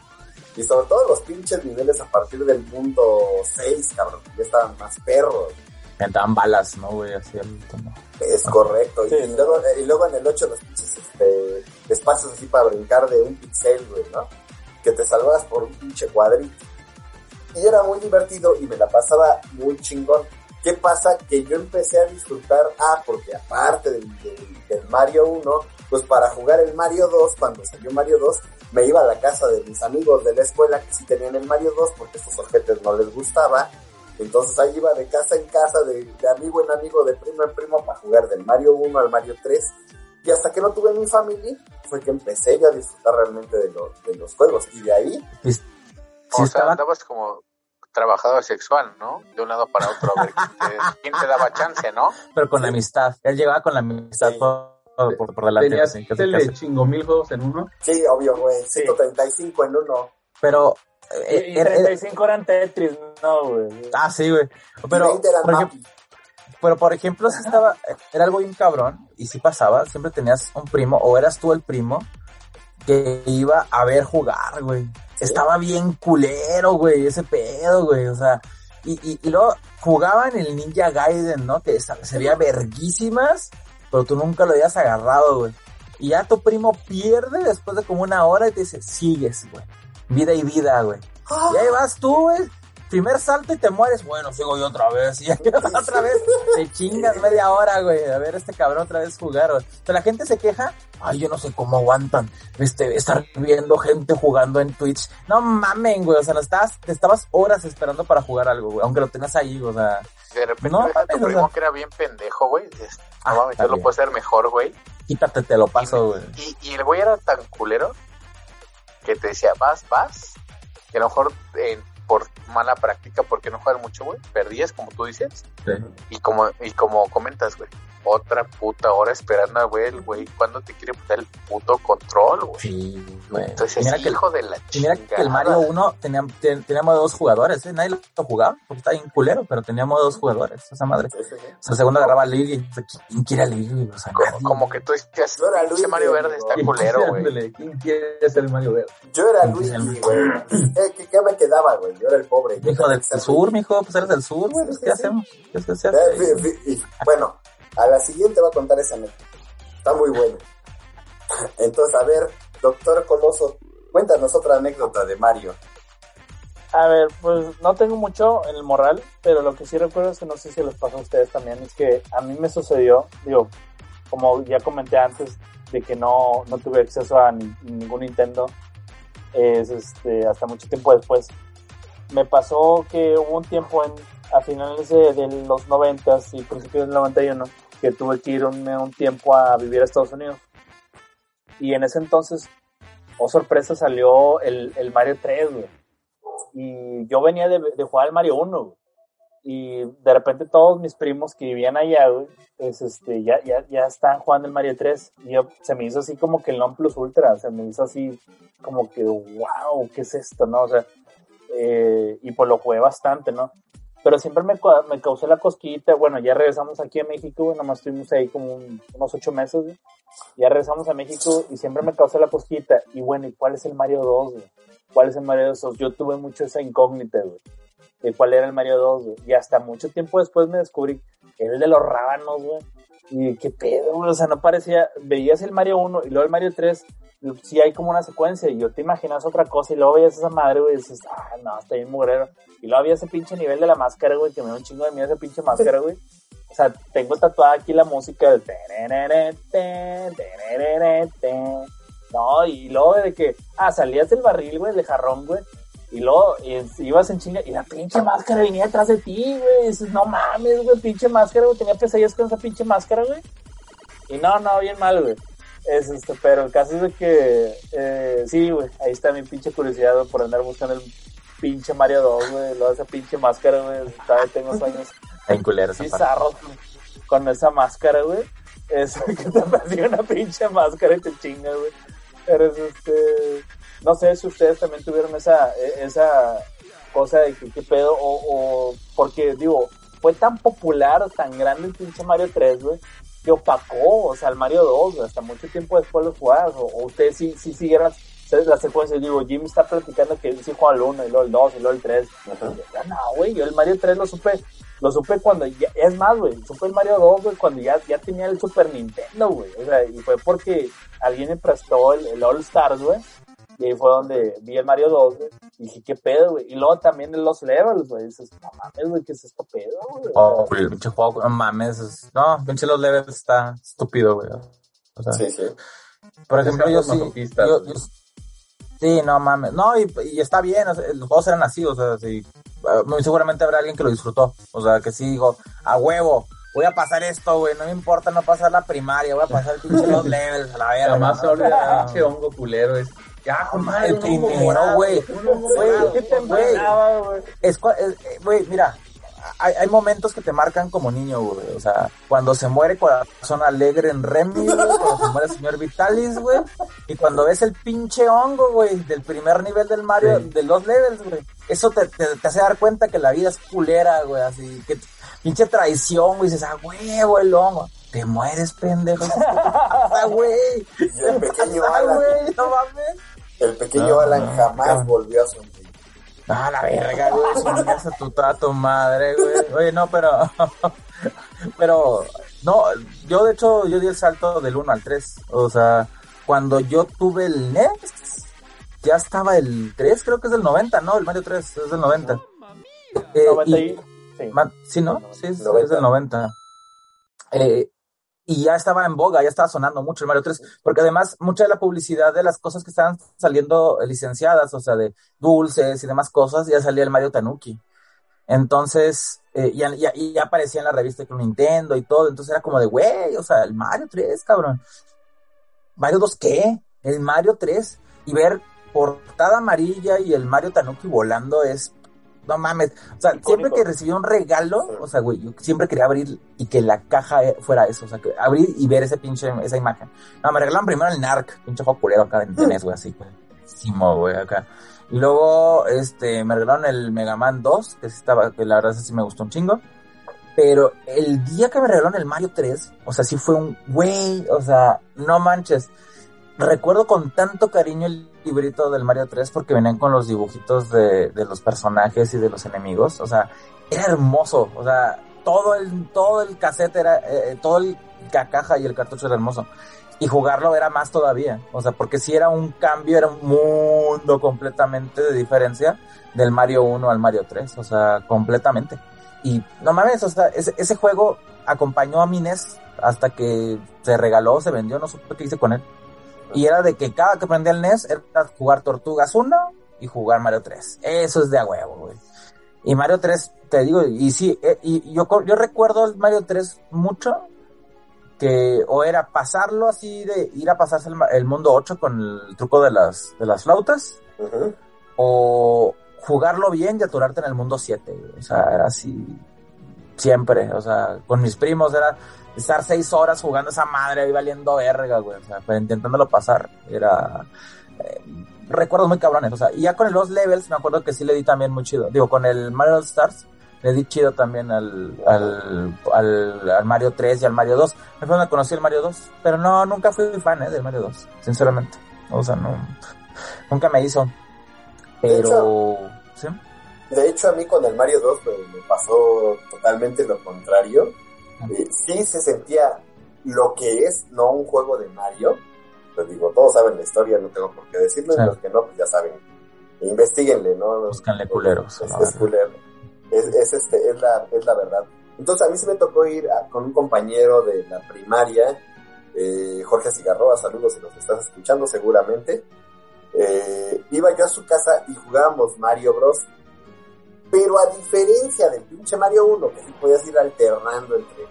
Y sobre todo los pinches niveles a partir del mundo 6, cabrón, ya estaban más perros. Me daban balas, ¿no, güey? Así. Es correcto. Sí, y, ¿no? luego, y luego en el 8 los pinches este, espacios así para brincar de un pixel, güey, ¿no? Que te salvabas por un pinche cuadrito. Y era muy divertido y me la pasaba muy chingón. ¿Qué pasa? Que yo empecé a disfrutar, ah, porque aparte del, del- del Mario 1, pues para jugar el Mario 2, cuando salió Mario 2, me iba a la casa de mis amigos de la escuela que sí tenían el Mario 2 porque estos objetos no les gustaba. Entonces ahí iba de casa en casa, de, de amigo en amigo, de primo en primo para jugar del Mario 1 al Mario 3. Y hasta que no tuve mi familia, fue que empecé yo a disfrutar realmente de, los de los juegos. Y de ahí, Sí o sea, estaba- andabas como trabajador sexual, ¿no? De un lado para otro, a ver quién te, quién te daba chance, ¿no? pero con la amistad. Él llegaba con la amistad Sí. por, por, por delante. Tenías así, casi, casi. chingo mil juegos en uno. sí, obvio, güey, 135 en uno. Pero. Y, eh, y era- 35 eran Tetris, no, güey. ah, sí, güey. y Pero, 20 eran por ejemplo, Mappy. pero por ejemplo, si estaba, era algo bien cabrón, y si pasaba, siempre tenías un primo, o eras tú el primo, que iba a ver jugar, güey. Estaba bien culero, güey, ese pedo, güey, o sea, y, y, y luego jugaban el Ninja Gaiden, ¿no? Que esa- sería verguísimas, pero tú nunca lo habías agarrado, güey. Y ya tu primo pierde después de como una hora y te dice, sigues, güey. Vida y vida, güey. Y ahí vas tú, güey. Primer salto y te mueres. Bueno, sigo yo otra vez. Y otra vez. Te chingas media hora, güey. A ver este cabrón otra vez jugar, güey. O sea, la gente se queja. Ay, yo no sé cómo aguantan. Este, estar viendo gente jugando en Twitch. No mamen, güey. O sea, no estabas, te estabas horas esperando para jugar algo, güey. Aunque lo tengas ahí, o sea. De repente No, tu mames, o sea. que era bien pendejo, güey. es- Ah, No mames, yo lo puedo hacer mejor, güey. Quítate, te lo paso, güey. Y, y el güey era tan culero que te decía, vas, vas. Y a lo mejor eh, por mala práctica, porque no juegas mucho, güey, perdías, como tú dices. Sí. Y como, y como comentas, güey, otra puta hora esperando a güey, el güey, ¿cuándo te quiere dar el puto control, güey? Sí, güey. Entonces, Mira que el- hijo de la Y mira que el Mario 1 tenía, ten- teníamos dos jugadores, ¿eh? Nadie lo jugaba porque está bien culero, pero teníamos dos jugadores, esa madre. Sí, sí, sí. O sea, el segundo agarraba a. O sea, ¿Quién quiere a Luigi? O sea, Como, como que tú decías, Yo era ese Luigi, Mario Verde está culero, güey. ¿Quién quiere ser el Mario Verde? Yo era sí, güey. ¿Qué, qué, qué me quedaba, güey? Yo era el pobre. Mijo tenía del sur, mijo, pues eres del sur, güey, pues, Sí, ¿qué hacemos? ¿Qué se- se Eh, hace? fi- fi- y, bueno, a la siguiente va a contar esa anécdota. Está muy bueno. Entonces, a ver, doctor Coloso, cuéntanos otra anécdota de Mario. A ver, pues no tengo mucho en el moral, pero lo que sí recuerdo es que no sé si les pasó a ustedes también, es que a mí me sucedió, digo, como ya comenté antes, de que no, no tuve acceso a ni- ningún Nintendo, es este, hasta mucho tiempo después. Me pasó que hubo un tiempo en, a finales de, de los noventas y principios del 91 que tuve que irme un tiempo a vivir a Estados Unidos. Y en ese entonces, oh sorpresa, salió el, el Mario 3, güey y yo venía de, de jugar al Mario 1, güey. Y de repente todos mis primos que vivían allá, güey, es, este, ya, ya, ya están jugando el Mario 3. Y yo, se me hizo así como que el non plus ultra, se me hizo así como que, wow, ¿qué es esto, no? O sea, eh, y pues lo jugué bastante, ¿no? Pero siempre me, me causó la cosquillita, bueno, ya regresamos aquí a México, güey, nomás estuvimos ahí como un- unos ocho meses, güey. Ya regresamos a México y siempre me causó la cosquillita. Y bueno, ¿y cuál es el Mario 2, güey? ¿Cuál es el Mario 2? Yo tuve mucho esa incógnita, güey. De cuál era el Mario 2, güey. Y hasta mucho tiempo después me descubrí que era el de los rábanos, güey. Y qué pedo, güey. O sea, no parecía. Veías el Mario 1 y luego el Mario 3. Sí hay como una secuencia. Y yo te imaginas otra cosa. Y luego veías esa madre, güey. Y dices, ah, no, está bien mugrero. Y luego había ese pinche nivel de la máscara, güey. Que me da un chingo de miedo esa pinche máscara, güey. O sea, tengo tatuada aquí la música del. No, y luego de que, ah, salías del barril, güey, de jarrón, güey. Y luego y ibas en chinga y la pinche máscara venía detrás de ti, güey. Dices, no mames, güey, pinche máscara, güey. Tenía pesadillas con esa pinche máscara, güey. Y no, no, bien mal, güey. Es este, pero el caso es de que, eh, sí, güey, ahí está mi pinche curiosidad por andar buscando el pinche Mario 2, güey. Luego esa pinche máscara, güey. Todavía tengo sueños Está bien culero esa parte. bizarros con, con esa máscara, güey. Es que te persigue una pinche máscara y te chinga, güey. Eres este. No sé si ustedes también tuvieron esa, e- esa cosa de que qué pedo, o, o porque digo, fue tan popular, tan grande el pinche Mario 3, güey, que opacó, o sea, el Mario 2, güey, hasta mucho tiempo después lo jugabas, o, o ustedes sí, sí siguieran la secuencia, digo, Jimmy está platicando que él sí juega el 1, y luego el 2, y luego el 3. Ya no, güey, yo el Mario 3 lo supe, lo supe cuando ya, es más, güey, supe el Mario 2, güey, cuando ya, ya tenía el Super Nintendo, güey, o sea, y fue porque alguien me prestó el, el All Stars, güey, y ahí fue donde vi el Mario 2, güey, y dije, qué pedo, güey, y luego también en los levels, güey, dices, no mames, güey, ¿qué es esto pedo, güey? Oh, güey, el pinche juego, no mames. es- No, pinche los levels está estúpido, güey. O sea, Sí, sí. Por ejemplo, yo sí. masoquistas. yo- yo- sí, no mames. No, y, y está bien, o sea, los juegos eran así, o sea, sí. Muy seguramente habrá alguien que lo disfrutó. O sea, que sí digo, a huevo, voy a pasar esto, güey. No me importa no pasar la primaria, voy a pasar el pinche los levels a la verga. Jamás se olvida el pinche hongo culero. Es, ya, con madre, El primero, güey. Güey, es- eh, güey, mira, hay, hay momentos que te marcan como niño, güey. O sea, cuando se muere Corazón Alegre en Remy, güey, cuando se muere el señor Vitalis, güey. Y cuando ves el pinche hongo, güey, del primer nivel del Mario, Sí. de los levels, güey. Eso te, te, te hace dar cuenta que la vida es culera, güey. Así que pinche traición, güey. Dices, ah, huevo, el hongo. Te mueres, pendejo. Ah, güey. Pequeño Ah, güey, no mames. El pequeño No, Alan no, jamás cabrón. volvió a sonreír. Ah, la verga, güey. Chingas a tu tato madre, güey. Oye, no, pero. pero. No, yo de hecho, yo di el salto del 1 al 3. O sea, cuando yo tuve el NES, ya estaba el 3, creo que es del 90, ¿no? El Mario 3 es del 90. Eh, 90 y- y- sí. Sí, ¿no? Sí, es, 90. es del 90. Eh, y ya estaba en boga, ya estaba sonando mucho el Mario 3, porque además mucha de la publicidad de las cosas que estaban saliendo licenciadas, o sea, de dulces y demás cosas, ya salía el Mario Tanuki. Entonces, eh, ya, ya aparecía en la revista con Nintendo y todo, entonces era como de, güey, o sea, el Mario 3, cabrón. ¿Mario 2 qué? El Mario 3. Y ver portada amarilla y el Mario Tanuki volando es no mames. O sea, Icónico. siempre que recibía un regalo, o sea, güey, yo siempre quería abrir y que la caja eh, fuera eso. O sea, que abrir y ver ese pinche, esa imagen. No, me regalaron primero el NARC, pinche juego culero acá en tenés, güey, así, güey. Acá. Y luego, este, me regalaron el Mega Man 2, que sí estaba, que la verdad sí me gustó un chingo. Pero el día que me regalaron el Mario 3, o sea, sí fue un, güey, o sea, no manches. Recuerdo con tanto cariño el librito del Mario 3 porque venían con los dibujitos de, de los personajes y de los enemigos. O sea, era hermoso. O sea, todo el, todo el cassette era, eh, todo el, la caja y el cartucho era hermoso. Y jugarlo era más todavía. O sea, porque si era un cambio, era un mundo completamente de diferencia del Mario 1 al Mario 3. O sea, completamente. Y no mames, o sea, ese, ese juego acompañó a mi NES hasta que se regaló, se vendió, no supe qué hice con él. Y era de que cada que prendía el NES era jugar Tortugas 1 y jugar Mario 3. Eso es de a huevo, güey. Y Mario 3, te digo, y sí, eh, y yo, yo recuerdo el Mario 3 mucho, que o era pasarlo así de ir a pasarse el, el mundo 8 con el truco de las, de las flautas, o jugarlo bien y aturarte en el mundo 7. güey. O sea, era así siempre. O sea, con mis primos era estar seis horas jugando esa madre ahí valiendo verga, güey. O sea, pero intentándolo pasar. Era eh, recuerdos muy cabrones. O sea, y ya con los levels me acuerdo que sí le di también muy chido. Digo, con el Mario All Stars le di chido también al, al, al, al Mario 3 y al Mario 2. Me fue donde conocí el Mario 2. Pero no, nunca fui fan eh, del Mario 2, sinceramente. O sea, no. Nunca me hizo. De Pero. ¿sí? De hecho, a mí con el Mario 2 me, me pasó totalmente lo contrario. Eh, sí se sentía lo que es no un juego de Mario. Pues digo, todos saben la historia, no tengo por qué decirlo, y los que no, pues ya saben. Investíguenle, ¿no? Búscanle culeros, Es, es culero. Es, es, este, es, la, es la verdad. Entonces a mí se me tocó ir a- con un compañero de la primaria, eh, Jorge Cigarroa, saludos si nos estás escuchando seguramente. Eh, iba yo a su casa y jugábamos Mario Bros. Pero a diferencia del pinche Mario 1, que sí podías ir alternando entre,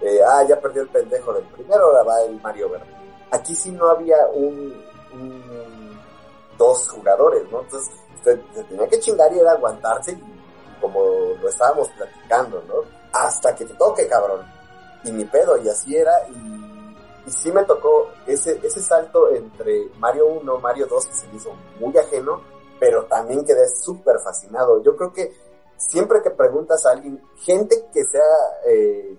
eh, ah, ya perdió el pendejo del primero, ahora va el Mario Verde. Aquí sí no había un, un- dos jugadores, ¿no? Entonces, usted se tenía que chingar y era aguantarse, como lo estábamos platicando, ¿no? Hasta que te toque, cabrón. Y mi pedo, y así era, y, y sí me tocó ese, ese salto entre Mario 1, Mario 2, que se me hizo muy ajeno, pero también quedé súper fascinado. Yo creo que siempre que preguntas a alguien, gente que sea, eh,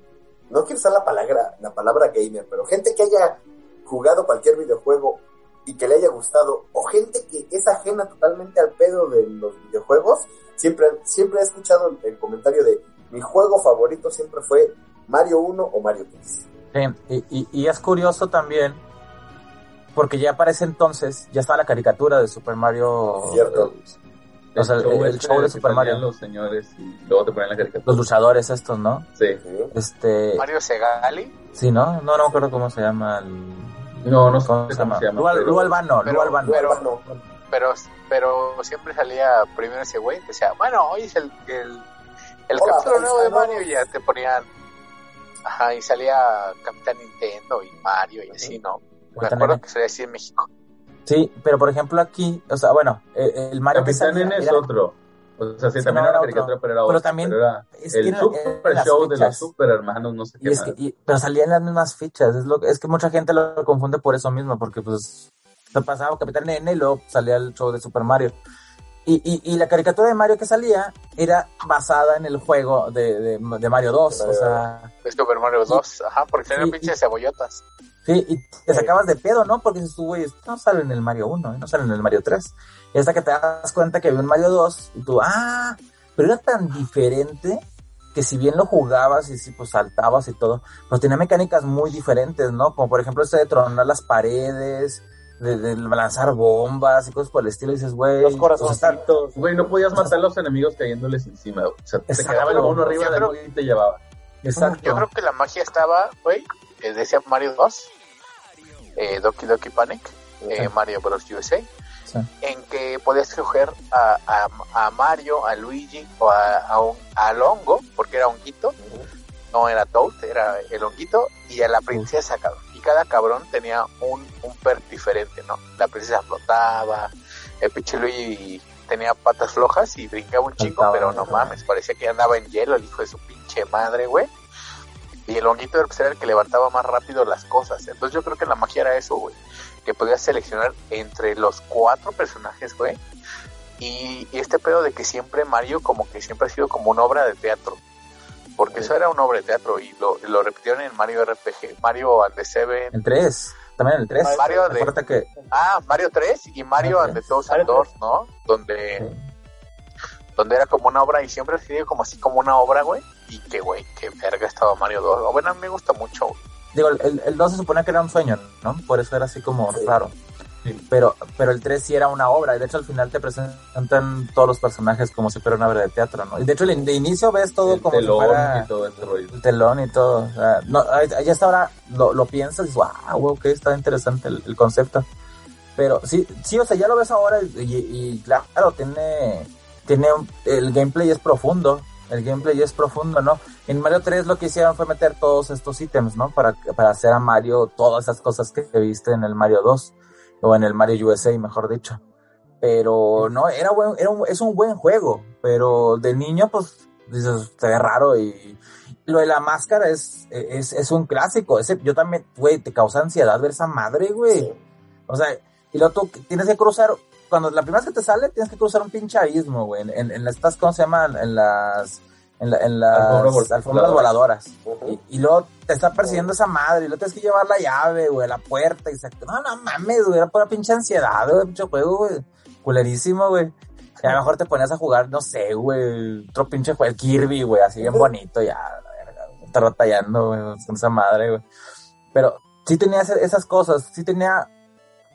no quiero usar la palabra, la palabra gamer, pero gente que haya jugado cualquier videojuego y que le haya gustado, o gente que es ajena totalmente al pedo de los videojuegos, siempre, siempre he escuchado el, comentario de mi juego favorito siempre fue Mario 1 o Mario 3. Sí, y, y, y es curioso también, porque ya para ese entonces ya estaba la caricatura de Super Mario. Cierto. eh, o sea, el, el este show de Super Mario. los señores y luego te ponen la caricatura. Los luchadores estos, ¿no? Sí. Este, Mario Segali. sí, ¿no? No, no me acuerdo cómo se llama el, No, no sé ¿Cómo cómo se llama? llama. Lu, Albano, Lu pero- Albano. pero- pero, pero siempre salía primero ese güey, decía, bueno, hoy es el, el, el Hola, capítulo nuevo de. Mario y ya te ponían, ajá, y salía Capitán Nintendo y Mario y así, ¿no? Me acuerdo que salía así en México. Sí, pero por ejemplo aquí, o sea, bueno, el, el Mario que Capitán salía Nene es era- otro. O sea, sí, también no, era era una caricatura, otro. pero era Pero otro. también pero era es que el era- super las show de los super hermanos, no sé qué Y es más. que, y- pero salían las mismas fichas, es lo que- es que mucha gente lo confunde por eso mismo, porque pues te pasaba Capitán Nene y luego salía el show de Super Mario. Y, y, y la caricatura de Mario que salía era basada en el juego de, de, de Mario 2, o sea, De Super Mario 2, ajá, porque tenían Sí, pinches cebollotas. Sí, y te sacabas de pedo, ¿no? Porque dices tú, güey, esto no sale en el Mario 1, ¿eh? no sale en el Mario 3. Y hasta que te das cuenta que había un Mario 2 y tú, ah, pero era tan diferente que si bien lo jugabas y si pues saltabas y todo, pues tenía mecánicas muy diferentes, ¿no? Como por ejemplo ese de tronar las paredes, de, de lanzar bombas y cosas por el estilo, y dices, güey, Los corazoncitos. Güey, no podías matar a los enemigos cayéndoles encima. O sea, te quedaba el mono arriba Yo de creo- y te llevaba. Exacto. Yo creo que la magia estaba, güey, eh, decía Mario 2, eh, Doki Doki Panic, eh, Mario Bros. USA, Sí. en que podías escoger a, a, a Mario, a Luigi o a, a, un- al hongo, porque era honguito, no era Toad, era el honguito, y a la princesa, cabrón. Y cada cabrón tenía un, un perk diferente, ¿no? La princesa flotaba, el pinche Luigi tenía patas flojas y brincaba un Saltaba, pero no mames, parecía que andaba en hielo el hijo de su pinche madre, güey. Y el honguito era pues, era el que levantaba más rápido las cosas. Entonces yo creo que la magia era eso, güey. Que podías seleccionar entre los cuatro personajes, güey. Y, y este pedo de que siempre Mario como que siempre ha sido como una obra de teatro. Porque eso era una obra de teatro y lo, lo repitieron en Mario RPG. Mario and the Seven. El 3, también el 3. Mario de- que Ah, Mario 3 y Mario Mario and the 3. Thousand Doors, ¿no? Donde, donde era como una obra y siempre ha sido como así como una obra, güey. Y que, güey, que verga estaba Mario 2. Bueno, a mí me gusta mucho, güey. Digo, el, el 2 se supone que era un sueño, ¿no? Por eso era así como raro. Sí. Pero, pero el 3 sí era una obra, y de hecho al final te presentan todos los personajes como si fuera una obra de teatro, ¿no? Y de hecho de inicio ves todo el como si telón fuera y todo rollo. el telón y todo. O sea, no, ahí hasta ahora lo, lo piensas y dices, wow, wow, que está interesante el, el concepto. Pero sí, sí, o sea, ya lo ves ahora y, y- y claro, tiene, tiene, un- el gameplay es profundo, el gameplay es profundo, ¿no? En Mario 3 lo que hicieron fue meter todos estos ítems, ¿no? Para, para hacer a Mario todas esas cosas que viste en el Mario 2, o en el Mario USA, mejor dicho. Pero no, era buen, era un- es un buen juego, pero de niño, pues, dices, se ve raro y lo de la máscara es, es, es un clásico. Ese, yo también, güey, te causa ansiedad ver esa madre, güey. O sea, y luego tú tienes que cruzar, cuando la primera vez que te sale, tienes que cruzar un pinche abismo, güey. En, en, en estas, ¿cómo se llaman? En las, en, la- en las alfombras voladoras. Y, y luego te está persiguiendo esa madre, y luego tienes que llevar la llave, güey, la puerta, y se... No, no mames, güey, era pura pinche ansiedad, güey, pinche juego, güey. Culerísimo, güey. Y a lo mejor te ponías a jugar, no sé, güey, otro pinche juego, el Kirby, güey, así bien bonito, ya, la verga, güey, con esa madre, güey. Pero sí tenía esas cosas, sí tenía,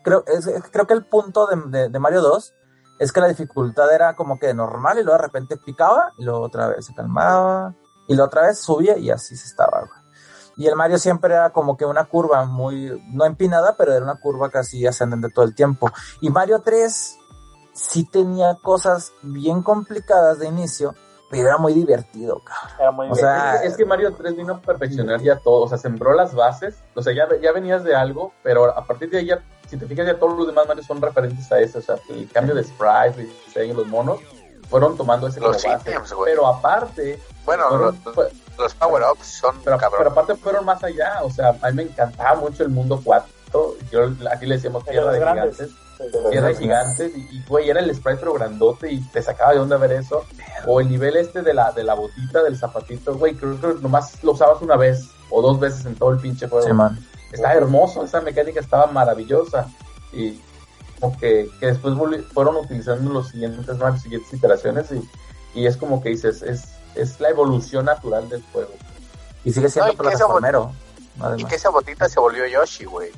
creo, es- creo que el punto de, de- de Mario 2 es que la dificultad era como que normal y luego de repente picaba y luego otra vez se calmaba y luego otra vez subía y así se estaba, güey. Y el Mario siempre era como que una curva muy, no empinada, pero era una curva casi ascendente todo el tiempo. Y Mario 3 sí tenía cosas bien complicadas de inicio, pero era muy divertido, cabrón. Era muy O sea, es, que- es que Mario 3 vino a perfeccionar ya todo, o sea, sembró las bases, o sea, ya, ya venías de algo, pero a partir de ahí ya, si te fijas, ya todos los demás Mario son referentes a eso, o sea, el cambio de sprite, el diseño, los monos, fueron tomando ese como Los base. ítems, güey. Pero aparte, Bueno, fueron- los, power-ups son pero, cabrón. pero aparte fueron más allá, o sea, a mí me encantaba mucho el mundo 4, yo aquí le decíamos De tierra de grandes. gigantes, Tierra de gigantes y, y, güey, era el sprite pero grandote y te sacaba de onda ver eso. O el nivel este de la, de la botita, del zapatito, güey, creo que nomás lo usabas una vez o dos veces en todo el pinche juego. Sí, man. Estaba hermoso, esa mecánica estaba maravillosa. Y como que, que después fueron utilizando los siguientes, las siguientes iteraciones y, y es como que dices, es, es la evolución natural del juego. Y sigue siendo No, y que esa plataformero. Y que esa botita se volvió Yoshi, güey.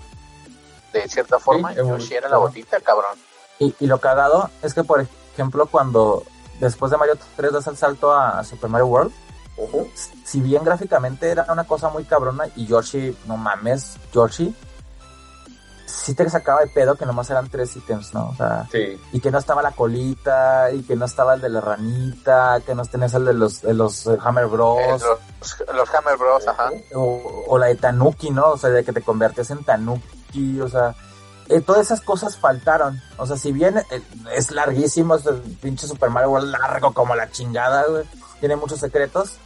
De cierta forma. Yoshi era la botita, cabrón. Y, y lo cagado es que, por ejemplo, cuando después de Mario 3 das el salto a Super Mario World, Si bien gráficamente era una cosa muy cabrona y Yoshi, no mames, Yoshi, sí te sacaba de pedo que nomás eran tres ítems, ¿no? O sea, Sí. y que no estaba la colita, y que no estaba el de la ranita, que no tenías el de los, de los eh, Hammer Eh, Bros, los, los Hammer Bros, ajá. o, o la de Tanuki, ¿no? O sea, de que te convertías en Tanuki, o sea, eh, todas esas cosas faltaron. O sea, si bien eh, es larguísimo, es el pinche Super Mario World largo como la chingada, güey, tiene muchos secretos,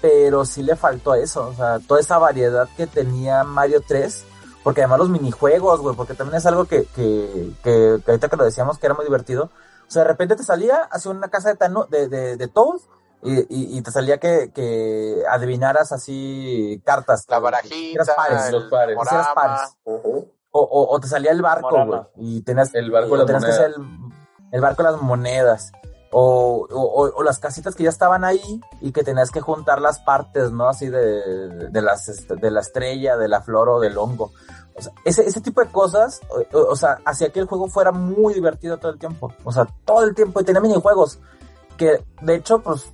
pero sí le faltó eso, o sea, toda esa variedad que tenía Mario 3, porque además los minijuegos, güey, porque también es algo que, que, que, que ahorita que lo decíamos que era muy divertido, o sea, de repente te salía hacia una casa de, Tanu- de, de, de Toad, y, y, y te salía que, que adivinaras así cartas. La barajita, pares, el los pares. pares. O, o, o te salía el barco, güey. Y tenías, El barco y de las tenías que hacer el, el barco de las monedas. O, o, o- las casitas que ya estaban ahí y que tenías que juntar las partes, ¿no? Así de, de, las, este, de la estrella, de la flor o del hongo. O sea, ese, ese tipo de cosas, o, sea, hacía que el juego fuera muy divertido todo el tiempo. O sea, todo el tiempo. Y tenía minijuegos. Que, de hecho, pues,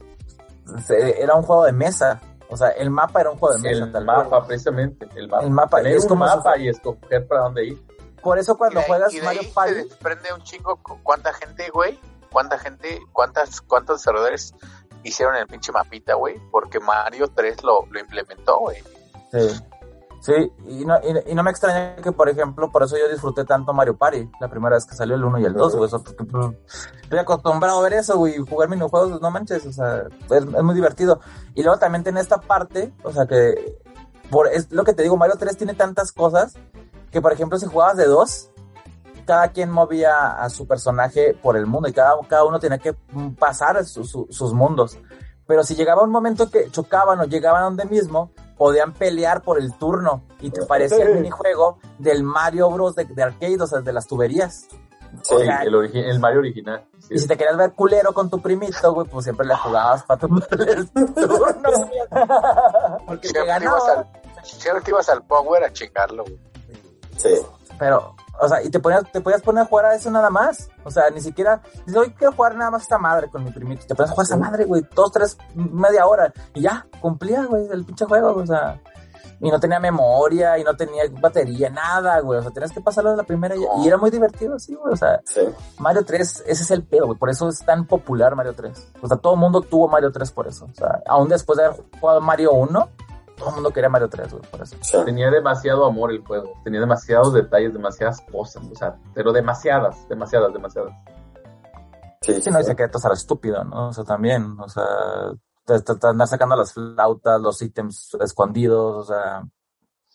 se- era un juego de mesa. O sea, el mapa era un juego de mesa. El tal cual. mapa, precisamente. El mapa. El mapa, Tener es un como mapa y escoger para dónde ir. Por eso cuando y de juegas y de Mario ahí Party... se desprende un chingo cu- cuánta gente, güey, cuánta gente, cuántas, cuántos desarrolladores hicieron el pinche mapita, güey, porque Mario 3 lo, implementó, güey. Sí. Sí, y no, y, y no me extraña que, por ejemplo, por eso yo disfruté tanto Mario Party, la primera vez que salió el 1 y el 2, güey, pues, estoy acostumbrado a ver eso, güey, jugar minijuegos, no manches, o sea, es, es muy divertido. Y luego también tiene esta parte, o sea, que, por, es lo que te digo, Mario 3 tiene tantas cosas, que por ejemplo, si jugabas de dos, cada quien movía a su personaje por el mundo y cada, cada uno tenía que mm, pasar su- su- sus mundos. Pero si llegaba un momento que chocaban o llegaban a donde mismo, podían pelear por el turno y te parecía el minijuego del Mario Bros. de, de arcade, o sea, de las tuberías. Sí, O sea, El, origi- el Mario original. sí. y si te querías ver culero con tu primito, güey, pues siempre le jugabas para tu el turno. Porque te Siempre ibas, ganaba. al, siempre te ibas al Power a chingarlo, güey. sí. Pero, o sea, y te ponías, te podías poner a jugar a eso nada más. O sea, ni siquiera, dices, hoy quiero jugar nada más esta madre con mi primito. Te pones a jugar esa madre, güey, dos, tres, media hora. Y ya, cumplía, güey, el pinche juego, o sea. Y no tenía memoria, y no tenía batería, nada, güey. O sea, tenías que pasarlo de la primera y, y era muy divertido, sí, güey. O sea, Sí. Mario 3, ese es el pedo, güey. Por eso es tan popular Mario 3. O sea, todo el mundo tuvo Mario 3 por eso. O sea, aún después de haber jugado Mario 1, todo el mundo quería Mario 3, güey, por eso. sí. Tenía demasiado amor el juego. Tenía demasiados detalles, demasiadas cosas. O sea, pero demasiadas, demasiadas, demasiadas. Sí, Sí, no hay secretos a lo estúpido, ¿no? O sea, también, o sea, te, te- te andar sacando las flautas, los ítems escondidos, o sea,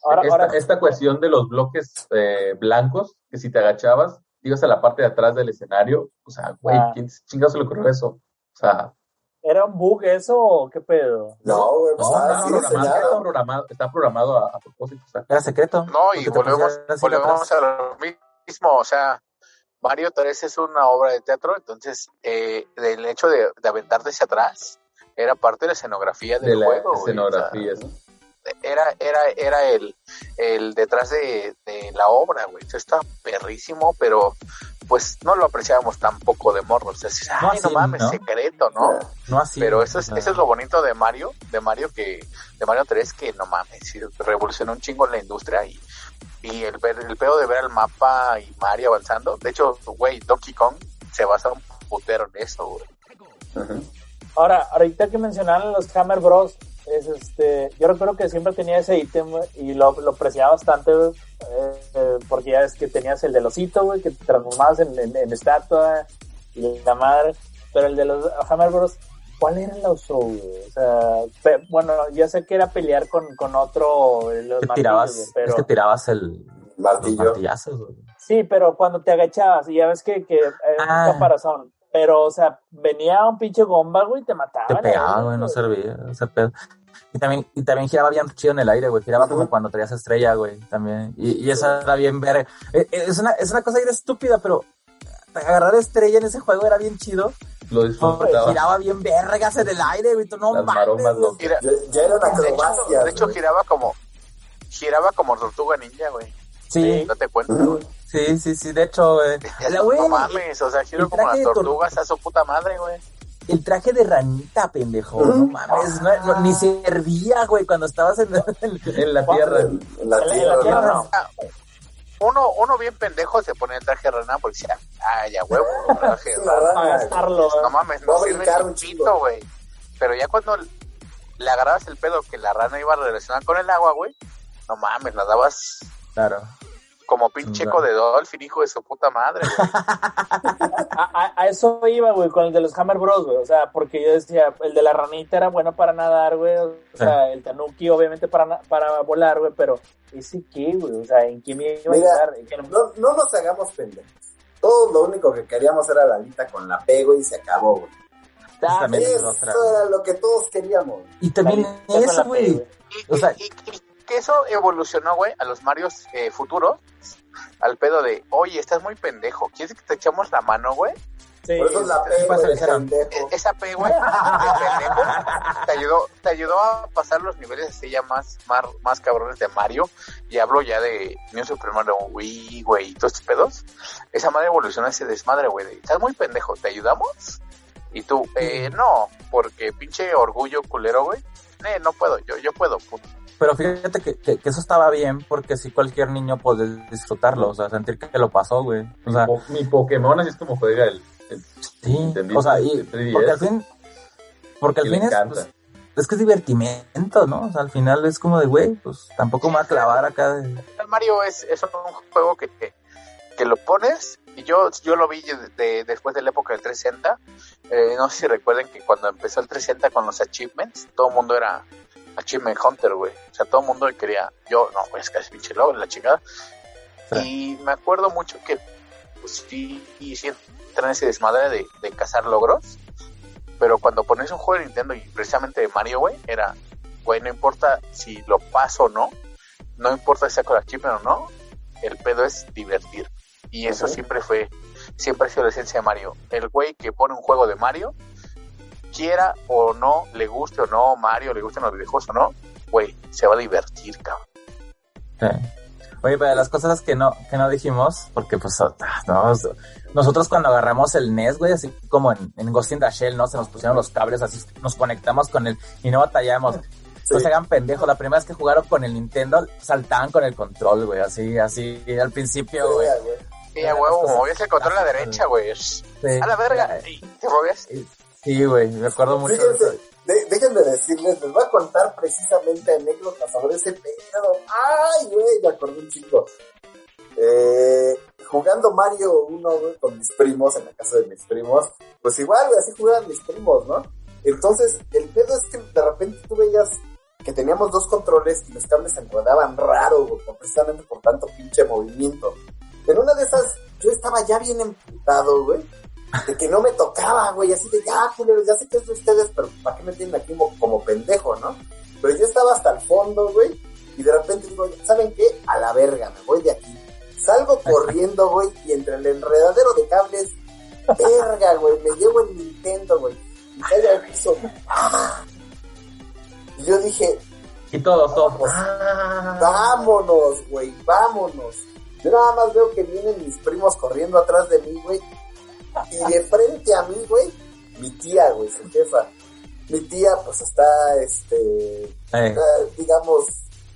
Ahora, esta, ahora, esta cuestión de los bloques eh, blancos, que si te agachabas, ibas a la parte de atrás del escenario. O sea, güey, Ah. ¿quién chingados se le ocurrió eso? O sea, ¿era un bug eso o qué pedo? No, güey, pues No, no, sí, no, está, programado, está programado, está programado a, a propósito. O sea, era secreto. No, y volvemos, volvemos a lo mismo, o sea, Mario 3 es una obra de teatro, entonces eh, el hecho de, de aventarte hacia atrás era parte de la escenografía del de la juego. güey, o sea, escenografía. ¿sí? era, era, era el, el detrás de, de la obra, güey. Eso está perrísimo, pero pues no lo apreciábamos tampoco de morro. O sea, No ay, no mames, ¿no? secreto, ¿no? No así. pero eso es, eso es lo bonito de Mario, de Mario que, de Mario 3, que no mames, revolucionó un chingo en la industria y, y el, ver- el pedo de ver el mapa y Mario avanzando. De hecho, güey, Donkey Kong se basa un putero en eso, güey. Ahora, ahorita que mencionaron los Hammer Bros, es este, yo recuerdo que siempre tenía ese ítem güey, y lo, lo apreciaba bastante eh, eh, porque ya es que tenías el del osito, güey, que te transformabas en, en- en estatua y la madre, pero el de los Hammer Bros, ¿cuál era el uso, güey? O sea, pe- bueno, ya sé que era pelear con, con otro, eh, los que tirabas, pero... es que tirabas el, los Martillo. martillazos, güey. Sí, pero cuando te agachabas y ya ves que, que era Ah. un caparazón. Pero, o sea, venía un pinche gomba, güey, y te mataba. Te pegaba, güey, no servía, ese pedo. Y también, y también giraba bien chido en el aire, güey. Giraba como cuando traías estrella, güey, también. Y, y esa era bien verga. Eh, eh, Es una, es una cosa bien estúpida, pero agarrar estrella en ese juego era bien chido. Lo disfrutaba. giraba bien vergas en el aire, güey. Tú no Las mames, maromas güey. locas. Gira- Ya, ya eran de hecho, de hecho giraba como, giraba como tortuga ninja, güey. Sí, Date cuenta, Ujú. güey. Sí, sí, sí. De hecho, güey. La- güey, No mames, o sea, giro el como traje las tor- tortugas a su puta madre, güey. El traje de ranita, pendejo. No mames, no, no, ni servía, güey, cuando estabas en, en- En la tierra. En, la la- tierra. la tierra, ¿no? no. uno, uno bien pendejo se pone el traje de rana porque decía, ay, ya huevo, traje de rana. Para gastarlo, No mames, no a sirve un güey. Pero ya cuando le agarrabas el pedo que la rana iba relacionada con el agua, güey, no mames, nadabas Claro. Como pinche eco de Dolphin, hijo de su puta madre, güey. A, a- a eso iba, güey, con el de los Hammer Bros, güey. O sea, porque yo decía, el de la ranita era bueno para nadar, güey. O sea, el Tanuki, obviamente, para, para volar, güey. Pero, ¿ese qué, güey? O sea, ¿en qué me iba a ayudar? ¿En qué no- No, no nos hagamos pendejos. Todos lo único que queríamos era la alita con la P, güey, y se acabó, güey. Eso otra, era lo que todos queríamos. Y también eso, güey. O sea- y- y- y que eso evolucionó, güey, a los Marios eh, futuros, al pedo de, oye, estás muy pendejo, ¿quieres que te echamos la mano, güey? Sí, Por eso es la P, güey, se hicieron. pendejo. E- Esa P, güey, de pendejo, te ayudó, te ayudó a pasar los niveles así ya más, más, más cabrones de Mario, y hablo ya de New Super Mario Wii, güey, y todos estos pedos. Esa madre evolucionó ese desmadre, güey, de, estás muy pendejo, ¿te ayudamos? Y tú, eh, no, porque pinche orgullo culero, güey, eh, no puedo, yo, yo puedo, puto. Pero fíjate que, que, que eso estaba bien porque si cualquier niño puede disfrutarlo, o sea, sentir que lo pasó, güey. O sea, Po- mi Pokémon así es como juega el, el sí, ¿entendiste? o sea, y El 3DS. porque al fin, porque al fin es, pues, es que es divertimento, ¿no? O sea, al final es como de, güey, pues tampoco me va a clavar acá de... El Mario es, es un juego que, que, que lo pones y yo, yo lo vi de, de- después de la época del 360. Eh, no sé si recuerden que cuando empezó el 360 con los achievements, todo el mundo era Achievement Hunter, güey. O sea, todo el mundo quería, yo, no, güey, es que es pinche loco, la chingada. Y me acuerdo mucho que, pues sí, y sí, entran ese desmadre de, de cazar logros. Pero cuando pones un juego de Nintendo y precisamente de Mario, güey, era, güey, no importa si lo paso o no, no importa si saco la achievement o no, el pedo es divertir. Y eso Ujú. siempre fue, siempre ha sido la esencia de Mario. El güey que pone un juego de Mario, quiera o no, le guste o no Mario, le gusten los videojuegos o no, güey, se va a divertir, cabrón. Sí. Oye, pero de las cosas que no, que no dijimos, porque pues ah, no, nosotros cuando agarramos el NES, güey, así como en, en Ghost in the Shell, ¿no? Se nos pusieron los cables, así nos conectamos con él y no batallamos. No se hagan pendejos, la primera vez que jugaron con el Nintendo, saltaban con el control, güey, así, así, al principio, güey. Sí, güey. Sí, movías el control a la derecha, güey. Sí. A la verga. Y te movías. Sí, güey, me acuerdo mucho de eso. Fíjense, de- déjenme decirles, les voy a contar precisamente anécdotas sobre ese pedo. Ay, güey, me acordé un chico. Eh, jugando Mario 1 güey, con mis primos, en la casa de mis primos, pues igual, güey, así jugaban mis primos, ¿no? Entonces, el pedo es que de repente tú veías que teníamos dos controles y los cables se enredaban raro, por- precisamente por tanto pinche movimiento. En una de esas, yo estaba ya bien emputado, güey, de que no me tocaba, güey, así de ya, culeros, ya sé que es de ustedes, pero ¿para qué me tienen aquí como, como pendejo, no? Pero yo estaba hasta el fondo, güey, y de repente digo, ¿saben qué? A la verga, me voy de aquí. Salgo corriendo, güey, y entre el enredadero de cables, verga, güey, me llevo el Nintendo, güey, y caigo al piso. ¡ah! Y yo dije, Y todos, todos. Pues, Ah. vámonos, güey, vámonos. Yo nada más veo que vienen mis primos corriendo atrás de mí, güey. Y de frente a mí, güey, mi tía, güey, su jefa. Mi tía, pues está, este, Eh, está, digamos,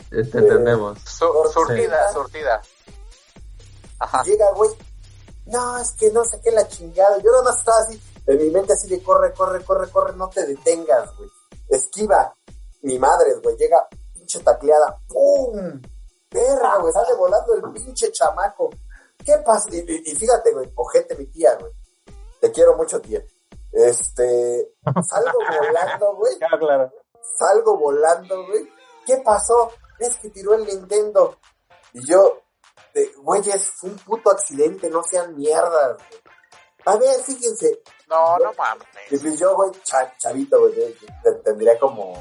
Te entendemos. Su- surtida, surtida. Ajá. llega, güey. No, es que no sé qué la chingada. Yo nada más estaba así, en mi mente así de corre, corre, corre, corre, no te detengas, güey. Esquiva. Mi madre, güey, llega pinche tacleada. ¡Pum! Perra, güey, sale volando el pinche chamaco. ¿Qué pasa? Y, y- y fíjate, güey, ojete mi tía, güey. Te quiero mucho, tía. Este, salgo volando, güey. Claro, claro. Salgo volando, güey. ¿Qué pasó? Es que tiró el Nintendo. Y yo, de, güeyes, fue un puto accidente, no sean mierdas, güey. A ver, fíjense. No, no Y mames. pues yo, güey, cha- chavito, güey, tendría como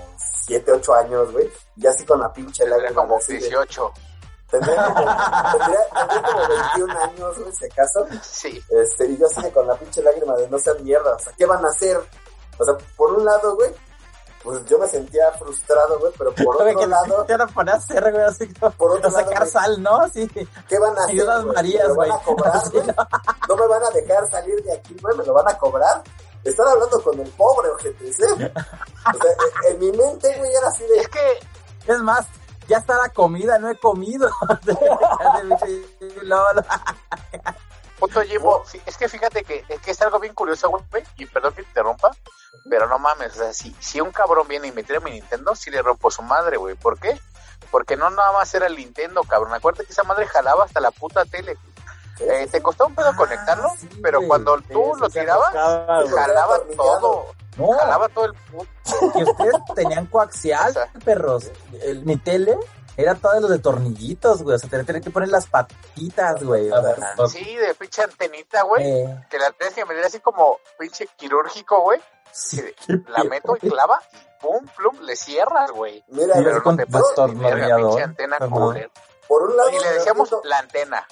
7, 8 años, güey. Y así con la pinche lágrima. como así de- 18. Tendría como, tendría, tendría como 21 años, güey, si acaso. Sí. Este, y yo así con la pinche lágrima de no sean mierda, o sea, ¿qué van a hacer? O sea, por un lado, güey, pues yo me sentía frustrado, güey, pero por otro que lado, te van a hacer, güey, así como por otro sacar lado, sal, ¿no? Así. ¿qué van a hacer? Ayudas güey? Marías, ¿Me lo van a cobrar, güey? ¿No me van a dejar salir de aquí, güey? ¿Me lo van a cobrar? Están hablando con el pobre, ojete, ¿eh? O sea, en mi mente, güey, era así de, Es que Es más, ya está la comida, no he comido. Punto Jimbo, es que fíjate que es, que es algo bien curioso, güey, y perdón que te interrumpa, pero no mames, o sea, si, si un cabrón viene y me tira mi Nintendo, sí le rompo su madre, güey, ¿por qué? Porque no nada más era el Nintendo, cabrón, acuérdate que esa madre jalaba hasta la puta tele. Eh, te costó un pedo Ah, conectarlo, sí, pero cuando Sí, tú lo tirabas, jalaba todo, No, jalaba todo el puto. que ustedes tenían coaxial, perros. El- mi tele era todo lo de tornillitos, güey. O sea, tenía tenía que poner las patitas, güey. O sea, Sí, de pinche antenita, güey, eh, que la tienes que meter así como pinche quirúrgico, güey, sí, la meto y clava, y pum, plum, le cierras, güey. Mira, Pero con no te pinche antena por un lado, Y le decíamos la antena.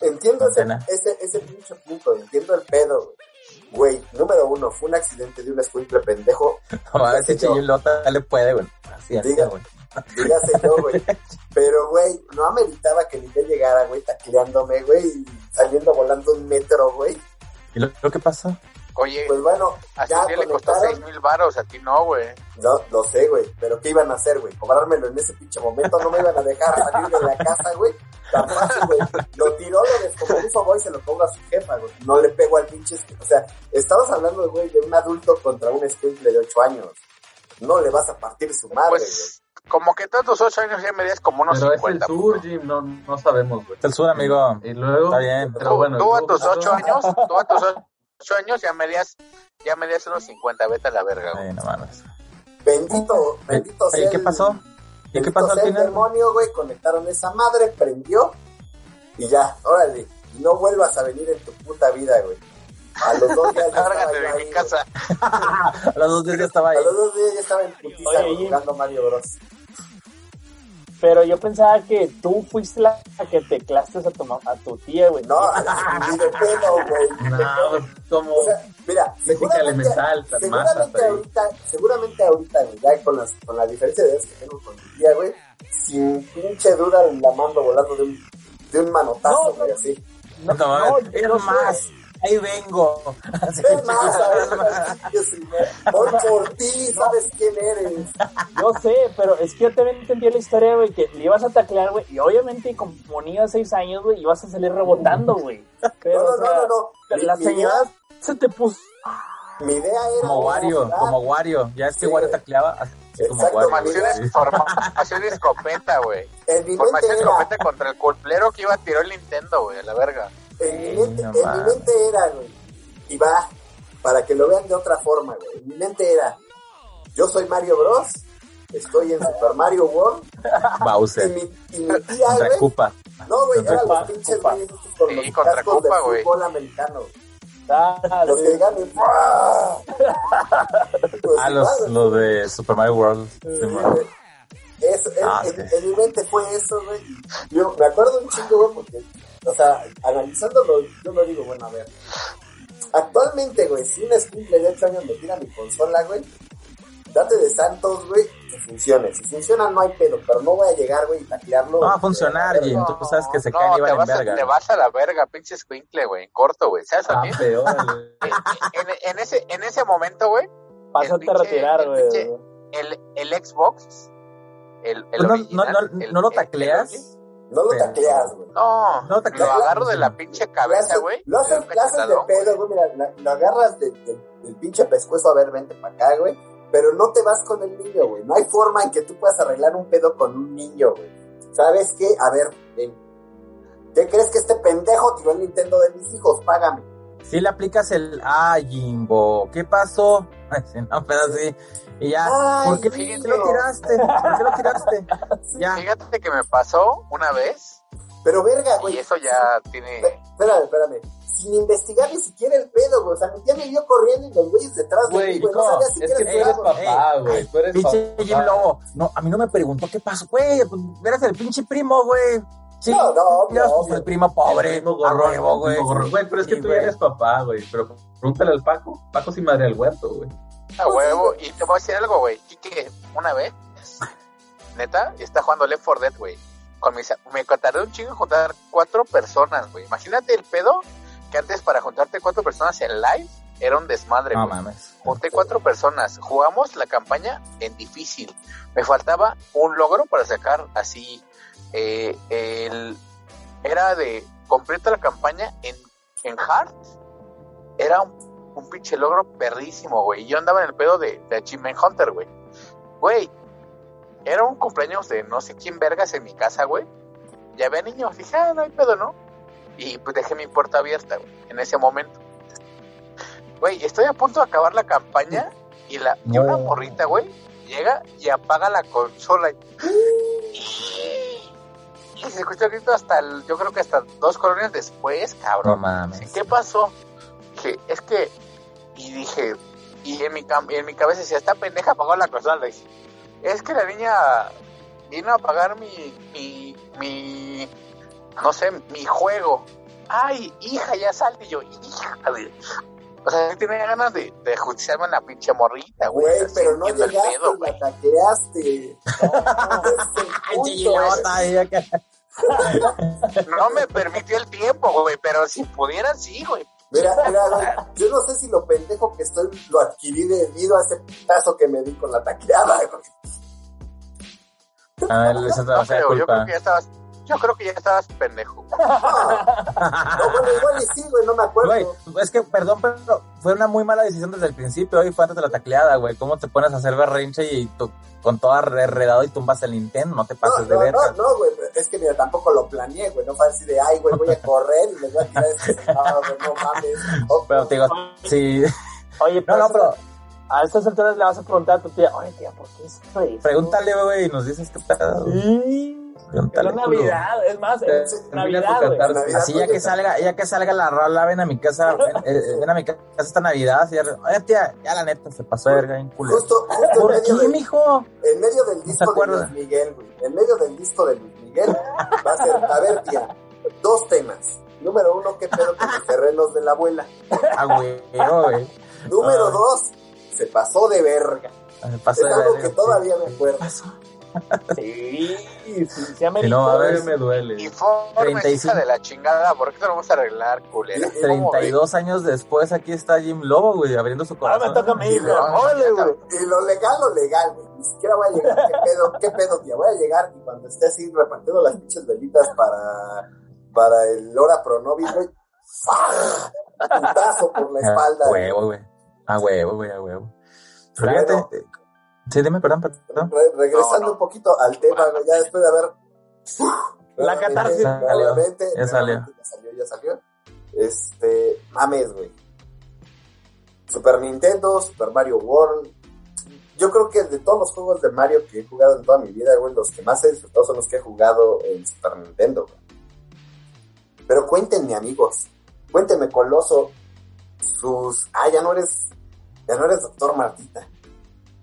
entiendo ese, Antena. ese, ese pinche punto, entiendo el pedo, güey. Güey, número uno, fue un accidente de un escuincle pendejo, no, a ver si Chillilota le puede, güey. Así, así, güey. dígase yo, güey. Pero, güey, no ameritaba que Miguel llegara, güey, tacleándome, güey, y saliendo volando un metro, güey. ¿Y lo, lo que pasó? Oye, Pues bueno, a ya Cintia le costó seis mil varos, a ti no, güey. No, lo sé, güey, pero ¿qué iban a hacer, güey? Cobrármelo en ese pinche momento, no me iban a dejar salir de la casa, güey. Tan fácil, güey. Lo tiró, lo descompuso, güey, se lo cobra a su jefa, güey. No le pego al pinche... O sea, estamos hablando, güey, de un adulto contra un escuincle de 8 años. No le vas a partir su madre, güey. Pues, como que tus ocho años ya medías como unos Pero es el 50. sur, Jim, no, no sabemos, güey. Es el sur, amigo. Y luego, Está bien. pero Tú, bueno, tú a tus ocho años, tú a tus ocho años ya medías, ya medías unos 50, vete a la verga, güey. Ay, no mames. Bendito, bendito sea ¿qué el- pasó? ¿Y qué pasó al sea el final? demonio, güey, conectaron esa madre, prendió y ya, órale. Y no vuelvas a venir en tu puta vida, güey. A los dos días ya estaba de ahí, mi casa. A los dos días ya estaba ahí. A los dos días ya estaba en putiza Oye, jugando Mario Bros. Pero yo pensaba que tú fuiste la que teclaste a tu, ma- a tu tía, güey. No, ni de pedo, güey. No, como O sea, mira, física seguramente, elemental, tan masa, seguramente pero- ahorita, seguramente ahorita, güey, ya con, las, con la diferencia de edad que tengo con mi tía, güey, sin pinche duda la mando volando de un, de un manotazo, No, güey, no. así. No, no, no, sé. Ahí vengo. Así, más, voy por ti, sabes quién eres. Yo sé, pero es que yo también entendí la historia, güey, que le ibas a taclear, güey, y obviamente como niño de seis años, güey, ibas a salir rebotando, güey. Pero, No, no, o sea, no, no, no. La señora idea- se te puso... Mi idea era. Como Wario, como Wario. Ya es que Sí, Wario tacleaba Exacto, Wario. Formación, formación escopeta, güey. Formación era. escopeta contra el culplero que iba a tirar el Nintendo, güey, a la verga. En mi mente, no en mi mente era, güey. Y va, para que lo vean de otra forma, güey. En mi mente era. Yo soy Mario Bros. Estoy en Super Mario World. Y Bowser. mi, y mi tía, Contra güey. No, güey, Contra eran los pinches güeyes estos con Sí, los contra de güey. fútbol americano. Ah, Los que sí. llegan y ¡fua! Pues Ah, los, de Super Mario World. Sí. Eso, en, Ah, en- sí. en mi mente fue eso, güey. Yo me acuerdo un chingo, güey, porque, o sea, analizándolo, yo lo digo, bueno, a ver. Actualmente, güey, si un escuincle de 8 años me tira mi consola, güey, date de santos, güey, que funcione. Si funciona, no hay pedo, pero no voy a llegar, güey, y taclearlo. No va a funcionar, Jim. Tú sabes que se no, caen y van en verga. te vas a la verga, pinche escuincle, güey, en corto, güey. ¿Sabes Ah, peor, güey. en, en ese, en ese momento, güey, Pásate a retirar, el güey. pinche- el, el Xbox, el, el Pues no, no, original, no, el- ¿No lo el- el tacleas? No lo tacleas, güey. No, No lo tacleas. agarro de la pinche Lo cabeza, güey. Lo haces, lo de pedo, güey. Mira, lo agarras de- de- del pinche pescuezo, a ver, vente para acá, güey. Pero no te vas con el niño, güey. No hay forma en que tú puedas arreglar un pedo con un niño, güey. ¿Sabes qué? A ver, ven. ¿Qué crees que este pendejo tiró el Nintendo de mis hijos? Págame. Si le aplicas el ah, Jimbo, ¿qué pasó? Ay, no, pero sí. Y ya, Ay, ¿por qué lo tiraste? ¿Por qué lo tiraste? Ya. Fíjate que me pasó una vez Pero verga, güey. y eso ya tiene... Espérame, espérame. Sin investigar ni siquiera el pedo, güey. O sea, mi tía me vio corriendo y los güeyes detrás de mí, Güey. No no, sabía es siquiera que si tú eres papá, güey. Tú eres Pinche papá. Jim Lobo. No, a mí no me preguntó qué pasó, güey. Pues eres el pinche primo, güey. Sí, No, no, obvio, Dios, pues, obvio. el primo pobre. El primo a gorrón, huevo, güey. Güey, pero es que Sí, tú güey. eres papá, güey. Pero pregúntale al Paco. Paco sí madre al huerto, güey. A huevo. Y te voy a decir algo, güey. Quique, una vez, neta, está jugando Left 4 Dead, güey. Con mis, me tardé un chingo en juntar cuatro personas, güey. Imagínate el pedo que antes para juntarte cuatro personas en live era un desmadre. No güey. mames. Junté cuatro personas. Jugamos la campaña en difícil. Me faltaba un logro para sacar así. Eh, el, era de completa la campaña en, en hard. Era un, un pinche logro perrísimo, güey. Yo andaba en el pedo de, de Achievement Hunter, güey. Güey, era un cumpleaños de no sé quién vergas en mi casa, güey. Ya había niños. Dije, ah, no hay pedo, ¿no? Y pues dejé mi puerta abierta, güey, en ese momento. Güey, estoy a punto de acabar la campaña y, la, y una morrita, güey, llega y apaga la consola. Y se escucha el grito hasta, el- yo creo que hasta dos colonias después, No cabrón. mames. ¿Qué pasó? Dije, es que, y dije, y en mi, cam- en mi cabeza decía, esta pendeja apagó la consola. Dije, es que la niña vino a apagar mi, mi, mi, no sé, mi juego. Ay, hija, ya salte. Y yo, hija de... O sea, yo tenía ganas de, de justiciarme en la pinche morrita, güey. Güey, pero no llegaste, pedo, la taqueaste. No, ese No me permitió el tiempo, güey, pero si pudiera, sí, güey. Mira, mira, güey, yo no sé si lo pendejo que estoy lo adquirí debido a ese putazo que me di con la taqueada, güey. A ver, eso te va No a hacer creo, yo creo culpa. que ya estabas, yo creo que ya estabas pendejo. No, no, bueno, igual y sí, güey, no me acuerdo. Güey, es que, perdón, pero fue una muy mala decisión desde el principio y fue antes de la tacleada, güey. ¿Cómo te pones a hacer berrinche y tú, con todo enredado y tumbas el Nintendo? No te No, pases de no, verga. no, no, güey, es que mira, tampoco lo planeé, güey, no fue así de, ay, güey, voy a correr y les voy a tirar ese sentado, güey, no mames. Pero te digo, sí. Oye, No, pero, no, pero a estas alturas le vas a preguntar a tu tía, oye, tía, ¿por qué es eso? pregúntale, güey, y nos dices qué pedo. Sí. Culo. Navidad, es más, es Navidad, güey. Así ya que salga, ya que salga la rola, ven a mi casa, ven, eh, ven a mi casa esta Navidad, así, oye tía, ya la neta se pasó de verga en culo. Justo, justo en ¿Por medio, qué, de- mijo? en medio del disco de? Luis Miguel, güey, en medio del disco de Luis Miguel, va a ser, a ver, tía, dos temas. Número uno, qué pedo con los terrenos de la abuela. Ah, güey, güey. Número Ah. dos, se pasó de verga. Se pasó Es de algo verga. que todavía me acuerdo. Sí, sí, no, a ver, me duele. Informes, 35. hija de la chingada, ¿por qué te lo vamos a arreglar, culera? Sí, 32 años después, aquí está Jim Lobo, güey, abriendo su corazón. me toca a mi hijo. Y lo legal, lo legal, güey. Ni siquiera voy a llegar. ¿Qué pedo, qué pedo, tía? Voy a llegar y cuando esté así repartiendo las pinches velitas para, para el Hora Pronovis, güey. Putazo por la espalda. A huevo, güey. A huevo, güey, a huevo. Pero Bueno. fíjate, sí, dime, perdón, perdón. Re- regresando No, no. un poquito al tema, güey, ya después de haber. La catarsis. Ya salió. Ya salió, ya salió. Este, mames, güey. Super Nintendo, Super Mario World. Yo creo que de todos los juegos de Mario que he jugado en toda mi vida, güey, los que más he disfrutado son los que he jugado en Super Nintendo, güey. Pero cuéntenme, amigos. Cuéntenme, Coloso, sus... Ah, ya no eres... Ya no eres Doctor Martita.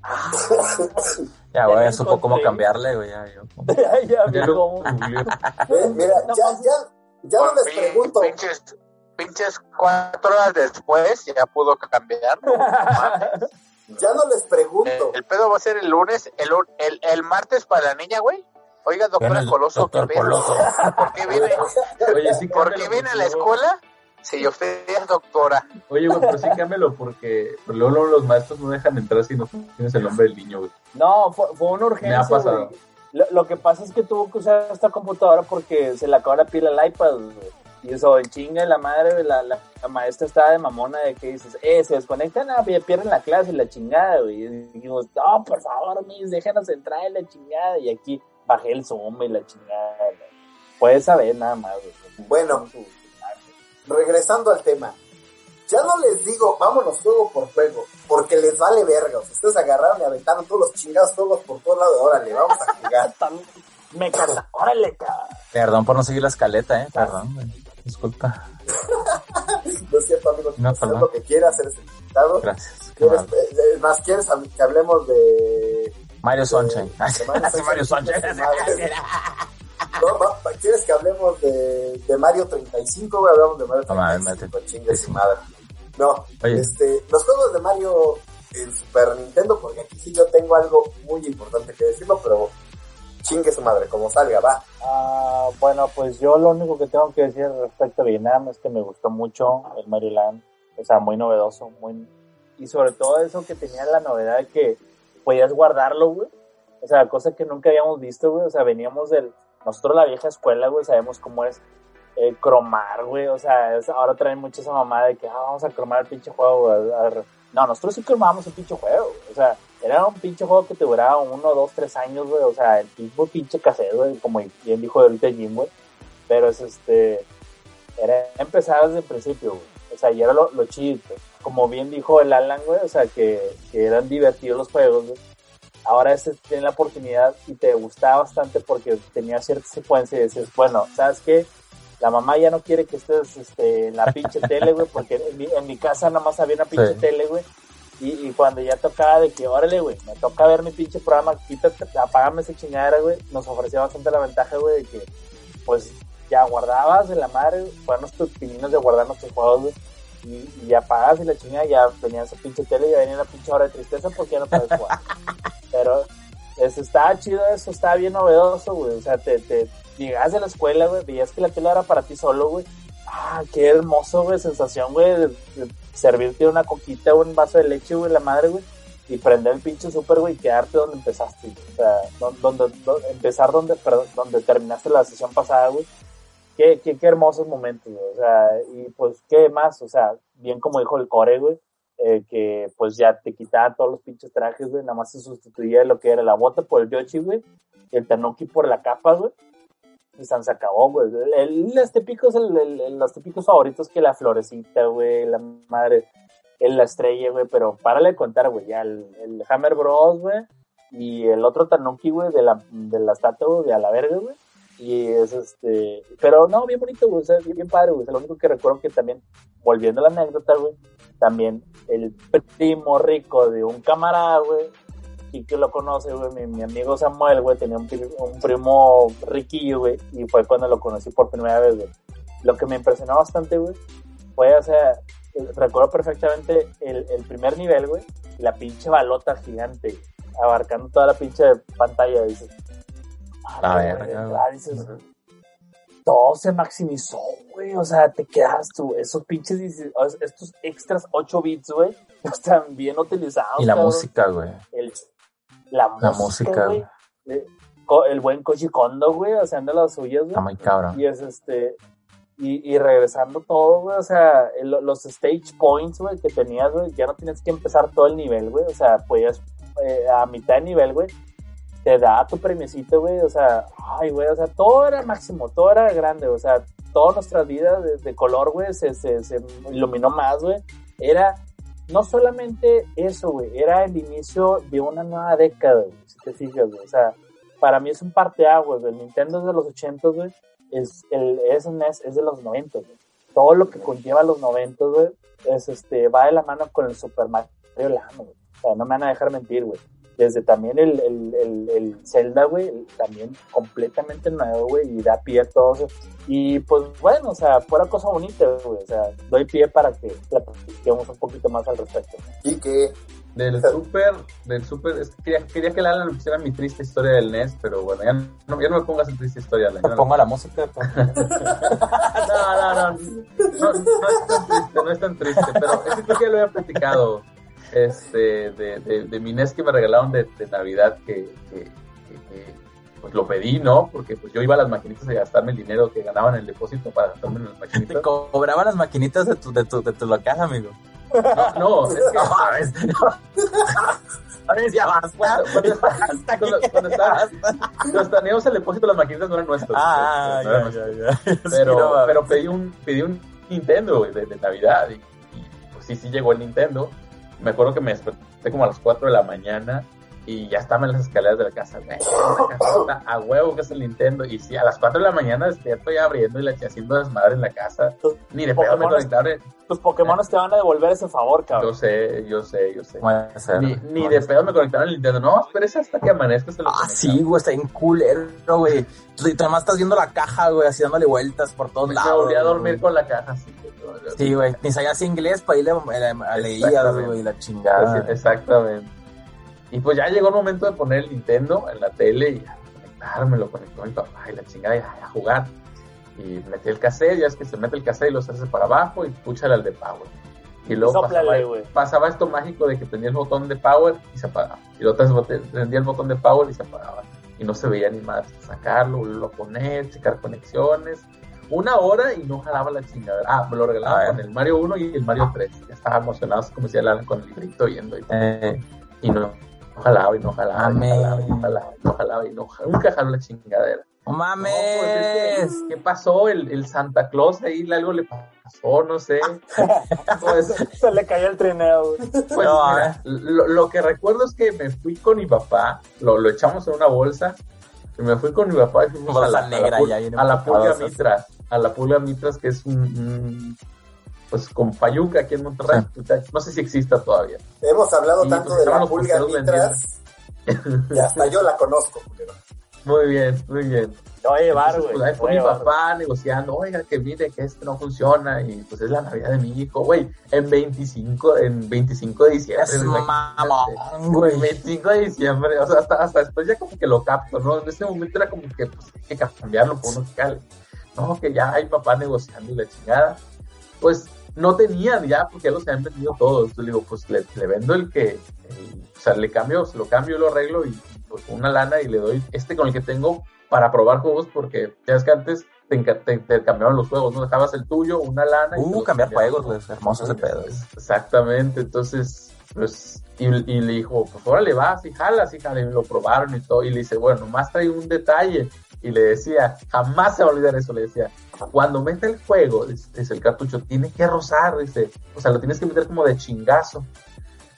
Ya, güey, ya supo cómo cambiarle, güey, ya, yo. Ya, ya, Ya cómo. Eh, mira, ya, ya, ya no les pregunto. Pinches, pinches cuatro horas después ya pudo cambiar. ¿no? Ya no les pregunto. el pedo va a ser el lunes, el, el, el martes para la niña, güey. Oiga, doctora el Coloso. Coloso. ¿Por qué viene, Oye, sí, ¿por qué viene a la escuela si usted es doctora? Oye, güey, pero sí cámbialo porque luego, luego los maestros no dejan entrar si no tienes el nombre del niño, güey. No, fue, fue una urgencia. Me ha pasado. güey. Lo, lo que pasa es que tuvo que usar esta computadora porque se le acabó la pila al iPad. güey. Y eso, en chinga la madre, la, la, la maestra estaba de mamona de que dices, eh, se desconectan, ah, ya pierden la clase y la chingada, güey. Y dijimos, no, por favor, mis, déjanos entrar en la chingada. Y aquí bajé el Zoom y la chingada. güey. Puedes saber nada más, güey. Bueno. Regresando al tema. Ya no les digo, vámonos juego por juego, porque les vale verga. O sea, ustedes agarraron y aventaron todos los chingados juegos por todos lados. Órale, vamos a jugar. Me casa, órale, cabrón. Perdón por no seguir la escaleta, eh, perdón. Disculpa. No es cierto, amigo. No, perdón. lo que quieras, eres invitado. Gracias. ¿Quieres, eh, eh, más quieres que hablemos de... Mario Sunshine. de Mario Sunshine. No, va- ¿Quieres que hablemos de, de Mario 35? güey? Hablamos de Mario No mames, 35. mete. chingue su madre. No, Oye. este, los juegos de Mario en Super Nintendo, porque aquí sí yo tengo algo muy importante que decirlo, pero chingue su madre, como salga, va. Ah, bueno, pues yo lo único que tengo que decir respecto a Vietnam es que me gustó mucho el Mario Land. O sea, muy novedoso, muy... Y sobre todo eso que tenía la novedad de que podías guardarlo, güey. O sea, cosa que nunca habíamos visto, güey. O sea, veníamos del... Nosotros la vieja escuela, güey, sabemos cómo es eh, cromar, güey. O sea, ahora traen mucho esa mamada de que ah, vamos a cromar el pinche juego, güey. No, nosotros sí cromábamos el pinche juego, güey. O sea, era un pinche juego que te duraba uno, dos, tres años, güey. O sea, el tipo pinche cassette, güey, como bien dijo ahorita Jim, güey. Pero es este. Era empezar desde el principio, güey. O sea, y era lo, lo chido. pues. Como bien dijo el Alan, güey. O sea, que, que eran divertidos los juegos, güey. Ahora ese tiene la oportunidad y te gustaba bastante porque tenía cierta secuencia y dices, bueno, ¿sabes qué? La mamá ya no quiere que estés este, en la pinche tele, güey, porque en mi, en mi casa nada más había una pinche Sí. tele, güey. Y, y cuando ya tocaba de que, órale, güey, me toca ver mi pinche programa, quítate, apágame esa chingadera, güey, nos ofrecía bastante la ventaja, güey, de que, pues, ya guardabas de la madre, fueron nuestros pininos de guardar nuestros juegos, güey, y, y ya pagas y la chingada, ya venía esa pinche tele, ya venía la pinche hora de tristeza porque ya no puedes jugar. Pero, eso estaba chido, eso estaba bien novedoso, güey, o sea, te, te llegabas de la escuela, güey, veías que la tele era para ti solo, güey, ah, qué hermoso, güey, sensación, güey, de, servirte una coquita o un vaso de leche, güey, la madre, güey, y prender el pinche súper, güey, y quedarte donde empezaste, güey. o sea, don- donde, donde- empezar donde, perdón, donde terminaste la sesión pasada, güey. Qué, qué, qué hermosos momentos, güey, o sea, y pues, ¿qué más? O sea, bien como dijo el core, güey, eh, que pues ya te quitaba todos los pinches trajes, güey, nada más se sustituía lo que era la bota por el Yoshi, güey, el Tanuki por la capa, güey, y San se acabó, güey. Los típicos, el, el- los típicos favoritos que la florecita, güey, la madre, el, la estrella, güey, pero párale de contar, güey, ya el, el Hammer Bros, güey, y el otro Tanuki, güey, de la, de la estatua, güey, a la verga, güey. Y es este, pero no, bien bonito, güey, o sea, bien, padre, güey. O sea, lo único que recuerdo que también, volviendo a la anécdota, güey, también el primo rico de un camarada, güey, y que lo conoce, güey, mi, mi amigo Samuel, güey, tenía un, un primo riquillo, güey, y fue cuando lo conocí por primera vez, güey. Lo que me impresionó bastante, güey, fue, o sea, recuerdo perfectamente el, el primer nivel, güey, la pinche balota gigante, abarcando toda la pinche pantalla, todo se maximizó, güey. O sea, te quedas tú, esos pinches, 16 estos extras 8 bits, güey, están bien utilizados. Y la cabrón. música, güey. El- la, La música, güey. El buen Koji Kondo, güey, haciendo las suyas, güey. Está muy cabrón. Y es este. Y, y regresando todo, güey, o sea, el- los stage points, güey, que tenías, güey, ya no tienes que empezar todo el nivel, güey, o sea, podías eh, a mitad de nivel, güey, te da tu premiecito, güey, o sea, ay, güey, o sea, todo era máximo, todo era grande, o sea, toda nuestra vida de, color, güey, se, se, iluminó más, güey, era no solamente eso, güey, era el inicio de una nueva década, güey, si te fijas, güey, o sea, para mí es un parteaguas, güey, Nintendo es de los 80, güey, es, el SNES es de los 90, güey. Todo lo que conlleva los 90, güey, es este, va de la mano con el Super Mario Land, güey. O sea, no me van a dejar mentir, güey. Desde también el, el, el, el Zelda, güey, también completamente nuevo, güey, y da pie a todo eso. Y pues bueno, o sea, fuera cosa bonita, güey. O sea, doy pie para que platiquemos un poquito más al respecto. Y que Del super, del super, es que quería, quería que Alan pusiera mi triste historia del NES, pero bueno, ya no, ya no me pongas en triste historia, Alan. Te no- pongo la música. No, no, no, no, no es tan triste, no es tan triste, pero es que creo que ya lo había platicado, este, de, de, de mi NES que me regalaron de, de Navidad, que, que, que- pues lo pedí, ¿no? Porque pues yo iba a las maquinitas a gastarme el dinero que ganaba en el depósito para gastarme en las Te maquinitas. cobraban las maquinitas de tu, de tu, de tu local, amigo. No, no, es que... No mames. Ahora ya basta. Cuando, Hasta cuando, que cuando, estaba- cuando teníamos el depósito, las maquinitas no eran nuestras. Ah, no eran ya, nuestras. ya, ya. pero, Sí, no pero pedí un, pedí un Nintendo de, de Navidad y, y, pues sí, sí llegó el Nintendo. Me acuerdo que me desperté como a las 4 de la mañana y ya estaba en las escaleras de la casa. güey, está a huevo que es el Nintendo. Y sí, a las 4 de la mañana despierto ya abriendo y la haciendo desmadre en la casa. Ni de pedo me conectaron. Tus Pokémon te van a devolver ese favor, Yo cabrón. sé, yo sé, yo sé. Puede ser. Ni, ni de pedo me conectaron al Nintendo. No, espérese hasta que amanezca. se lo Ah, sí, güey, está bien culero, güey. Tú además estás viendo la caja, güey, así dándole vueltas por todos Me lados. volví a dormir güey. con la caja. Sí, güey, ni sabías inglés, para irle a, güey, la chingada. Exactamente. Y pues ya llegó el momento de poner el Nintendo en la tele y a conectarme, lo conectó mi papá y la chingada y a, jugar. Y metí el cassette, ya es que se mete el cassette y lo hace para abajo y púchale al de Power. Y luego Sóplale, pasaba, pasaba esto mágico de que tenía el botón de power y se apagaba. Y otra vez prendía el botón de power y se apagaba. Y no se veía ni más. Sacarlo, volverlo a poner, checar conexiones. Una hora y no jalaba la chingadera. Ah, me lo A regalaban ver. con el Mario 1 y el Mario 3. Ya estaba emocionado, como decía Alan, con el librito yendo y todo. Eh, Y no jalaba y no jalaba, y no Amén. jalaba, y no jalaba, y no jalaba, y no jalaba. Nunca jaló la chingadera. ¡No No, mames! pues es que, ¿Qué pasó? El, el Santa Claus ahí algo le pasó, no sé. Pues, Se le cayó el trineo, pues, No, mira, lo, lo que recuerdo es que me fui con mi papá, lo, lo echamos en una bolsa, y me fui con mi papá y fuimos a la, a la negra, pul- ya viene a la Pulga. Mitras, a la Pulga Mitras, que es un, un- pues con Payuca aquí en Monterrey. No sé si exista todavía. Hemos hablado tanto pues de la pulga mitras y hasta yo la conozco. culero. Muy bien, muy bien. Te voy a llevar, Entonces, güey. pues, ahí fue mi llevar. papá negociando, oiga, que mire que este no funciona y pues es la Navidad de mi hijo, güey, en 25, en 25 de diciembre. Es güey, mamón, güey. 25 de diciembre, o sea, hasta, hasta después ya como que lo capto, ¿no? En ese momento era como que pues, hay que cambiarlo por uno que cale. No, que ya hay papá negociando y la chingada. Pues no tenían ya, porque ya los habían vendido todos. Entonces le digo, pues le, le vendo el que, el- o sea, le cambio, se lo cambio, lo arreglo y pues una lana y le doy este con el que tengo para probar juegos, porque ya es que antes te, te, te cambiaban los juegos, ¿no? Dejabas el tuyo, una lana. y Uh, los cambiar juegos, güey. es Hermoso ese pedo. Exactamente, entonces, pues, y, y le dijo, pues órale, vas y jalas, y jala, y lo probaron y todo, y le dice, bueno, nomás trae un detalle, y le decía, jamás se va a olvidar eso, le decía, cuando mete el juego, dice, el cartucho, tiene que rozar, dice, o sea, lo tienes que meter como de chingazo,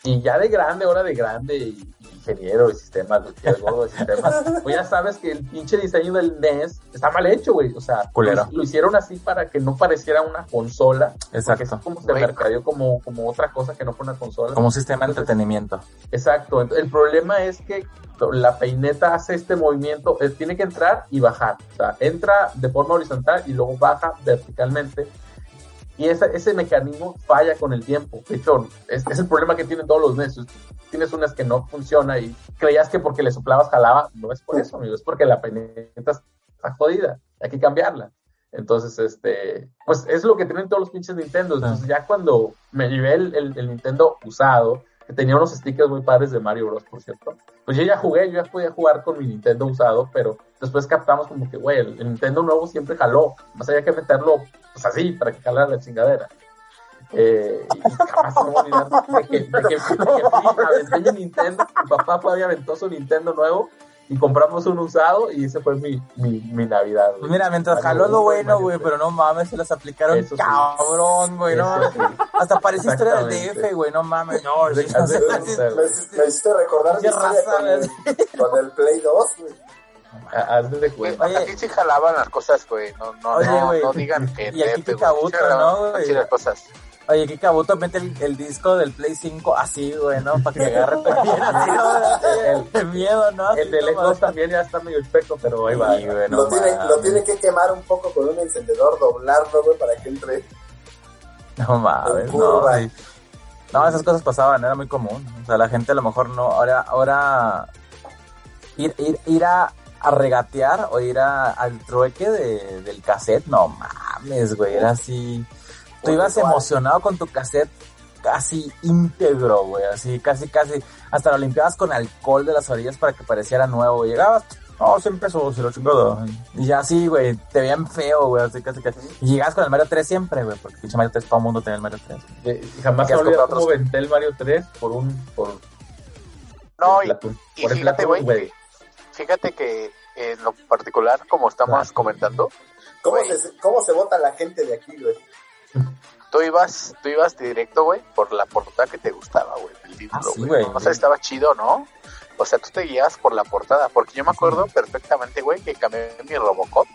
y ya de grande, ahora de grande, y ingeniero de sistemas, güey, que es gordo de sistemas, pues ya sabes que el pinche diseño del NES está mal hecho, güey, o sea, lo, lo hicieron así para que no pareciera una consola, Exacto. como se mercadeó como, como otra cosa que no fue una consola. Como un sistema de Entonces, entretenimiento. Exacto. El problema es que la peineta hace este movimiento, eh, tiene que entrar y bajar. O sea, entra de forma horizontal y luego baja verticalmente. Y ese, ese mecanismo falla con el tiempo. De hecho, es, es el problema que tienen todos los NES. Tienes unas que no funciona y creías que porque le soplabas jalaba. No es por eso, amigo. Es porque la peineta está jodida. Hay que cambiarla. Entonces, este, pues es lo que tienen todos los pinches Nintendo. Entonces, ya cuando me llevé el, el- el Nintendo usado, que tenía unos stickers muy padres de Mario Bros, por cierto, pues yo ya jugué, yo ya podía jugar con mi Nintendo usado, pero después captamos como que, güey, el, Nintendo nuevo siempre jaló, más había que meterlo, pues así, para que jalara la chingadera. Eh, y jamás se me a olvidar de que, de que, de que aventé mi Nintendo, mi papá y aventó su Nintendo nuevo, y compramos un usado, y ese fue mi, mi, mi Navidad, güey. Mira, mientras jaló lo bueno, güey, pero no mames, se las aplicaron Eso sí. cabrón, güey, no sí. Hasta parece historia del. DF, güey, no mames. No. Me, me hiciste recordar mi con el, con el Play 2, güey. Ah, Haz de cuenta. Aquí sí jalaban las cosas, güey. No, no, Oye, no, no digan que Y aquí nepe, pica güey. buto, Sí jalaban ¿no, güey? así las cosas. Oye, qué cabuto mete el, el disco del Play 5 así, güey, ¿no? Para que agarre también así, ¿no? El, el miedo, ¿no? El de Así, Xbox también ya está medio espeso, pero ahí va. Sí, güey, no lo, tiene, lo tiene que quemar un poco con un encendedor, doblarlo, güey, para que entre. No mames, no. sí. No, esas cosas pasaban, era muy común. O sea, la gente a lo mejor no. Ahora, ahora ir, ir, ir a, a regatear o ir a, al trueque de, del cassette, no mames, güey. Era así. Tú ibas igual. emocionado con tu cassette casi íntegro, güey. Así, casi, casi. Hasta lo limpiabas con alcohol de las orillas para que pareciera nuevo. Llegabas, no, 100 pesos, se lo chingado. Y ya así, güey, te veían feo, güey. Así, casi, casi. Y llegabas con el Mario 3 siempre, güey. Porque pinche Mario 3, todo el mundo tenía el Mario 3. De- jamás ¿Qué se comprado cómo venté el Mario 3 por un. Por, No, y, y Por el fíjate, güey, fíjate que en lo particular, como estamos Ah. comentando, ¿Cómo se, ¿Cómo se vota la gente de aquí, güey? Tú ibas, tú ibas directo, güey, por la portada que te gustaba, güey, el título, Ah, sí, güey. O sea, estaba chido, ¿no? O sea, tú te guías por la portada, porque yo me acuerdo perfectamente, güey, que cambié mi Robocop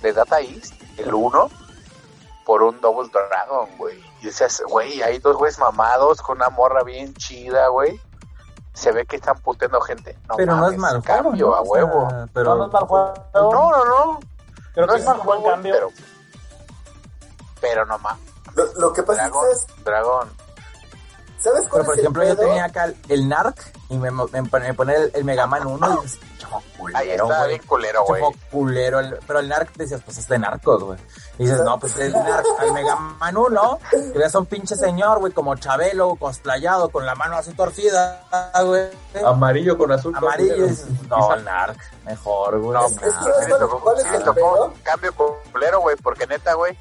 de Data East, el 1, por un Double Dragon, güey. Y decías, güey, hay dos güeyes mamados con una morra bien chida, güey. Se ve que están puteando gente. No pero no es mames, mal juego, cambio ¿no? a O sea, huevo. pero No, no es mal juego. No, no, no. Creo no que es buen güey, cambio. Pero, pero no mames. Lo, lo que pasa Dragon, es Dragon. ¿Sabes cuál Pero por es el ejemplo, yo pedo? tenía acá el, el NARC y me, me, me ponía el, el Mega Man 1 y dices, "Chaval, Ahí culero, está bien culero, güey. Culero. el- pero el NARC decías, pues es de narcos, güey. Y dices, no, pues el NARC, al Mega Man 1, que ves a un pinche señor, güey, como Chabelo, cosplayado, con la mano así torcida, güey. Amarillo con azul. Amarillo, y culero. dices, no, el NARC, mejor, güey. No, el es que NARC. ¿sabes Me cuál- es el tocó pedo? cambio culero, güey, porque neta, güey,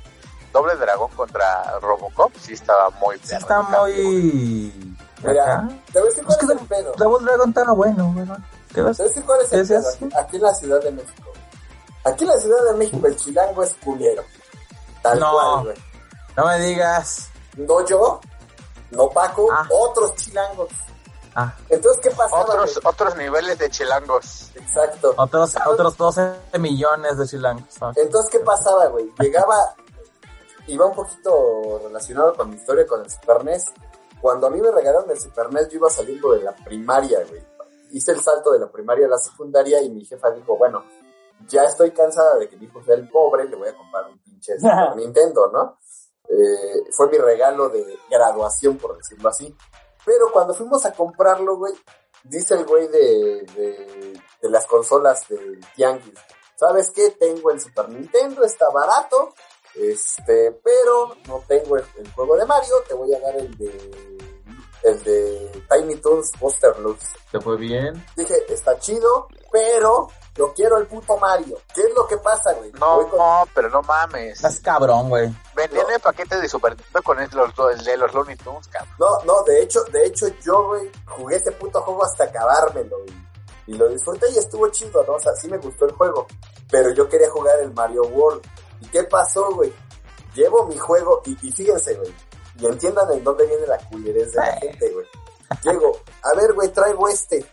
Doble Dragón contra Robocop sí estaba muy Sí está muy... Mira, te voy a decir Es cuál que es el pedo. Double Dragon está bueno, güey. ¿no? ¿Qué ves? Te voy a decir cuál es el ¿Ese pedo aquí, en la Ciudad de México. Aquí en la Ciudad de México el chilango es culero. Tal No. cual, güey. No me digas. No yo, no Paco, Ah. otros chilangos. Ah, Entonces, ¿qué pasaba? Otros, güey? otros niveles de chilangos. Exacto. otros, otros 12 millones de chilangos. Entonces, ¿qué pasaba, güey? Llegaba, iba un poquito relacionado con mi historia con el Super NES. Cuando a mí me regalaron el Super NES, yo iba saliendo de la primaria, güey. Hice el salto de la primaria a la secundaria y mi jefa dijo, bueno, ya estoy cansada de que mi hijo sea el pobre, le voy a comprar un pinche Super Nintendo, ¿no? Eh, fue mi regalo de graduación, por decirlo así. Pero cuando fuimos a comprarlo, güey, dice el güey de, de, de las consolas de Tianguis, ¿sabes qué? Tengo el Super Nintendo, está barato, este, pero no tengo el, el juego de Mario, te voy a dar el de el de Tiny Toons Buster Loose. ¿Te fue bien? Dije, está chido, pero lo quiero el puto Mario. ¿Qué es lo que pasa, güey? No, con- no, pero no mames. Estás cabrón, güey. Vendían No. el paquete de Super Nintendo con el, los, el de los Looney Tunes, cabrón. No, no, de hecho, de hecho yo, güey, jugué ese puto juego hasta acabármelo, güey. Y lo disfruté y estuvo chido, ¿no? O sea, sí me gustó el juego. Pero yo quería jugar el Mario World. ¿Y qué pasó, güey? Llevo mi juego y, y fíjense, güey. Y entiendan en dónde viene la culerez de la gente, güey. Llego, a ver, güey, traigo este.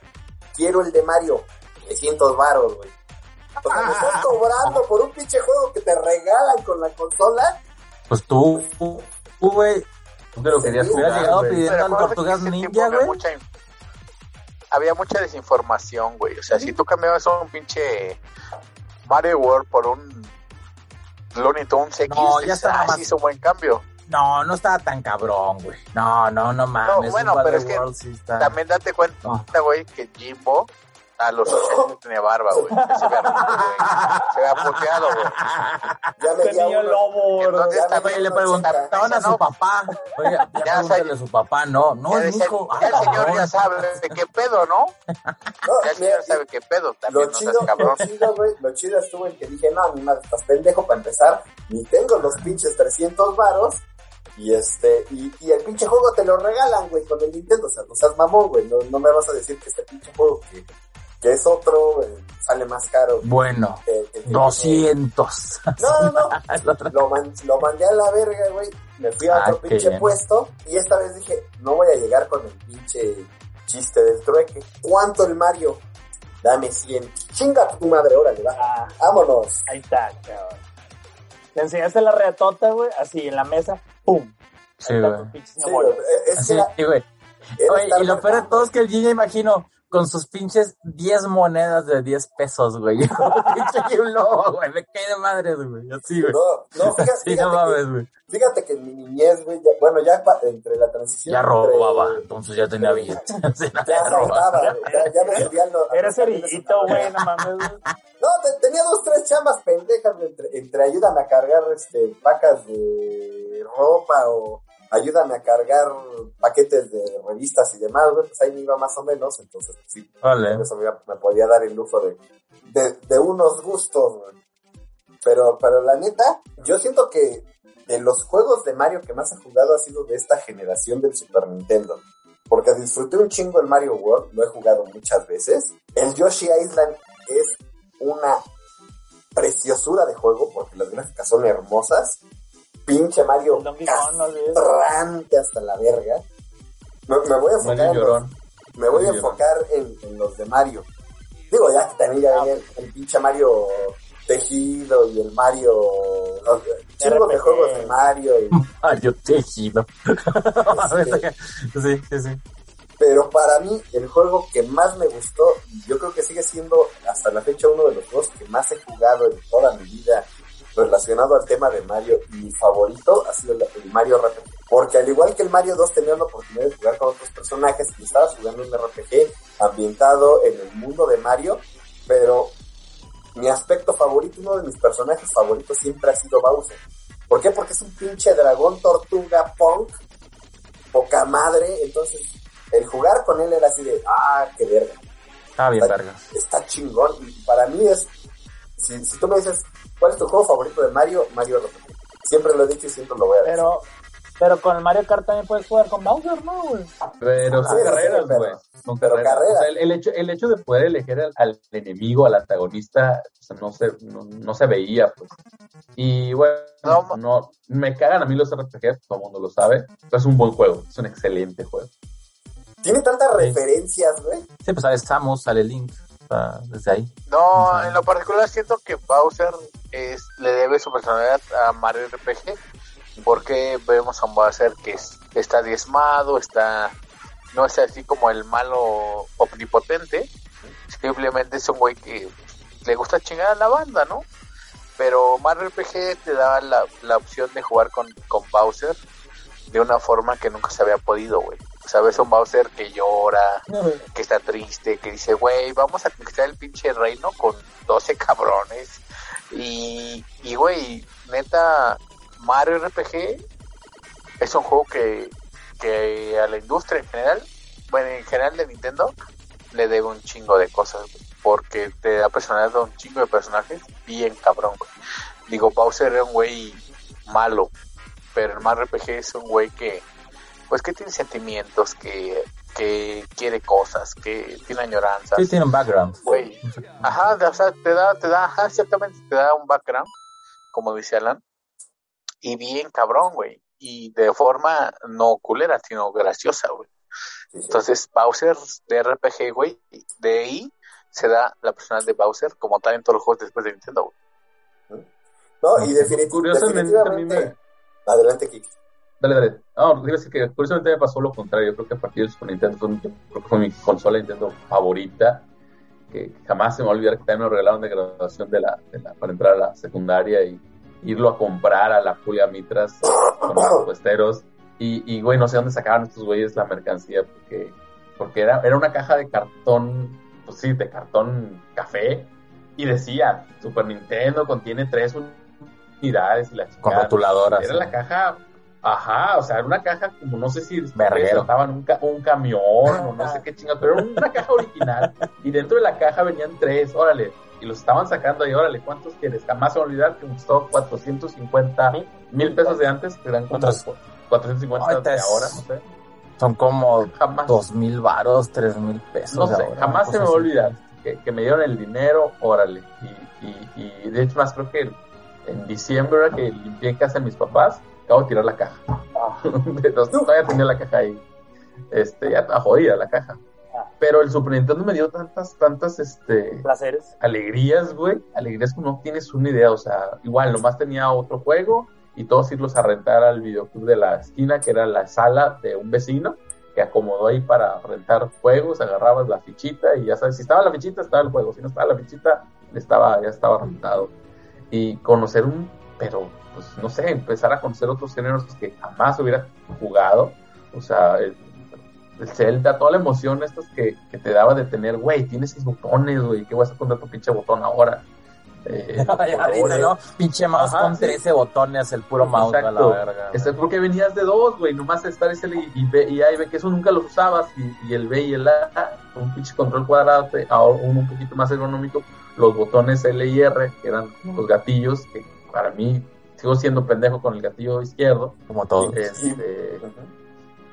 Quiero el de Mario. 300 varos, güey. O sea, me estás cobrando por un pinche juego que te regalan con la consola. Pues tú, tú, güey, Tú lo querías hubieras llegado pidiendo al Tortugas Ninja, había güey. mucha Había mucha desinformación, güey. O sea, si tú cambiabas un pinche Mario World por un Looney Tunes X, No, ya está ah, más- hizo buen cambio. No, no estaba tan cabrón, güey. No, no, no mames. bueno, un pero es que World sí está- También date cuenta, No. güey, que Jimbo a los 8 años tenía barba, güey. Se güey. Se puteado, güey. Ya me Ese di a niño uno. lobo. Entonces Ya también le preguntaban a no. su papá. Oye, ya, pregúntale a su papá. No, no, hijo. ya Ah, el señor cabrón. ya sabe de qué pedo, ¿no? No, Ya el señor sabe qué pedo. También Lo no chido, seas cabrón. lo chido, güey, lo chido estuvo en que dije, no, mi madre, estás pendejo para empezar, ni tengo los pinches 300 varos, y este, y, y el pinche juego te lo regalan, güey, con el Nintendo, o sea, no seas mamón, güey, no, no me vas a decir que este pinche juego que, que es otro, eh, sale más caro. Bueno, que- que- que- 200. No, no, no, lo, man- lo mandé a la verga, güey. Me fui a Ah, otro pinche bien. puesto y esta vez dije, no voy a llegar con el pinche chiste del trueque. ¿Cuánto el Mario? Dame 100. Chinga tu madre, órale, va. Ah, Vámonos. ahí está, cabrón. Le enseñaste la reatota, güey, así en la mesa, ¡pum! Sí, güey. Sí, güey, y lo peor de todo es que el Gina, imagino, con sus pinches 10 monedas de 10 pesos, güey. Pinche y un lobo, güey. Me cae de madres, güey. Así, güey. No, no, fíjate, Sí, no fíjate, mames, que, güey. fíjate que en mi niñez, güey, ya- bueno, ya entre la transición. Ya entre- robaba, entonces ya tenía billetes. Ya ya robaba. güey, ya, ya me servían los- camiones cerillito, güey, no mames, güey. No, te- tenía dos, tres chambas pendejas, güey, entre, entre ayúdame a cargar este pacas de ropa o ayúdame a cargar paquetes de revistas y demás, güey, pues ahí me iba más o menos, entonces sí, Vale. eso me, me podía dar el lujo de, de, de unos gustos, güey. Pero, pero la neta, yo siento que de los juegos de Mario que más he jugado ha sido de esta generación del Super Nintendo. Porque disfruté un chingo el Mario World, lo he jugado muchas veces. El Yoshi Island es una preciosura de juego porque las gráficas son hermosas. Pinche Mario castrante hasta la verga. Me, me voy a enfocar, en los, me voy a enfocar en, en los de Mario. Digo, ya que también ya venía el, el pinche Mario tejido y el Mario... Los, chingos de juegos de Mario. y- Mario Tejido. Este, Sí, sí, sí. pero para mí el juego que más me gustó, yo creo que sigue siendo hasta la fecha uno de los juegos que más he jugado en toda mi vida relacionado al tema de Mario mi favorito ha sido el, Mario RPG. Porque al igual que el Mario 2 tenía la oportunidad de jugar con otros personajes y estabas jugando un RPG ambientado en el mundo de Mario, pero mi aspecto favorito, uno de mis personajes favoritos siempre ha sido Bowser. ¿Por qué? Porque es un pinche dragón tortuga punk, poca madre, entonces el jugar con él era así de, ah, qué verga. Ah, bien, Está- vergas. Está chingón. Y para mí es, si, si tú me dices, ¿cuál es tu juego favorito de Mario? Mario RPG. Siempre lo he dicho y siempre lo voy a decir. Pero, pero con el Mario Kart también puedes jugar con Bowser, ¿no, güey? Pero son Sí, carreras, sí, pero- güey. Son pero carreras. carreras. O sea, el, el hecho, el hecho de poder elegir al, al enemigo, al antagonista, o sea, no, se, no, no se veía, pues. Y bueno, No, me cagan a mí los RPG, todo el mundo lo sabe. Pero es un buen juego, es un excelente juego. Tiene tantas referencias, güey. Sí, pues sale Samus, sale Link. Sea, desde ahí. No, en lo particular siento que Bowser es, le debe su personalidad a Mario RPG porque vemos a un Bowser que es- está diezmado, está no es así como el malo omnipotente, simplemente es un güey que le gusta chingar a la banda, ¿no? Pero Mario RPG te da la, la opción de jugar con, con Bowser de una forma que nunca se había podido, güey. Sabes, un Bowser que llora, que está triste, que dice, güey, vamos a conquistar el pinche reino con 12 cabrones. Y, y güey, neta, Mario RPG es un juego que, que a la industria en general, bueno, en general de Nintendo, le debe un chingo de cosas, porque te da personalidad a un chingo de personajes bien cabrón, güey. Digo, Bowser era un güey malo, pero el Mario RPG es un güey que, pues que tiene sentimientos, que, que quiere cosas, que tiene añoranzas. Sí, tiene un background. Güey, ajá, o sea, te da, te da, ajá, exactamente, te da un background, como dice Alan, y bien cabrón, güey, y de forma no culera, sino graciosa, güey. Entonces, Bowser de RPG, güey, de ahí se da la personal de Bowser como tal en todos los juegos después de Nintendo, güey. No, y definitivamente, Curiosamente, a mí definitivamente. me, Adelante, Kiki. Dale, dale. No, a decir que curiosamente me pasó lo contrario. Yo creo que a partir del Super Nintendo fue, creo que fue mi consola Nintendo favorita. Que jamás se me va a olvidar que también me lo regalaron de graduación de la, de la- para entrar a la secundaria y irlo a comprar a la Julia Mitras con los puesteros. Y, y, güey, no sé dónde sacaban estos güeyes la mercancía porque, porque era, era una caja de cartón, pues sí, de cartón café. Y decía, Super Nintendo contiene tres unidades y Con rotuladoras. Era la caja, ajá, o sea, era una caja como no sé si trataban un, ca- un camión o no sé qué chingados, pero era una caja original y dentro de la caja venían tres, órale, y los estaban sacando ahí, órale, ¿cuántos quieres? Jamás se va a olvidar que me costó 450 mil pesos de antes, que eran como Otros- 450 de ahora, no sé. Son como Jamás, dos mil varos, tres mil pesos. no sé, ahora, jamás se me va a olvidar que, que me dieron el dinero, órale. Y, y, y de hecho, más creo que en diciembre, que limpié en casa de mis papás, acabo de tirar la caja. Entonces, todavía tenía la caja ahí. Este, ya estaba jodida la caja. Pero el Super Nintendo me dio tantas, tantas, este, Placeres. alegrías, güey. Alegrías que no tienes una idea. O sea, igual, nomás tenía otro juego y todos irlos a rentar al videoclub de la esquina, que era la sala de un vecino que acomodó ahí para rentar juegos. Agarrabas la fichita y ya sabes, si estaba la fichita, estaba el juego. Si no estaba la fichita, estaba, ya estaba rentado. Y conocer un, pero, pues no sé, empezar a conocer otros géneros que jamás hubiera jugado. O sea, el, el Zelda, toda la emoción estas que, que te daba de tener, güey, tienes seis botones, güey, ¿qué voy a hacer con tanto pinche botón ahora? Eh, Ya ¿no? Pinche mouse Ajá, con sí. 13 botones, el puro mouse a la Exacto. verga. Este, porque venías de dos, güey, nomás estar ese y, y B y A y B, que eso nunca los usabas, y, y el B y el A, con un pinche control cuadrado, ahora uno un poquito más ergonómico, los botones L y R, que eran los gatillos, que para mí sigo siendo pendejo con el gatillo izquierdo, Como todo. este,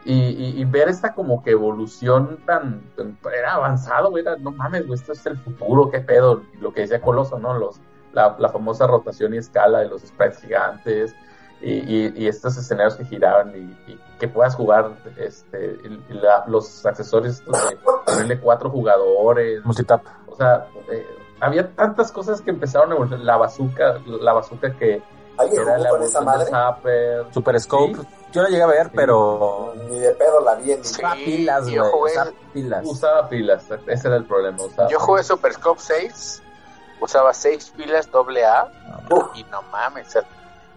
y, y, y ver esta como que evolución tan, tan- era avanzado, güey, era, no mames, güey, esto es el futuro, qué pedo, lo que decía Coloso, ¿no? Los, la, la famosa rotación y escala de los sprites gigantes, y, y, y estos escenarios que giraban y, y que puedas jugar este la- los accesorios estos de ponerle cuatro jugadores, Multitap. o sea, eh, había tantas cosas que empezaron a evolucionar, la bazooka, la bazooka que ¿Alguien era la jugó con esa madre? Zapper, Super Scope. Sí. Yo la llegué a ver, pero. Ni de pedo la vi en mi Sí. Usaba pilas, güey. yo jugué- Usaba pilas. Usaba pilas, ese era el problema. Usaba Yo jugué Super Scope 6, usaba 6 pilas AA Uf. y no mames, o sea,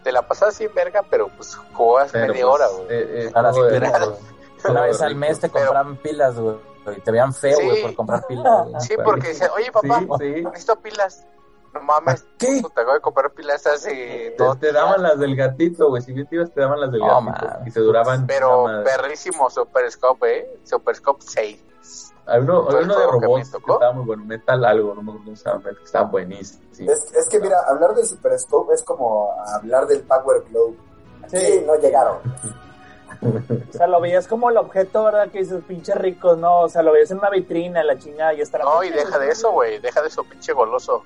te la pasabas sin verga, pero pues jugabas Pero, media pues, hora, güey. eh, eh, A. Una vez al mes te Pero- compraban pilas, güey. Y te veían feo, güey, Sí. por comprar pilas. Sí, porque decían, oye papá, Sí, sí. necesito pilas. No mames, ¿Qué? te acabo de comprar pilas hace Te, dos te daban las del gatito, güey. Si bien te ibas, te daban las del No, gatito. man. Y se duraban. Pero perrísimo Super Scope, ¿eh? Super Scope 6. Hay uno, hay uno de que robots que, tocó. estaba muy bueno. Metal algo, no me acuerdo cómo se llama. que Estaba buenísimo. Sí. Es, es que mira, hablar del Super Scope es como hablar del Power Globe. Aquí Sí. no llegaron. O sea, lo veías como el objeto, ¿verdad? Que dices, pinche rico, ¿no? O sea, lo veías en una vitrina, la chingada, y la No, y deja de eso, güey. Deja de eso, pinche goloso.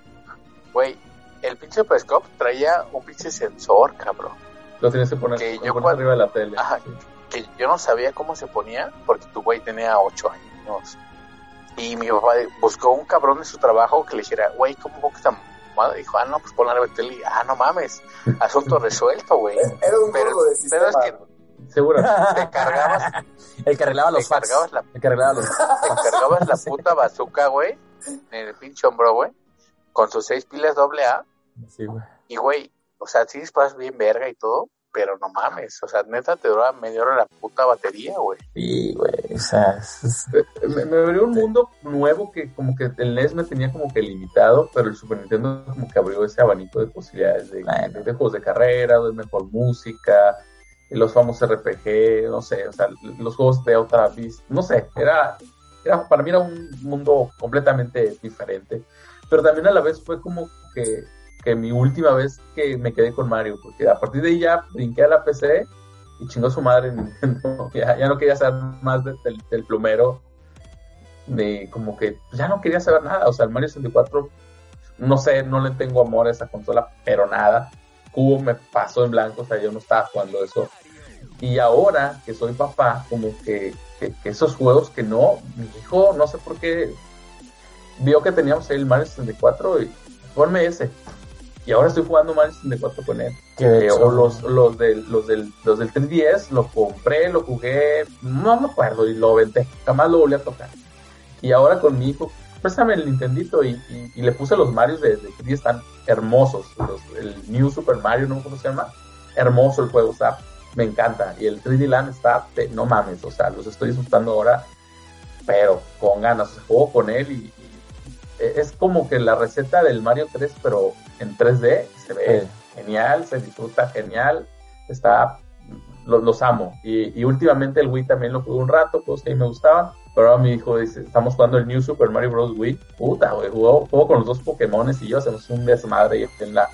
Güey, el pinche Super Scope traía un pinche sensor, cabrón. Lo tienes que poner, Que yo cuando- arriba de la tele. Ajá. Sí. que yo no sabía cómo se ponía porque tu güey tenía ocho años. Y mi papá buscó un cabrón de su trabajo que le dijera, güey, ¿cómo pongo esta mamada? Dijo, ah, no, pues pon la tele. Y, Ah, no mames, asunto resuelto, güey. Era un Pero- juego de pero es sistema. que- Seguro. Te cargabas, El que arreglaba los te fax. cargabas la, El que arreglaba los te cargabas la puta bazooka, güey, en el pinche hombro, güey, con sus seis pilas doble A. Sí, güey. Y, güey, o sea, sí disparas bien verga y todo, pero no mames, o sea, neta te dura media hora la puta batería, güey. Sí, güey. O sea, es- me, me abrió un mundo nuevo que como que el NES me tenía como que limitado, pero el Super Nintendo como que abrió ese abanico de posibilidades de, Bueno. de- de juegos de carrera, de mejor música, los famosos RPG, no sé, o sea, los juegos de otra vista, no sé, era, era para mí era un mundo completamente diferente, pero también a la vez fue como que, que mi última vez que me quedé con Mario, porque a partir de ahí ya brinqué a la PC y chingó su madre Nintendo, ya, ya no quería saber más de- del, plumero, como que ya no quería saber nada, o sea, el Mario 64, no sé, no le tengo amor a esa consola, pero nada, Cubo me pasó en blanco, o sea, yo no estaba jugando eso, y ahora que soy papá, como que, que, que esos juegos que no, mi hijo, no sé por qué, vio que teníamos el Mario 64 y ponme ese. Y ahora estoy jugando Mario 64 con él. que o los, los, del, los, del, los del 3DS, lo compré, lo jugué, no me acuerdo, y lo venté. Jamás lo volví a tocar. Y ahora con mi hijo, préstame el Nintendito y, y, y le puse los Marios de, de 3DS, están hermosos. Los, el New Super Mario, no sé cómo se llama. Hermoso el juego, está, me encanta. Y el 3D Land está, no mames, o sea, los estoy disfrutando ahora, pero con ganas. O sea, juego con él y es como que la receta del Mario 3, pero en 3D, se ve Sí. genial, se disfruta genial, está, lo- los amo. Y, y últimamente el Wii también lo jugué un rato, pues que me gustaban, pero ahora mi hijo dice, estamos jugando el New Super Mario Bros. Wii, puta, güey, juego, juego con los dos Pokémones y yo hacemos un desmadre en la,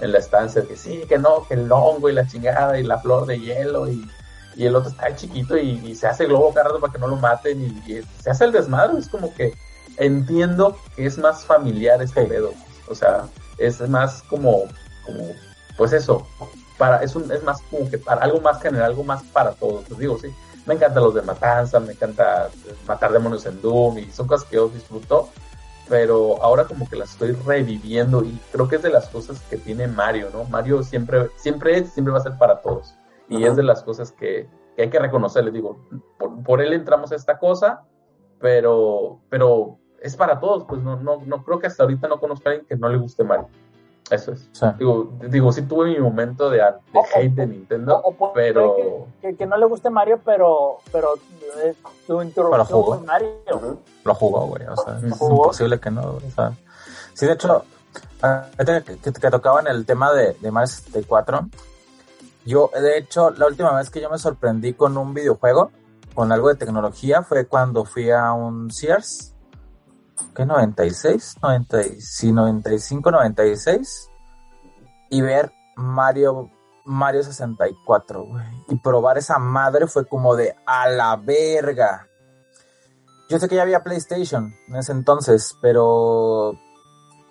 en la estancia, que sí, que no, que el hongo y la chingada y la flor de hielo y... Y el otro está chiquito y, y se hace globo cada rato para que no lo maten y, y se hace el desmadre. Es como que entiendo que es más familiar este pedo. O sea, es más como, como pues eso, para, es, un, es más como que para algo más general, algo más para todos. Pues digo, sí, me encantan los de matanza, me encanta matar demonios en Doom y son cosas que yo disfruto, pero ahora como que las estoy reviviendo y creo que es de las cosas que tiene Mario, ¿no? Mario siempre, siempre es, siempre va a ser para todos. Y Ajá. es de las cosas que, que hay que reconocer, les digo, por, por él entramos a esta cosa, pero, pero es para todos, pues no, no, no creo que hasta ahorita no conozca a alguien que no le guste Mario. Eso es. Sí. Digo, digo, sí tuve mi momento de, de O- hate de Nintendo, O- o puede pero que, que- que no le guste Mario, pero, pero eh, tu introducción jugó. fue Mario. Lo jugó, güey. O sea, es Jugó. imposible que no. O sea, sí, de hecho, ahorita que, que, que tocaban el tema de, de Mario 64, yo, de hecho, la última vez que yo me sorprendí con un videojuego, con algo de tecnología, fue cuando fui a un Sears, ¿qué? 96, 90, y- sí, 95, 96, y ver Mario, Mario 64, güey. Y probar esa madre fue como de a la verga. Yo sé que ya había PlayStation en ese entonces, pero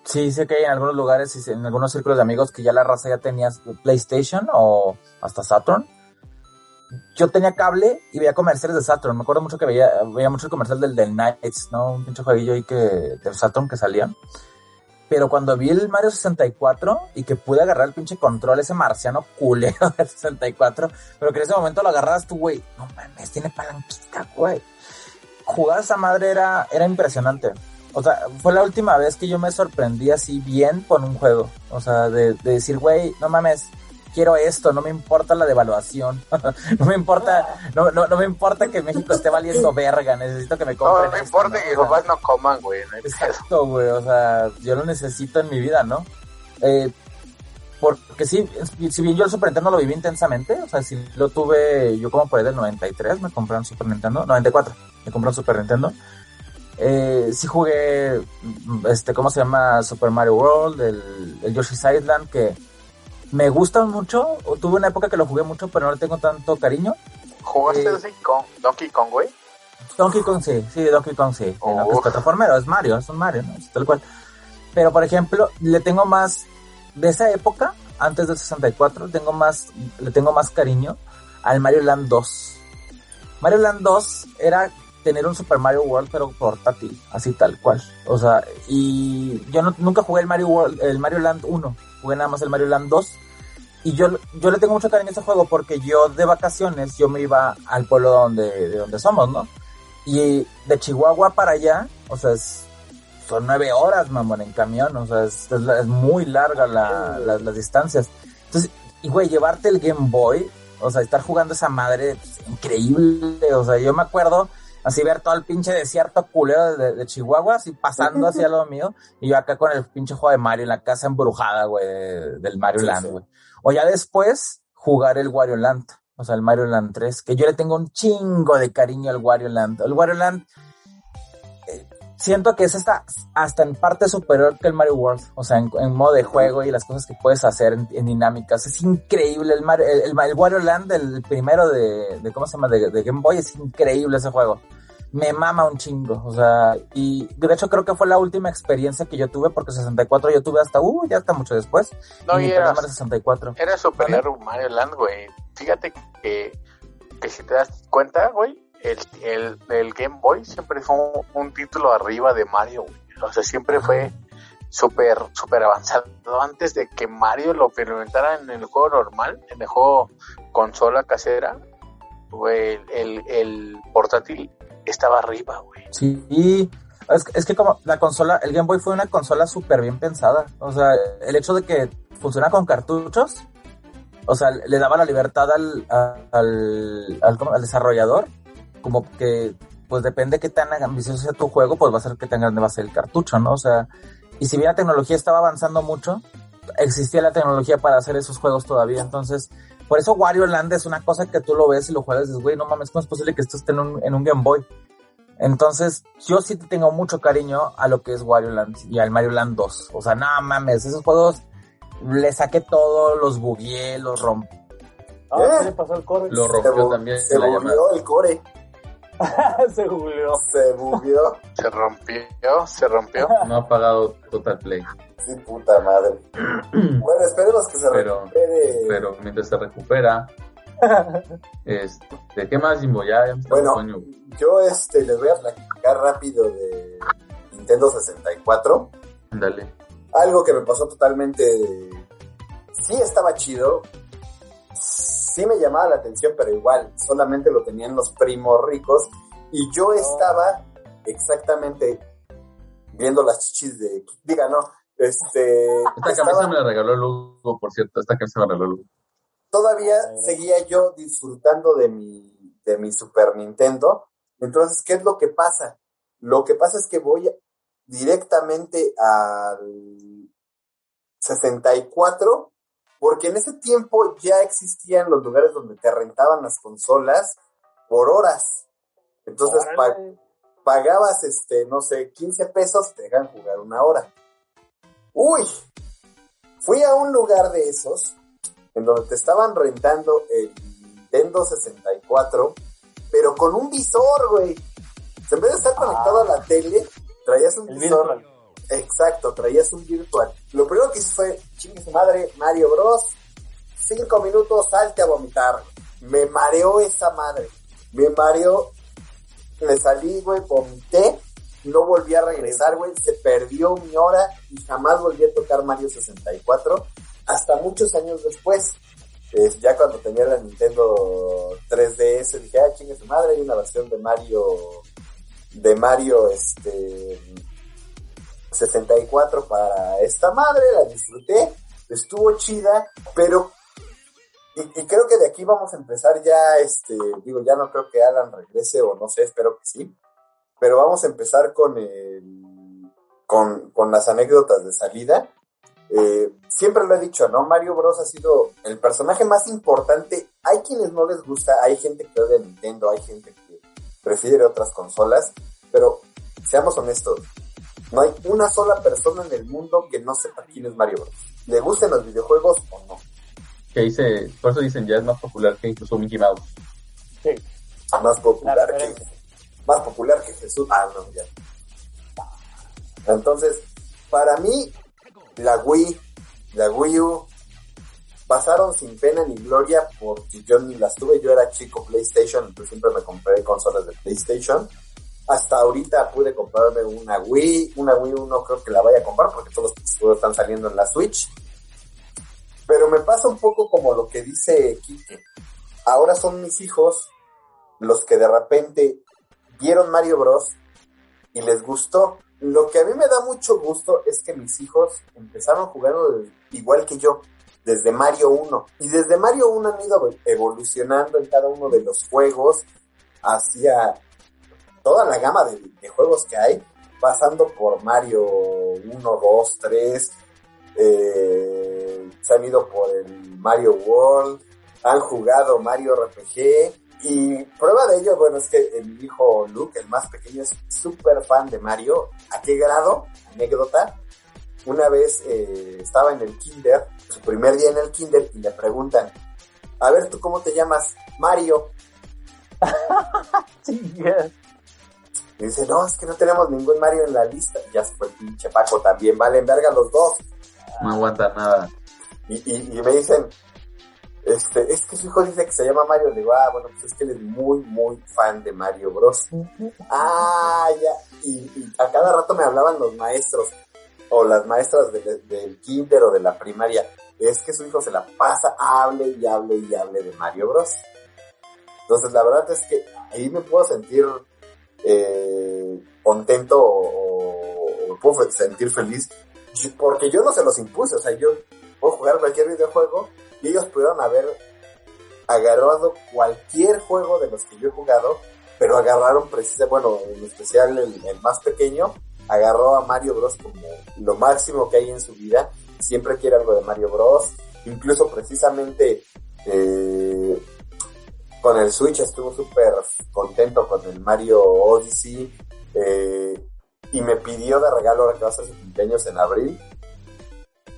sí sé que hay en algunos lugares, en algunos círculos de amigos que ya la raza ya tenía PlayStation o hasta Saturn. Yo tenía cable y veía comerciales de Saturn. Me acuerdo mucho que veía, veía mucho el comercial del, del Knights, ¿no? Un pinche jueguillo ahí que, de Saturn que salía. Pero cuando vi el Mario 64 y que pude agarrar el pinche control, ese marciano culero del 64, pero que en ese momento lo agarrabas tú, güey, no mames, tiene palanquita, güey jugar esa madre era, era impresionante. O sea, fue la última vez que yo me sorprendí así bien con un juego. O sea, de decir, güey, no mames, quiero esto, no me importa la devaluación, no me importa, no, no, no me importa que México esté valiendo verga, necesito que me No, compren no esto, importa ¿no? que mis papás no coman, güey. no. Exacto, güey, o sea, yo lo necesito en mi vida, ¿no? Eh, porque sí, si bien yo el Super Nintendo lo viví intensamente, o sea, si lo tuve, yo como por ahí del 93 me compré un Super Nintendo, 94, me compré un Super Nintendo. Eh, sí jugué, mm, este, ¿cómo se llama? Super Mario World, el, el Yoshi's Island, que me gustan mucho, tuve una época que lo jugué mucho, pero no le tengo tanto cariño. ¿Jugaste Eh, Donkey Kong, Donkey Kong, güey? Donkey Kong sí, sí, Donkey Kong sí. Oh. Es plataformero, es Mario, es un Mario, ¿no? Es tal cual. Pero por ejemplo, le tengo más, de esa época, antes del 64, tengo más, le tengo más cariño al Mario Land 2. Mario Land 2 era tener un Super Mario World pero portátil, así tal cual. O sea, y yo no- nunca jugué el Mario World, el Mario Land 1, jugué nada más el Mario Land 2. Y yo, yo le tengo mucho cariño a ese juego porque yo de vacaciones yo me iba al pueblo donde, de donde somos, ¿no? Y de Chihuahua para allá, o sea, es- son nueve horas, mamón, en camión, o sea, es, es es muy larga la, la- las distancias. Entonces, y güey, llevarte el Game Boy, o sea, estar jugando esa madre, pues, increíble, o sea, yo me acuerdo así ver todo el pinche desierto culero de, de Chihuahua, así pasando hacia lo mío, y yo acá con el pinche juego de Mario en la casa embrujada, güey, del Mario Sí, Land, sí. güey. O ya después, jugar el Wario Land, o sea, el Mario Land 3, que yo le tengo un chingo de cariño al Wario Land. El Wario Land, siento que es hasta, hasta en parte superior que el Mario World, o sea, en, en modo de juego y las cosas que puedes hacer en, en dinámicas. Es increíble el, Mario, el, el, el Wario Land, el primero de, de ¿cómo se llama? De, de Game Boy, es increíble ese juego. Me mama un chingo, o sea, y de hecho creo que fue la última experiencia que yo tuve, porque 64 yo tuve hasta, uh, ya hasta mucho después. No, y era 64. era superior Mario Land, güey. Fíjate que, que si te das cuenta, güey, el, el, el Game Boy siempre fue un, un título arriba de Mario, güey. O sea, siempre fue súper, súper avanzado. Antes de que Mario lo implementara en el juego normal, en el juego consola casera, güey, el, el portátil estaba arriba, güey. Sí, es, es que como la consola, el Game Boy fue una consola súper bien pensada. O sea, el hecho de que funciona con cartuchos, o sea, le daba la libertad al, al, al desarrollador, como que, pues depende qué tan ambicioso sea tu juego, pues va a ser qué tan grande va a ser el cartucho, ¿no? O sea, y si bien la tecnología estaba avanzando mucho, existía la tecnología para hacer esos juegos todavía, entonces... Por eso Wario Land es una cosa que tú lo ves y lo juegas y dices, güey, no mames, ¿cómo es posible que esto esté en un, en un Game Boy? Entonces, yo sí te tengo mucho cariño a lo que es Wario Land y al Mario Land 2. O sea, no mames, esos juegos le saqué todo, los bugueé, los rompí. Ah, ¿qué le pasó al core? Lo Se, rompió también se la el core. Se googleó. Se bugueó. Se rompió, se rompió. No ha pagado Total Play. Sí, puta madre. bueno, esperemos que se Pero- recupere. Pero mientras se recupera, este, ¿qué más, Jimbo? Ya, ya Bueno, sueño. yo este les voy a platicar rápido de Nintendo 64. Dale. Algo que me pasó totalmente. Sí estaba chido. Sí me llamaba la atención, pero igual, solamente lo tenían los primos ricos. Y yo estaba exactamente viendo las chichis de. Diga, no. Este. Esta estaba- camisa me la regaló Lugo, por cierto. Esta camisa me la regaló Lugo. todavía seguía yo disfrutando de mi, de mi Super Nintendo. Entonces, ¿qué es lo que pasa? Lo que pasa es que voy directamente al 64, porque en ese tiempo ya existían los lugares donde te rentaban las consolas por horas. Entonces, pagabas, este, no sé, 15 pesos, te dejan jugar una hora. Uy, fui a un lugar de esos en donde te estaban rentando el Nintendo 64, pero con un visor, güey. En vez de estar conectado a la tele, traías un El visor. virtual. Exacto, traías un virtual. Lo primero que hice fue, chingue su madre, Mario Bros. Cinco minutos, salte a vomitar. Me mareó esa madre. Me mareó. Me salí, güey, vomité. No volví a regresar, güey. Se perdió mi hora y jamás volví a tocar Mario 64. Hasta muchos años después. Ya cuando tenía la Nintendo 3DS, dije, ah, chingue su madre, hay una versión de Mario. De Mario, este. 64 para esta madre, la disfruté, estuvo chida, pero y, creo que de aquí vamos a empezar ya, este, digo, ya no creo que Alan regrese o no sé, espero que sí, pero vamos a empezar con el, con, con las anécdotas de salida. Eh, siempre lo he dicho, ¿no? Mario Bros ha sido el personaje más importante. Hay quienes no les gusta, hay gente que odia Nintendo, hay gente que prefiere otras consolas, pero seamos honestos, no hay una sola persona en el mundo que no sepa quién es Mario Bros. Le gusten los videojuegos o no. Que dice, por eso dicen, ya es más popular que incluso Mickey Mouse. Sí. Más La popular que, más popular que Jesús. Ah, no, ya. Entonces, para mí, la Wii, la Wii U, pasaron sin pena ni gloria porque yo ni las tuve, yo era chico PlayStation, entonces siempre me compré consolas de PlayStation. Hasta ahorita pude comprarme una Wii, una Wii U no creo que la vaya a comprar porque todos los juegos están saliendo en la Switch. Pero me pasa un poco como lo que dice Kike. Ahora son mis hijos los que de repente vieron Mario Bros. y les gustó. Lo que a mí me da mucho gusto es que mis hijos empezaron jugando igual que yo, desde Mario 1. Y desde Mario 1 han ido evolucionando en cada uno de los juegos hacia toda la gama de, juegos que hay, pasando por Mario 1, 2, 3, eh, se han ido por el Mario World, han jugado Mario RPG y prueba de ello, bueno, es que el hijo Luke, el más pequeño, es súper fan de Mario. ¿A qué grado? Anécdota. Una vez eh, estaba en el kinder, su primer día en el kinder, y le preguntan, a ver, ¿tú cómo te llamas? Mario. Y dice, no, es que no tenemos ningún Mario en la lista. Y ya se fue el pinche Paco también, valen verga los dos. No aguanta nada. Y, y, y me dicen, este, es que su hijo dice que se llama Mario. Le digo, ah, bueno, pues es que él es muy, muy fan de Mario Bros. ah, ya. Y, y a cada rato me hablaban los maestros o las maestras de- del kinder o de la primaria. Es que su hijo se la pasa, hable y hable y hable de Mario Bros. Entonces, la verdad es que ahí me puedo sentir eh, contento o, o puedo sentir feliz. Porque yo no se los impuse, o sea, yo puedo jugar cualquier videojuego y ellos pudieron haber agarrado cualquier juego de los que yo he jugado, pero agarraron precisamente, bueno, en especial el, el más pequeño, agarró a Mario Bros como lo máximo que hay en su vida, siempre quiere algo de Mario Bros, incluso precisamente eh, con el Switch estuvo súper contento con el Mario Odyssey, eh, y me pidió de regalo ahora que va a su cumpleaños en abril.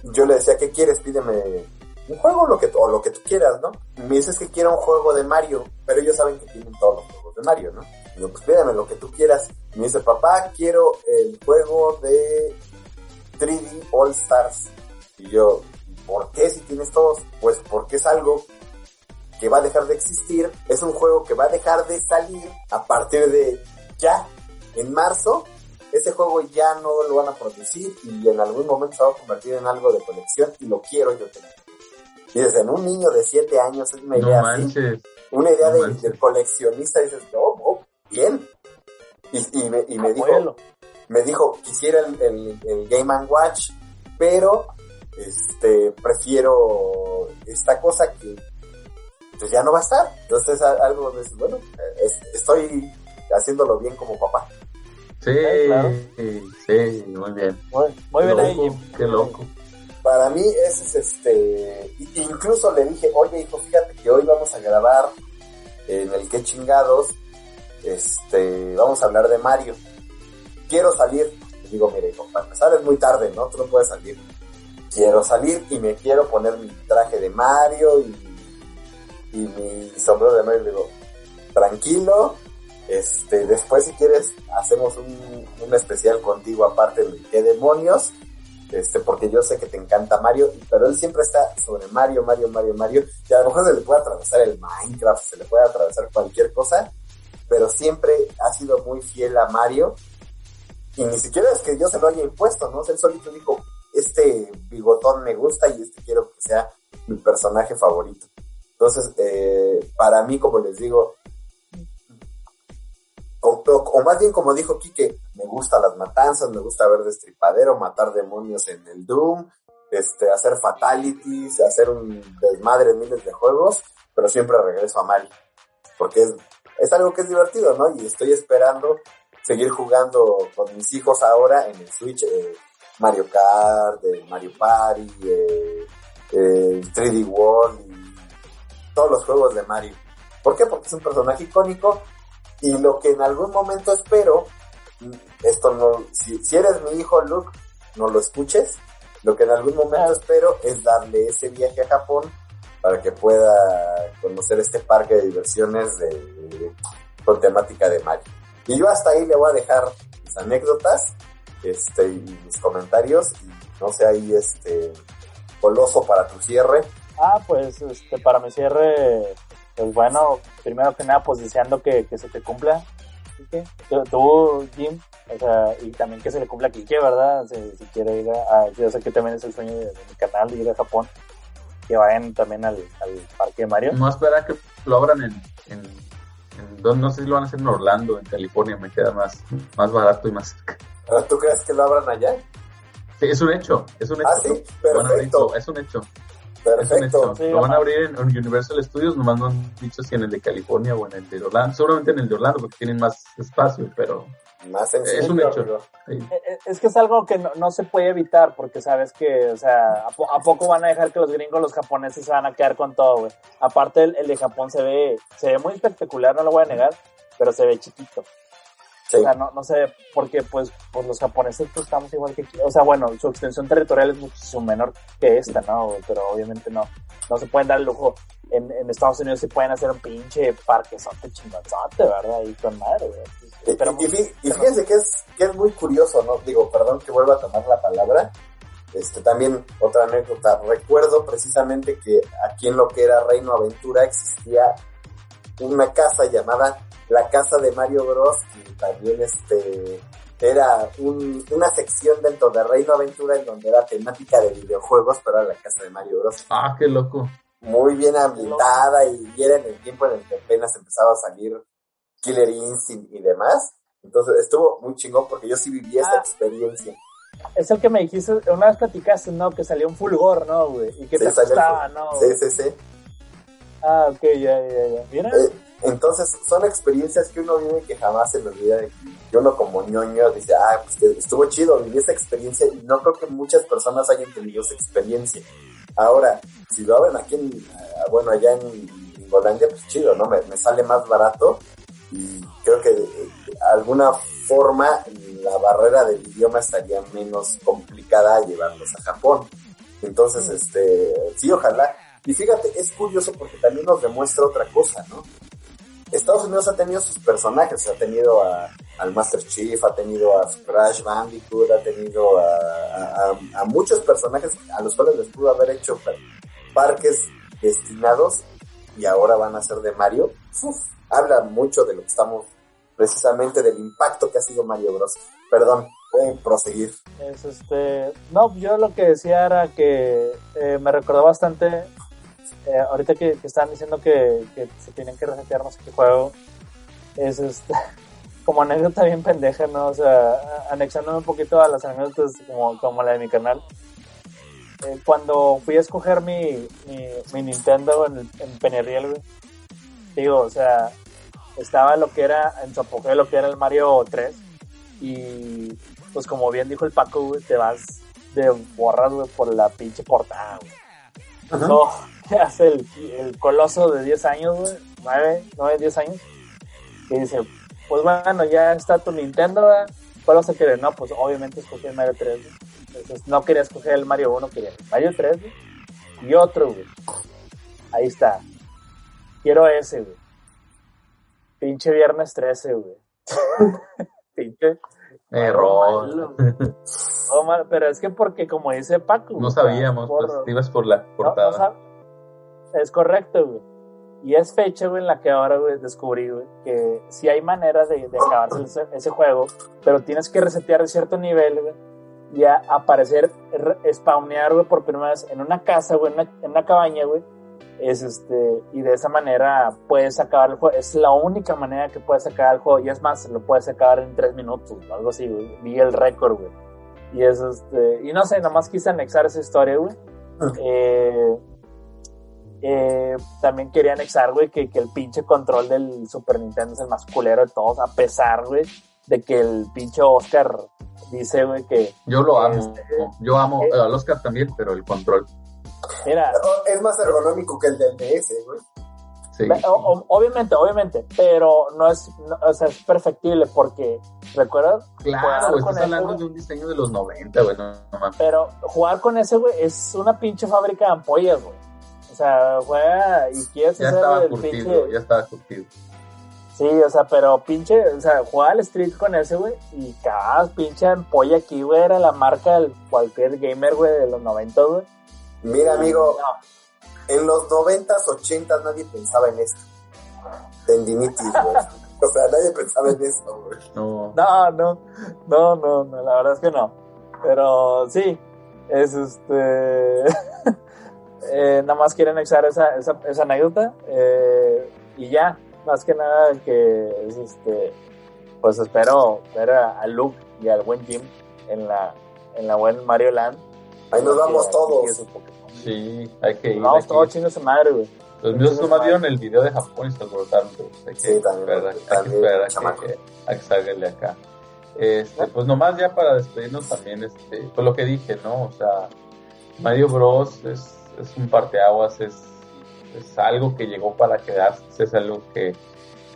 Yo le decía, ¿qué quieres? Pídeme un juego lo que, o lo que tú quieras, ¿no? Me dices que quiero un juego de Mario, pero ellos saben que tienen todos los juegos de Mario, ¿no? Y yo, pues pídeme lo que tú quieras. Me dice, papá, quiero el juego de 3D All Stars. Y yo, ¿por qué si tienes todos? Pues porque es algo que va a dejar de existir, es un juego que va a dejar de salir a partir de ya, en marzo, ese juego ya no lo van a producir y en algún momento se va a convertir en algo de colección y lo quiero yo tener. Y desde en un niño de 7 años es una No idea así, manches. una idea no de, del coleccionista, dices, oh, oh, bien. Y, y me, y me dijo, me dijo, quisiera el, el, el Game and Watch, pero este prefiero esta cosa que pues ya no va a estar. Entonces algo de eso, bueno, eh, es- estoy haciéndolo bien como papá. Sí, Sí, claro. sí, muy bien. Muy, bien ahí. Qué loco. Para mí ese es este, i- incluso le dije, oye hijo, fíjate que hoy vamos a grabar en el que chingados, este, vamos a hablar de Mario. Quiero salir. Le digo, mire hijo, para empezar es muy tarde, ¿no? Tú no puedes salir. Quiero salir y me quiero poner mi traje de Mario y, y mi sombrero de Mario. Le digo, tranquilo, este, después si quieres hacemos un, un especial contigo aparte de qué demonios este, porque yo sé que te encanta Mario, pero él siempre está sobre Mario, Mario, Mario, Mario, y a lo mejor se le puede atravesar el Minecraft, se le puede atravesar cualquier cosa, pero siempre ha sido muy fiel a Mario, y ni siquiera es que yo se lo haya impuesto, ¿no? Él solito dijo, este bigotón me gusta y este quiero que sea mi personaje favorito. Entonces, eh, para mí, como les digo, o, más bien como dijo Quique, me gustan las matanzas, me gusta ver destripadero, matar demonios en el Doom, este, hacer fatalities, hacer un desmadre en miles de juegos, pero siempre regreso a Mario. Porque es, es algo que es divertido, ¿no? Y estoy esperando seguir jugando con mis hijos ahora en el Switch eh, Mario Kart, eh, Mario Party, eh, eh, 3D World todos los juegos de Mario. ¿Por qué? Porque es un personaje icónico y lo que en algún momento espero, mm, esto no, si, si eres mi hijo Luke, no lo escuches, lo que en algún momento espero es darle ese viaje a Japón para que pueda conocer este parque de diversiones de, con temática de Mario. Y yo hasta ahí le voy a dejar mis anécdotas este, y mis comentarios y no sé ahí este coloso para tu cierre. Ah, pues este, para mi cierre, pues bueno, primero que nada, pues deseando que, que se te cumpla. Quique. Tú, Jim, o sea, y también que se le cumpla a Kike, ¿verdad? Si, si quiere ir a, a- yo sé que también es el sueño de, de mi canal, ir a Japón, que vayan también al, al parque de Mario. No espera que lo abran en, en, en- no, no sé si lo van a hacer en Orlando, en California, me queda más, más barato y más cerca. ¿Ahora ¿Tú crees que lo abran allá? Sí, es un hecho, es un hecho. Ah, sí, perfecto, Es un hecho, perfecto. hecho. Sí, lo van a abrir en, Universal Studios, nomás no han dicho si en el de California o en el de Orlando. Seguramente en el de Orlando porque tienen más espacio, pero Más sencillo. es un hecho. sí. Eh, eh, Es que es algo que no, no se puede evitar, porque sabes que, o sea, ¿a, po- a poco van a dejar que los gringos, los japoneses se van a quedar con todo, güey? Aparte, el, el de Japón se ve, se ve muy espectacular, no lo voy a negar, pero se ve chiquito. Sí. O sea, no, no sé, porque pues, pues los japoneses pues estamos igual que aquí. O sea, bueno, su extensión territorial es muchísimo menor que esta, ¿no? Pero obviamente no, no se pueden dar el lujo. En, en Estados Unidos se pueden hacer un pinche parquezote chingonzote, ¿verdad? Y con madre, güey. Pues, Y, y y fíjense que es, que es muy curioso, ¿no? Digo, perdón que vuelva a tomar la palabra. Este, también otra anécdota. Recuerdo precisamente que aquí en lo que era Reino Aventura existía una casa llamada la Casa de Mario Bros. Y también este, era un- una sección dentro de Reino Aventura en donde era temática de videojuegos, pero era la Casa de Mario Bros. Ah, qué loco. Muy bien ambientada y, y era en el tiempo en el que apenas empezaba a salir Killer Instinct y demás. Entonces estuvo muy chingón porque yo sí viví esa Ah. experiencia. Es el que me dijiste, una vez platicaste, ¿no? Que salió un fulgor, ¿no, güey? Y que Sí, te asustaba, ¿no? Sí, sí, sí. Ah, ok, ya, ya, ya. Mira, Eh, entonces son experiencias que uno vive que jamás se le olvida. Y uno como ñoño dice, ah, pues que estuvo chido, viví esa experiencia y no creo que muchas personas hayan tenido esa experiencia. Ahora, si lo abren aquí, en, ah, bueno, allá en Hollandia, pues chido, ¿no? Me, me sale más barato y creo que de alguna forma la barrera del idioma estaría menos complicada a llevarlos a Japón. Entonces, este, sí, ojalá. Y fíjate, es curioso porque también nos demuestra otra cosa, ¿no? Estados Unidos ha tenido sus personajes, ha tenido a, al Master Chief, ha tenido a Crash Bandicoot, ha tenido a, muchos personajes a los cuales les pudo haber hecho pa- parques destinados y ahora van a ser de Mario. Uf, habla mucho de lo que estamos, precisamente del impacto que ha sido Mario Bros. Perdón, pueden proseguir. es este... No, yo lo que decía era que eh, me recordó bastante, eh, ahorita que, que estaban diciendo que, que se tienen que resetear no sé qué juego, es este... Como anécdota bien pendeja, ¿no? O sea, anexándome un poquito a las anécdotas como, como la de mi canal. Eh, cuando fui a escoger mi, mi, mi Nintendo en, en Peneriel, güey, digo, o sea, estaba lo que era, en su apogeo lo que era el Mario 3, y pues como bien dijo el Paco, güey, te vas de borras, güey, por la pinche portada, güey. No, ¿qué hace el, el coloso de 10 años, güey? 9, 9, 10 años. Y dice, pues bueno, ya está tu Nintendo, güey. ¿Cuál vas a querer? No, pues obviamente escogí el Mario 3, güey. Entonces no quería escoger el Mario 1, quería el Mario 3, güey. Y otro, güey. Ahí está. Quiero ese, güey. Pinche viernes 13, güey. Pinche. Error. malo, güey. Todo mal, pero es que porque como dice Paco. No sabíamos, por- pues ibas por la no, no portada. sab- Es correcto, güey. Y es fecha, güey, en la que ahora, güey, descubrí, güey, que sí hay manera de, de acabarse ese, ese juego, pero tienes que resetear de cierto nivel, güey, y a aparecer, re- spawnear, güey, por primera vez en una casa, güey, en una, en una cabaña, güey, es este, y de esa manera puedes acabar el juego, es la única manera que puedes acabar el juego, y es más, lo puedes acabar en tres minutos, o algo así, güey, vi el récord, güey. Y es este, y no sé, nomás quise anexar esa historia, güey. Eh, eh, también quería anexar, güey, que, que el pinche control del Super Nintendo es el más culero de todos, a pesar, güey, de que el pinche Oscar dice, güey, que... Yo lo amo. Este, Yo amo eh, al Oscar también, pero el control. Mira, Es más ergonómico que el del DS, güey. Sí. o- o- obviamente, obviamente, pero no es, no- o sea, es perfectible porque, ¿recuerdas? Claro, estás hablando güey. de un diseño de los 90, güey, no, no mames. Pero jugar con ese, güey, es una pinche fábrica de ampollas, güey. O sea, juega y quieres Ya hacer estaba el curtido, pinche... ya estaba curtido. Sí, o sea, pero pinche, o sea, jugaba al Street con ese, güey, y cada pinche ampolla aquí, güey, era la marca de cualquier gamer, güey, de los 90, güey. Mira, amigo, No, en los 90s, 80s nadie pensaba en esto. Tendinitis, güey. O sea, nadie pensaba en esto, güey. No, no, no, no, no, no, la verdad es que no. Pero sí, es este... eh, nada más quiero anexar esa, esa, esa anécdota eh, y ya, más que nada que es este... Pues espero ver a, a Luke y al buen Jim en la, en la buen Mario Land. Ahí nos vamos Que- todos. que sí, hay que ir. Nos vamos hay que todos ir. chingos su madre, güey. Los míos nomás vieron el video de Japón y se alborotaron. pues, hay que Sí, también, esperar, hay que también, esperar a chamaco. que, a que salga de acá. Este, pues nomás ya para despedirnos también, este, pues lo que dije, ¿no? O sea, Mario Bros es, es un parteaguas, es, es algo que llegó para quedarse, es algo que,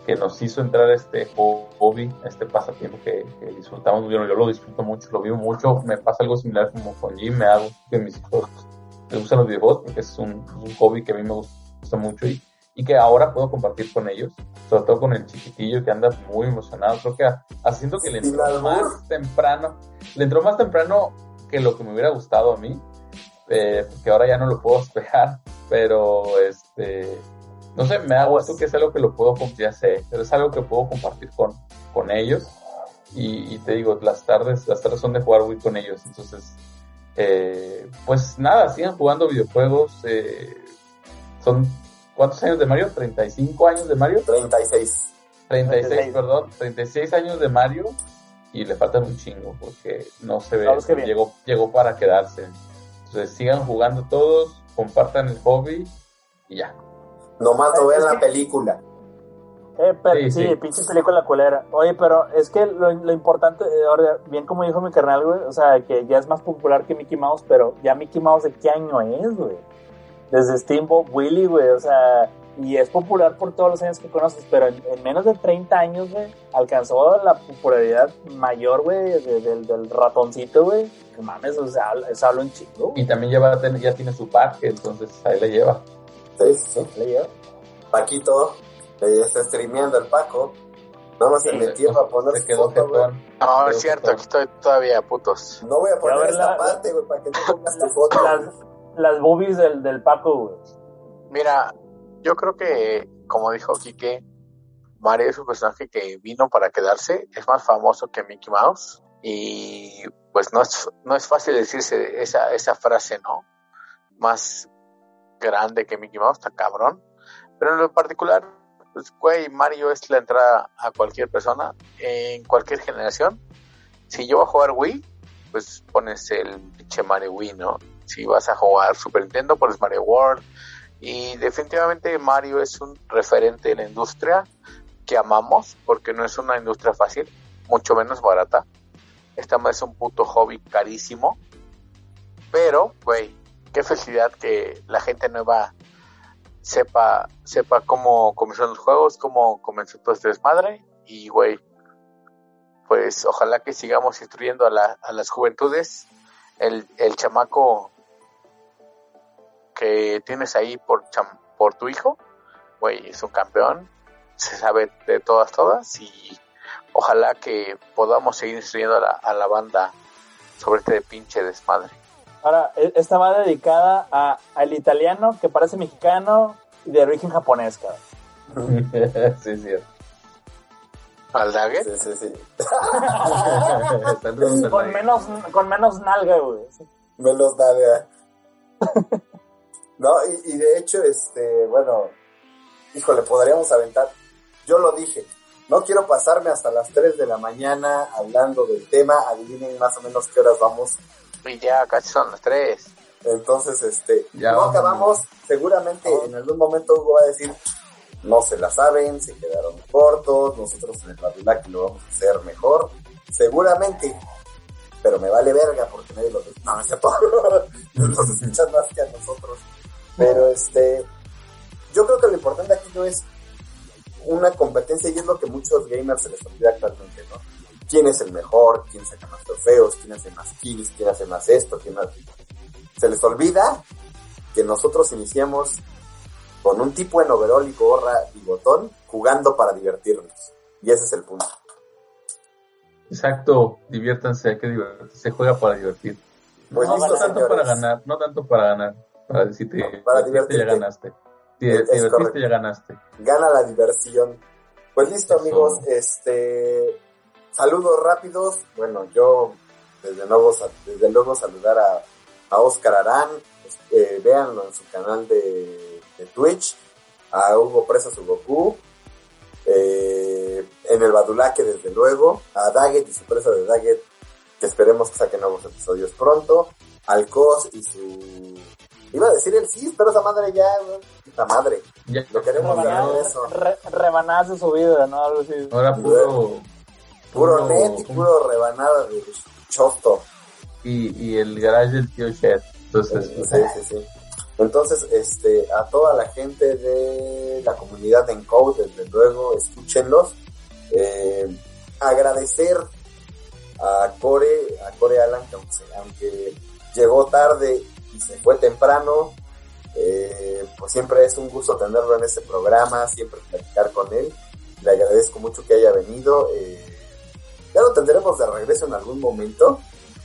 que nos hizo entrar a este hobby, a este pasatiempo que, que disfrutamos. Yo, yo lo disfruto mucho, lo vivo mucho. Me pasa algo similar como con Jim, me hago que mis hijos les gustan los videojuegos porque es un, es un hobby que a mí me gusta mucho y, y que ahora puedo compartir con ellos, sobre todo con el chiquitillo que anda muy emocionado. Creo que haciendo que le entró más temprano, le entró más temprano que lo que me hubiera gustado a mí, eh, porque ahora ya no lo puedo esperar, pero este, no sé, me da gusto que es algo que lo puedo, com- ya sé, pero es algo que puedo compartir con, con ellos. Y, y te digo, las tardes, las tardes son de jugar Wii con ellos, entonces, eh, pues nada, sigan jugando videojuegos. eh, son, ¿cuántos años de Mario? ¿35 años de Mario? 36. 36, 36. perdón, 36 años de Mario y le faltan un chingo porque no se ve, que llegó, llegó para quedarse. Entonces sigan jugando todos, compartan el hobby y ya. Nomás no vean la película. Eh, pero, Sí, sí, sí. pinche película culera. Oye, pero es que lo, lo importante, eh, ahora, bien como dijo mi carnal, güey, o sea, que ya es más popular que Mickey Mouse, pero ya Mickey Mouse de qué año es, güey. Desde Steamboat Willie, güey, o sea, y es popular por todos los años que conoces, pero en, en menos de 30 años, güey, alcanzó la popularidad mayor, güey, de- del, del ratoncito, güey. No mames, o sea, eso habla un chingo. Y también ya, va a tener- ya tiene su parque, entonces ahí le lleva. Sí, sí, sí. ¿Le lleva? Paquito, eh, está streameando el Paco. Nada más se metió para poner su foto, güey. No, es cierto, aquí estoy todavía, putos. No voy a poner ver esta la- parte, güey, para que no pongas tu foto. Las, las boobies del, del Paco, güey. Mira, yo creo que, como dijo Quique, Mario es un personaje que vino para quedarse, es más famoso que Mickey Mouse y pues no es, no es fácil decirse esa, esa frase, ¿no? Más grande que Mickey Mouse, está cabrón. Pero en lo particular, pues, güey, Mario es la entrada a cualquier persona, en cualquier generación. Si yo voy a jugar Wii, pues pones el pinche Mario Wii, ¿no? Si vas a jugar Super Nintendo, pones Mario World. Y definitivamente Mario es un referente en la industria que amamos, porque no es una industria fácil, mucho menos barata. Esta es un puto hobby carísimo. Pero, güey, qué felicidad que la gente nueva sepa, sepa cómo comenzaron los juegos, cómo comenzó todo este desmadre. Y, güey, pues ojalá que sigamos instruyendo a, la- a las juventudes. El, el chamaco que tienes ahí por, cham- por tu hijo, güey, es un campeón, se sabe de todas, todas. Y ojalá que podamos seguir instruyendo a la, a la banda sobre este pinche desmadre. Ahora, e- esta va dedicada a, al italiano que parece mexicano y de origen japonés, cabrón. sí, sí. ¿Al Daggett? Sí, sí, sí. Con menos, con menos nalga, güey. Me los da, vea. No, y, y de hecho, este, bueno, híjole, podríamos aventar. Yo lo dije, No quiero pasarme hasta las 3 de la mañana hablando del tema. Adivinen más o menos qué horas vamos. Y ya casi son las tres. Entonces, este, Ya no acabamos. Seguramente en algún momento Hugo va a decir, no se la saben, se quedaron cortos, nosotros en el Badulac lo vamos a hacer mejor. Seguramente. Pero me vale verga porque nadie lo No, no cierto. Nos escuchan más que a nosotros. Pero este, yo creo que lo importante aquí no es una competencia y es lo que muchos gamers se les olvida actualmente, ¿no? ¿Quién es el mejor? ¿Quién saca más trofeos? ¿Quién hace más kills? ¿Quién hace más esto? ¿Quién más... Se les olvida que nosotros iniciamos con un tipo en overall y gorra y botón jugando para divertirnos. Y ese es el punto. Exacto, diviértanse, hay que divertirse, se juega para divertir. Pues no, listo, tanto señores. para ganar, no tanto para ganar, para si te Para divertiste, ya divertirte. ganaste. Si Es te divertiste ya ganaste. Gana la diversión. Pues listo, Eso. amigos. Este, saludos rápidos. Bueno, yo desde luego, desde luego saludar a, a Oscar Arán. Eh, véanlo en su canal de, de Twitch. A Hugo Presas Goku. Eh, en el Badulaque, desde luego. A Daggett y su presa de Daggett. Que esperemos que saquen nuevos episodios pronto. Al Cos y su. Iba a decir el sí, pero esa madre ya. Esa madre. Ya, Lo queremos Rebanadas, regreso. re- rebanadas de su vida, ¿no? Algo así. Ahora puro, Puro net y puro rebanada de chosto. y, y el garage del tío Shed. Entonces, Sí, sí, sí. Entonces, este, a toda la gente de la comunidad de Encode, desde luego, escúchenlos. Eh, agradecer a Core, a Core Alan, que aunque, aunque llegó tarde y se fue temprano, eh, pues siempre es un gusto tenerlo en este programa, siempre platicar con él. Le agradezco mucho que haya venido. eh, ya lo tendremos de regreso en algún momento.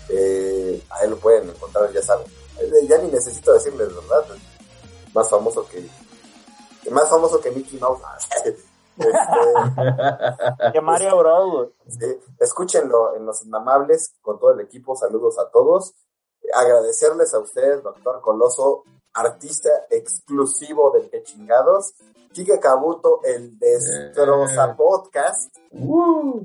Eh, ahí lo pueden encontrar, ya saben. Ya ni necesito decirles, ¿verdad? Más famoso que... Más famoso que Mickey Mouse. Este, Que Mario Bros, escúchenlo en Los Inmamables con todo el equipo. Saludos a todos. Agradecerles a ustedes, doctor Coloso, artista exclusivo del Que Chingados. Kike Kabuto, el Destroza Eh. Podcast. uh,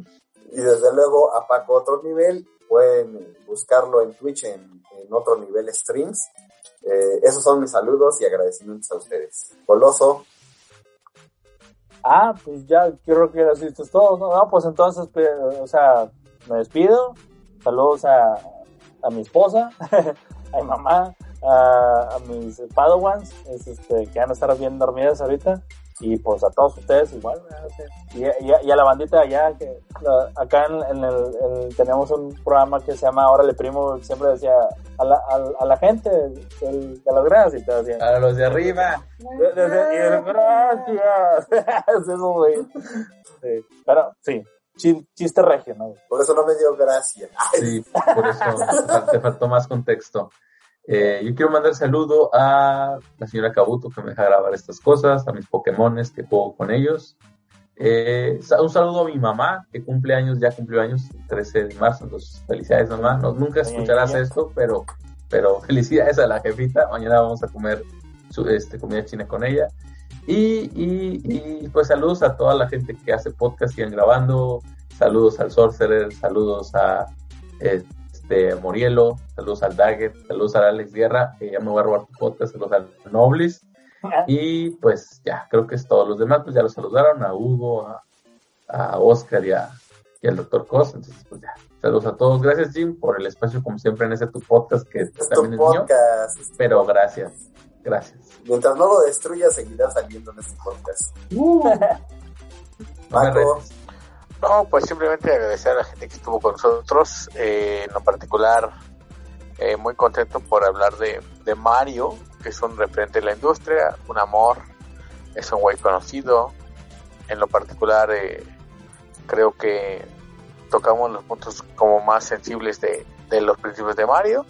Y desde luego a Paco Otro Nivel. Pueden buscarlo en Twitch en, en Otro Nivel Streams. Eh, esos son mis saludos y agradecimientos a ustedes. Coloso, Ah, pues ya creo que así es todo, ¿no? No, pues entonces, pues, o sea, me despido. Saludos a, a mi esposa, a mi mamá, a, a mis padawans, es, este, que van a estar bien dormidas ahorita. Y pues a todos ustedes igual, y, y- y a la bandita allá, que la- acá en, en el, en- tenemos un programa que se llama Órale Primo, siempre decía a la, a, a la gente del- de las gradas y te decía, a los de arriba. gracias. Es eso, güey. Sí, pero sí, chiste regio, ¿no? por eso no me dio gracia. Sí, por eso te fal- te faltó más contexto. Eh, yo quiero mandar saludo a la señora Kabuto que me deja grabar estas cosas, a mis Pokémones que juego con ellos. Eh, un saludo a mi mamá que cumple años, ya cumplió años, el 13 de marzo. Entonces, felicidades, mamá. No, nunca escucharás esto, pero, pero felicidades a la jefita. Mañana vamos a comer su, este, comida china con ella. Y, y, y, pues saludos a toda la gente que hace podcast, siguen grabando. Saludos al Sorcerer, saludos a este, Morielo, saludos al Dagger, saludos a Alex Guerra, que ya me voy a robar tu podcast, saludos al Noblis. Y pues ya, creo que es todo. Los demás pues ya los saludaron, a Hugo, a, a Oscar y, a, y al doctor Cos. Entonces pues ya, saludos a todos. Gracias Jim por el espacio como siempre en ese tu podcast que Es tu también es mío. podcast. Pero gracias, gracias. Mientras no lo destruya, seguirá saliendo en este podcast. Retes. No, pues simplemente agradecer a la gente que estuvo con nosotros. eh, en lo particular, eh, muy contento por hablar de, de Mario, que es un referente de la industria, un amor, es un güey conocido. En lo particular, eh, creo que tocamos los puntos como más sensibles de, de los principios de Mario.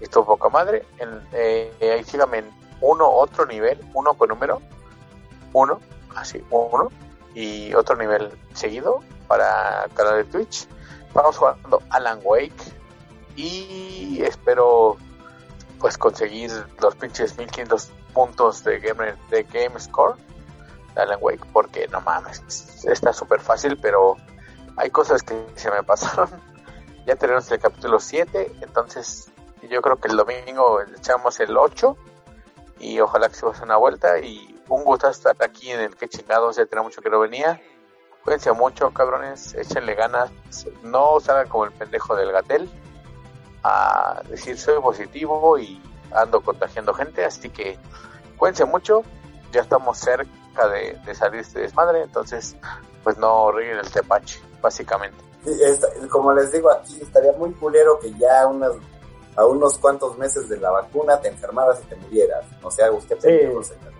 Estuvo poca madre. En, eh, ahí síganme en uno, otro nivel, uno con número, uno, así, uno, y otro nivel seguido para el canal de Twitch. Vamos jugando Alan Wake y espero pues conseguir los pinches 1500 puntos de Game, de game Score Alan Wake, porque no mames, está súper fácil, pero hay cosas que se me pasaron. ya tenemos el capítulo 7, entonces yo creo que el domingo echamos el 8 y ojalá que se pase una vuelta y un gusto estar aquí en el que chingados, ya tenía mucho que no venía. Cuídense mucho, cabrones, échenle ganas, no salgan como el pendejo del gatel a decir soy positivo y ando contagiando gente, así que cuídense mucho, ya estamos cerca de, de salir este desmadre, entonces pues no ríen el tepache, básicamente. Como les digo aquí, estaría muy culero que ya unas, a unos cuantos meses de la vacuna te enfermaras y te murieras. O sea, usted pendejo, señores.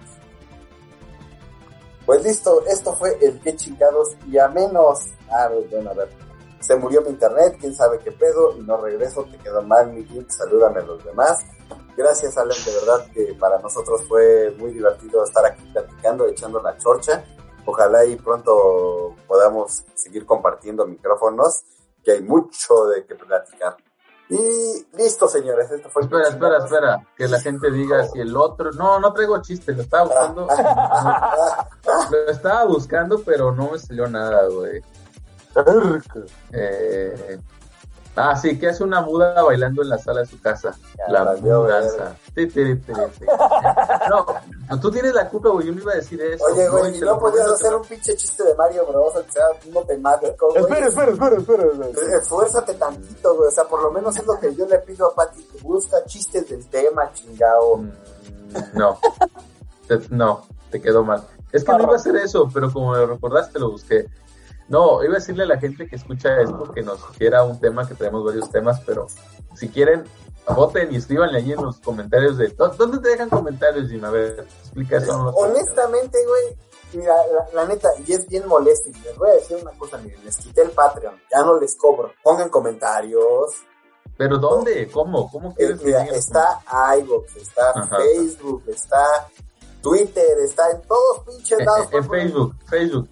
Pues listo, esto fue el que chingados y a menos, ah, bueno, a ver, se murió mi internet, quién sabe qué pedo, y no regreso, te quedó mal mi salúdame a los demás. Gracias, Alan, de verdad que para nosotros fue muy divertido estar aquí platicando, echando la chorcha. Ojalá y pronto podamos seguir compartiendo micrófonos, que hay mucho de qué platicar. Y listo, señores, esto fue Espera, espera, espera. Que la gente diga si el otro. No, no traigo chiste, lo estaba buscando. Lo estaba buscando, pero no me salió nada, güey. Eh, ah, sí, que hace una muda bailando en la sala de su casa. Ya, la mudanza. Ti. No, tú tienes la culpa, güey. Yo no iba a decir eso. Oye, No, güey, y ¿y te no podías hacer no. un pinche chiste de Mario Bros. que sea uno temático, güey? Espera, espera, espera, espera. espera. Esfuérzate tantito, güey. O sea, por lo menos es lo que yo le pido a Pati. que Busca chistes del tema, chingao. Mm, No, Te- no, te quedó mal. Es que no iba a hacer eso, pero como me recordaste, lo busqué. No, iba a decirle a la gente que escucha esto que nos sugiera un tema, que tenemos varios temas, pero si quieren, voten y escríbanle ahí en los comentarios de... ¿Dó- ¿Dónde te dejan comentarios, Jim? A ver, explica eso. sé. Honestamente, güey, mira, la, la neta, y es bien molesto. Y les voy a decir una cosa, miren, les quité el Patreon, ya no les cobro. Pongan comentarios. ¿Pero dónde? ¿Cómo? ¿Cómo Eh, quieres que mira, está iVoox, está Ajá. Facebook, está Twitter, está en todos pinches Eh, lados. eh, en Facebook, Facebook.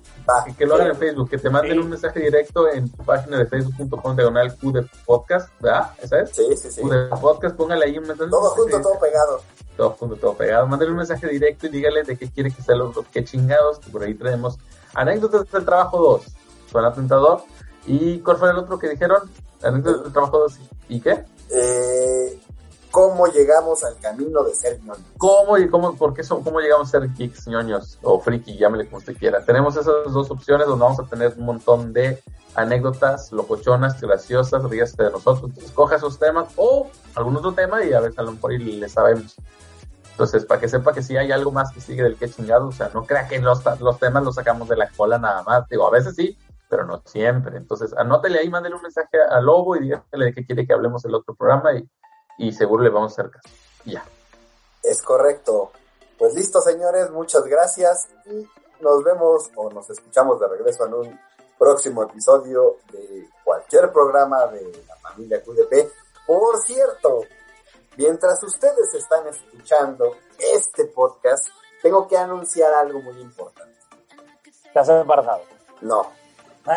Que, lo hagan en Facebook, que te manden un mensaje directo en tu página de facebook.com diagonal Q de podcast, ¿verdad? ¿Esa es? Sí, sí, sí. Q de podcast, póngale ahí un mensaje. Todo junto, todo pegado. todo junto, todo pegado. Mándale un mensaje directo y dígale de qué quiere que sea los, que chingados, que por ahí traemos anécdotas del trabajo 2. Suena tentador. ¿Y cuál fue el otro que dijeron? Anécdotas del trabajo 2. ¿Y qué? Eh, ¿Cómo llegamos al camino de ser ñoño? ¿Cómo y cómo, por qué son, cómo llegamos a ser geeks, ñoños o friki, llámele como usted quiera? Tenemos esas dos opciones donde vamos a tener un montón de anécdotas locochonas, graciosas, ríase de nosotros. Entonces, coja esos temas o algún otro tema y a ver a lo mejor le sabemos. Entonces, para que sepa que si hay algo más que sigue del que chingado, o sea, no crea que los, los temas los sacamos de la cola nada más. Digo, a veces sí, pero no siempre. Entonces, anótele ahí, mándele un mensaje a Lobo y dígale de qué quiere que hablemos el otro programa y, y seguro le vamos a hacer caso. Ya. Es correcto. Pues listo, señores, muchas gracias y nos vemos o nos escuchamos de regreso en un próximo episodio de cualquier programa de la familia QDP. Por cierto, mientras ustedes están escuchando este podcast, tengo que anunciar algo muy importante. Te has embarazado. No,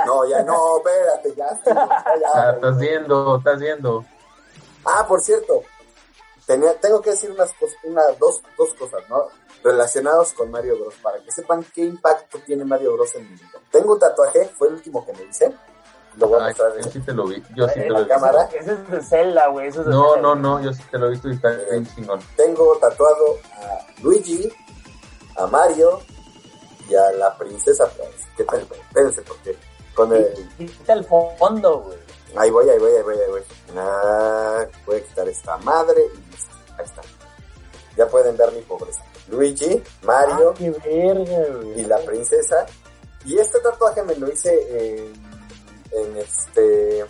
no, ya no, espérate, ya. estoy- ya, Ah, estás viendo, estás viendo. Ah, por cierto, tenía, tengo que decir unas cosas, una, dos, dos cosas, ¿no? Relacionados con Mario Bros. Para que sepan qué impacto tiene Mario Bros. en mi vida. Tengo un tatuaje, fue el último que me hice. Lo voy a Ay, mostrar yo en sí te lo vi, yo sí te lo vi. cámara. Ese es de Zelda, güey. Es de No, Zelda. no, no, yo sí te lo he visto y está bien chingón. Tengo tatuado a Luigi, a Mario y a la princesa. Pues, ¿Qué tal? Espérense, porque con el... Quita el fondo, güey. Ahí voy, ahí voy, ahí voy, ahí voy. Ah, voy a quitar esta madre y listo. Ahí está. Ya pueden ver mi pobreza. Luigi, Mario Ah, qué verga, y la princesa. Y este tatuaje me lo hice en, en este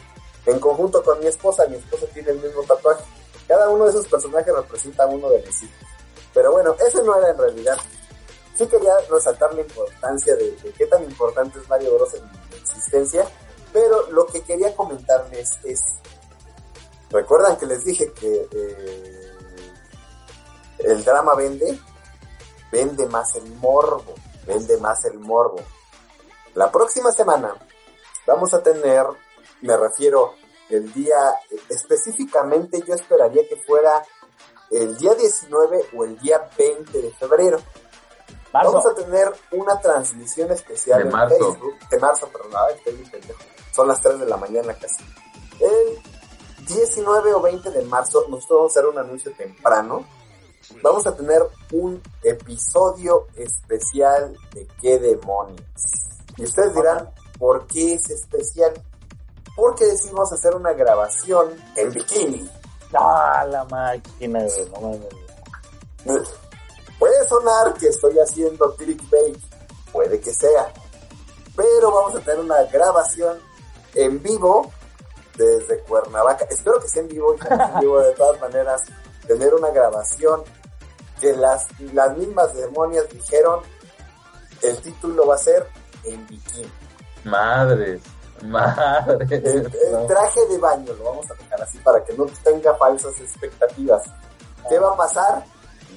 en conjunto con mi esposa. Mi esposa tiene el mismo tatuaje. Cada uno de esos personajes representa uno de mis hijos. Pero bueno, ese no era en realidad. Sí quería resaltar la importancia de, de qué tan importante es Mario Bros en mi existencia. Pero lo que quería comentarles es, recuerdan que les dije que eh, el drama vende, vende más el morbo, vende más el morbo. La próxima semana vamos a tener, me refiero, el día, específicamente yo esperaría que fuera el día 19 o el día 20 de febrero. Marzo. Vamos a tener una transmisión especial De en marzo. Facebook. De marzo, perdón, estoy bien pendejo. Son las 3 de la mañana casi. El 19 o 20 de marzo, nosotros vamos a hacer un anuncio temprano. Vamos a tener un episodio especial de qué demonios. Y ustedes dirán, ¿por qué es especial? Porque decidimos hacer una grabación en bikini. Ah, la máquina, güey, no mames. Puede sonar que estoy haciendo clickbait, puede que sea, pero vamos a tener una grabación en vivo desde Cuernavaca. Espero que sea en vivo y que no sea en vivo de todas maneras. Tener una grabación que las, las mismas demonias dijeron, el título va a ser en bikini. Madres, madres. El, traje de baño lo vamos a dejar así para que no tenga falsas expectativas. ¿Qué va a pasar?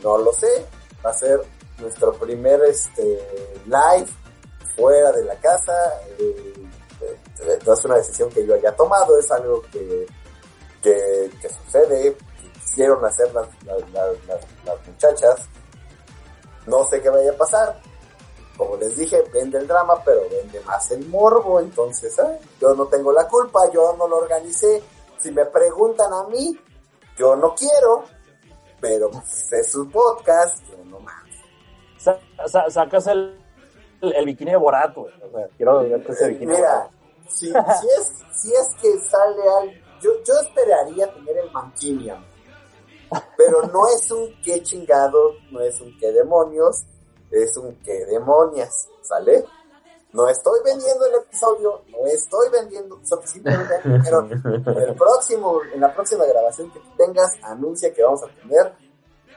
No lo sé. Va a ser nuestro primer este, live fuera de la casa. Eh, no es una decisión que yo haya tomado, es algo que, que, sucede, que quisieron hacer las, muchachas. No sé qué vaya a pasar. Como les dije, vende el drama, pero vende más el morbo. Entonces, ¿eh? yo no tengo la culpa, yo no lo organicé. Si me preguntan a mí, yo no quiero, pero pues, es su podcast, yo no mames. Sa- sa- el, el bikini de Borat, güey. O sea, quiero verte ese bikini. Mira, si, si, es, si es que sale algo, yo, yo esperaría tener el Mankinium, pero no es un qué chingado, no es un qué demonios, es un qué demonias, ¿sale? No estoy vendiendo el episodio, no estoy vendiendo, en el próximo, en la próxima grabación que tengas, anuncia que vamos a tener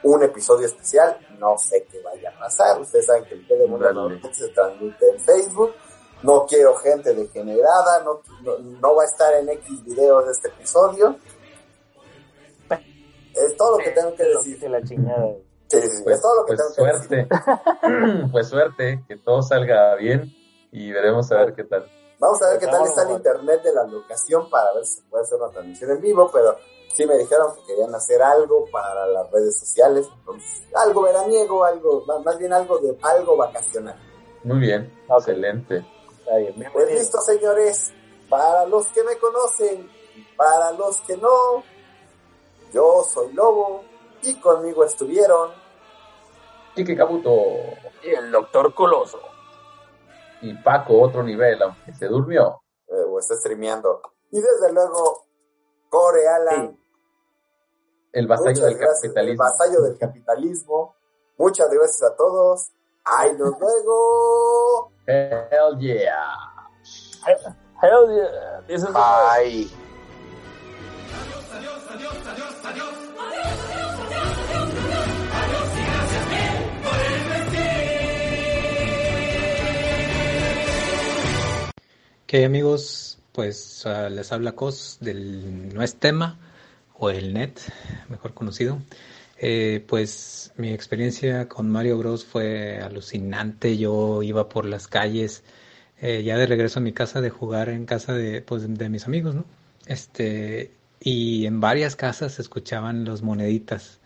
un episodio especial, no sé qué vaya a pasar, ustedes saben que el Dale. normalmente se transmite en Facebook, no quiero gente degenerada, no, no, no va a estar en X videos de este episodio. Es todo lo que tengo que decir. que la chingada. Sí, sí, sí, Pues, es todo lo que pues tengo que decir. suerte. pues suerte, que todo salga bien y veremos a ver qué tal. Vamos a ver qué tal está el internet de la locación para ver si se puede hacer una transmisión en vivo, pero sí me dijeron que querían hacer algo para las redes sociales, entonces, algo veraniego, algo, más bien algo de algo vacacional. Muy bien, excelente. Está bien, Pues listo, señores, para los que me conocen, y para los que no, yo soy Lobo y conmigo estuvieron Kike Kabuto Y el doctor Coloso. Y Paco, otro nivel, aunque se durmió. eh, o está streameando. Y desde luego, Core Alan, El vasallo del gracias, el capitalismo. vasallo del capitalismo. Muchas gracias a todos. ¡Ay, nos luego! Hell yeah. Hell yeah. This is the- Bye. Ok amigos, pues ah, les habla Cos del No es tema o el Net, mejor conocido. Eh, pues mi experiencia con Mario Bros fue alucinante. Yo iba por las calles eh, ya de regreso a mi casa de jugar en casa de, pues, de mis amigos, ¿no? Este, y en varias casas se escuchaban los moneditas.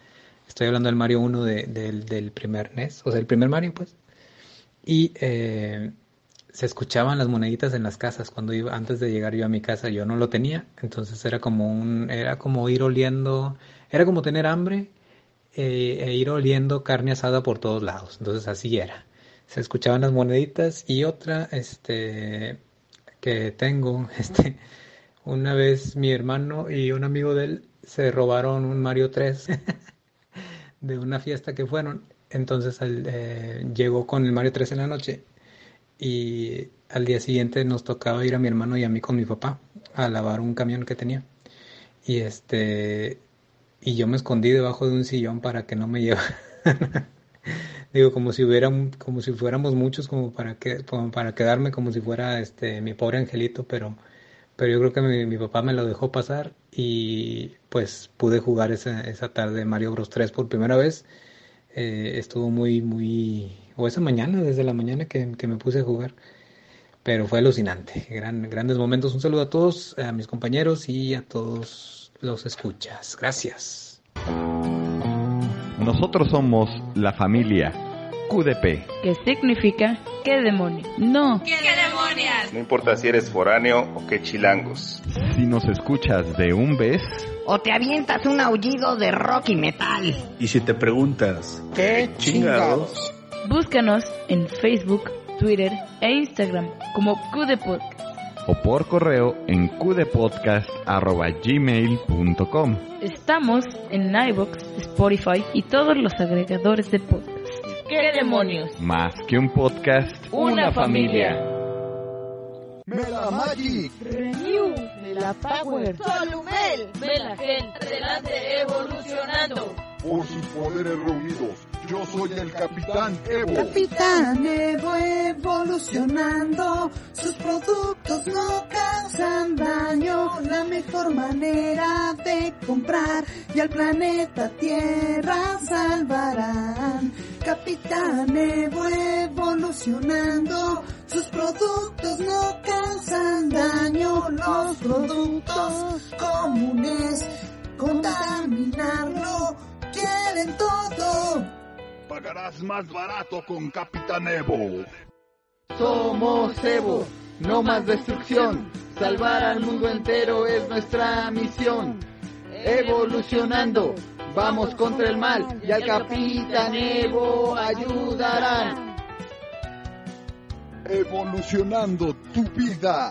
Estoy hablando del Mario 1 de- del, del primer NES, o sea, el primer Mario, pues. Y eh, se escuchaban las moneditas en las casas. Cuando iba antes de llegar yo a mi casa yo no lo tenía. Entonces era como un era como ir oliendo era como tener hambre eh, e ir oliendo carne asada por todos lados. Entonces así era. Se escuchaban las moneditas y otra este que tengo este una vez mi hermano y un amigo de él se robaron un Mario 3 de una fiesta que fueron. Entonces eh, llegó con el Mario 3 en la noche y al día siguiente nos tocaba ir a mi hermano y a mí con mi papá a lavar un camión que tenía. Y este y yo me escondí debajo de un sillón para que no me llevaran. Digo, como si hubiera como si fuéramos muchos como para que para quedarme como si fuera este mi pobre angelito, pero pero yo creo que mi, mi papá me lo dejó pasar y pues pude jugar esa, esa tarde Mario Bros 3 por primera vez. Eh, estuvo muy, muy, o esa mañana, desde la mañana que, que me puse a jugar, pero fue alucinante, gran, grandes momentos. Un saludo a todos, a mis compañeros y a todos los escuchas. Gracias. Nosotros somos la familia QDP. ¿Qué significa? ¿Qué demonios? No. ¿Qué demonios? No importa si eres foráneo o qué chilangos. Si nos escuchas de un vez o te avientas un aullido de rock y metal. Y si te preguntas, ¿qué chingados? Búscanos en Facebook, Twitter e Instagram como QDPod o por correo en qdepodcast.gmail.com. Estamos en iVoox, Spotify y todos los agregadores de podcast. ¿Qué demonios? Más que un podcast, una, familia. Mela Magic, Renew, Mela Power, Solumel, Mela Gen, adelante evolucionando. Por sus poderes reunidos, yo soy el Capitán Evo. Capitán Evo evolucionando, sus productos no causan daño. La mejor manera de comprar y al planeta Tierra salvarán. Capitán Evo evolucionando, sus productos no causan daño. Los productos comunes contaminarlo quieren todo. Pagarás más barato con Capitán Evo. Somos Evo, no más destrucción. Salvar al mundo entero es nuestra misión. Evolucionando, vamos contra el mal y al Capitán Evo ayudarán. Evolucionando tu vida.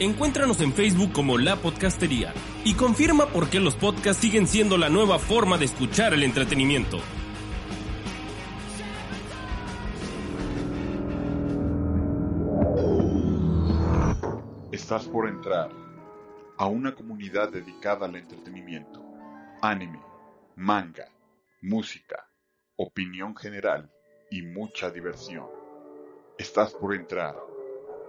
Encuéntranos en Facebook como La Podcastería y confirma por qué los podcasts siguen siendo la nueva forma de escuchar el entretenimiento. Estás por entrar a una comunidad dedicada al entretenimiento, anime, manga, música, opinión general y mucha diversión. Estás por entrar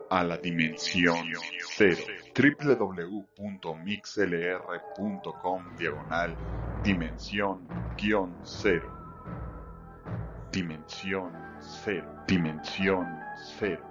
a la dimensión cero. www.mixlr.com diagonal dimensión guion cero. Dimensión cero. Dimensión cero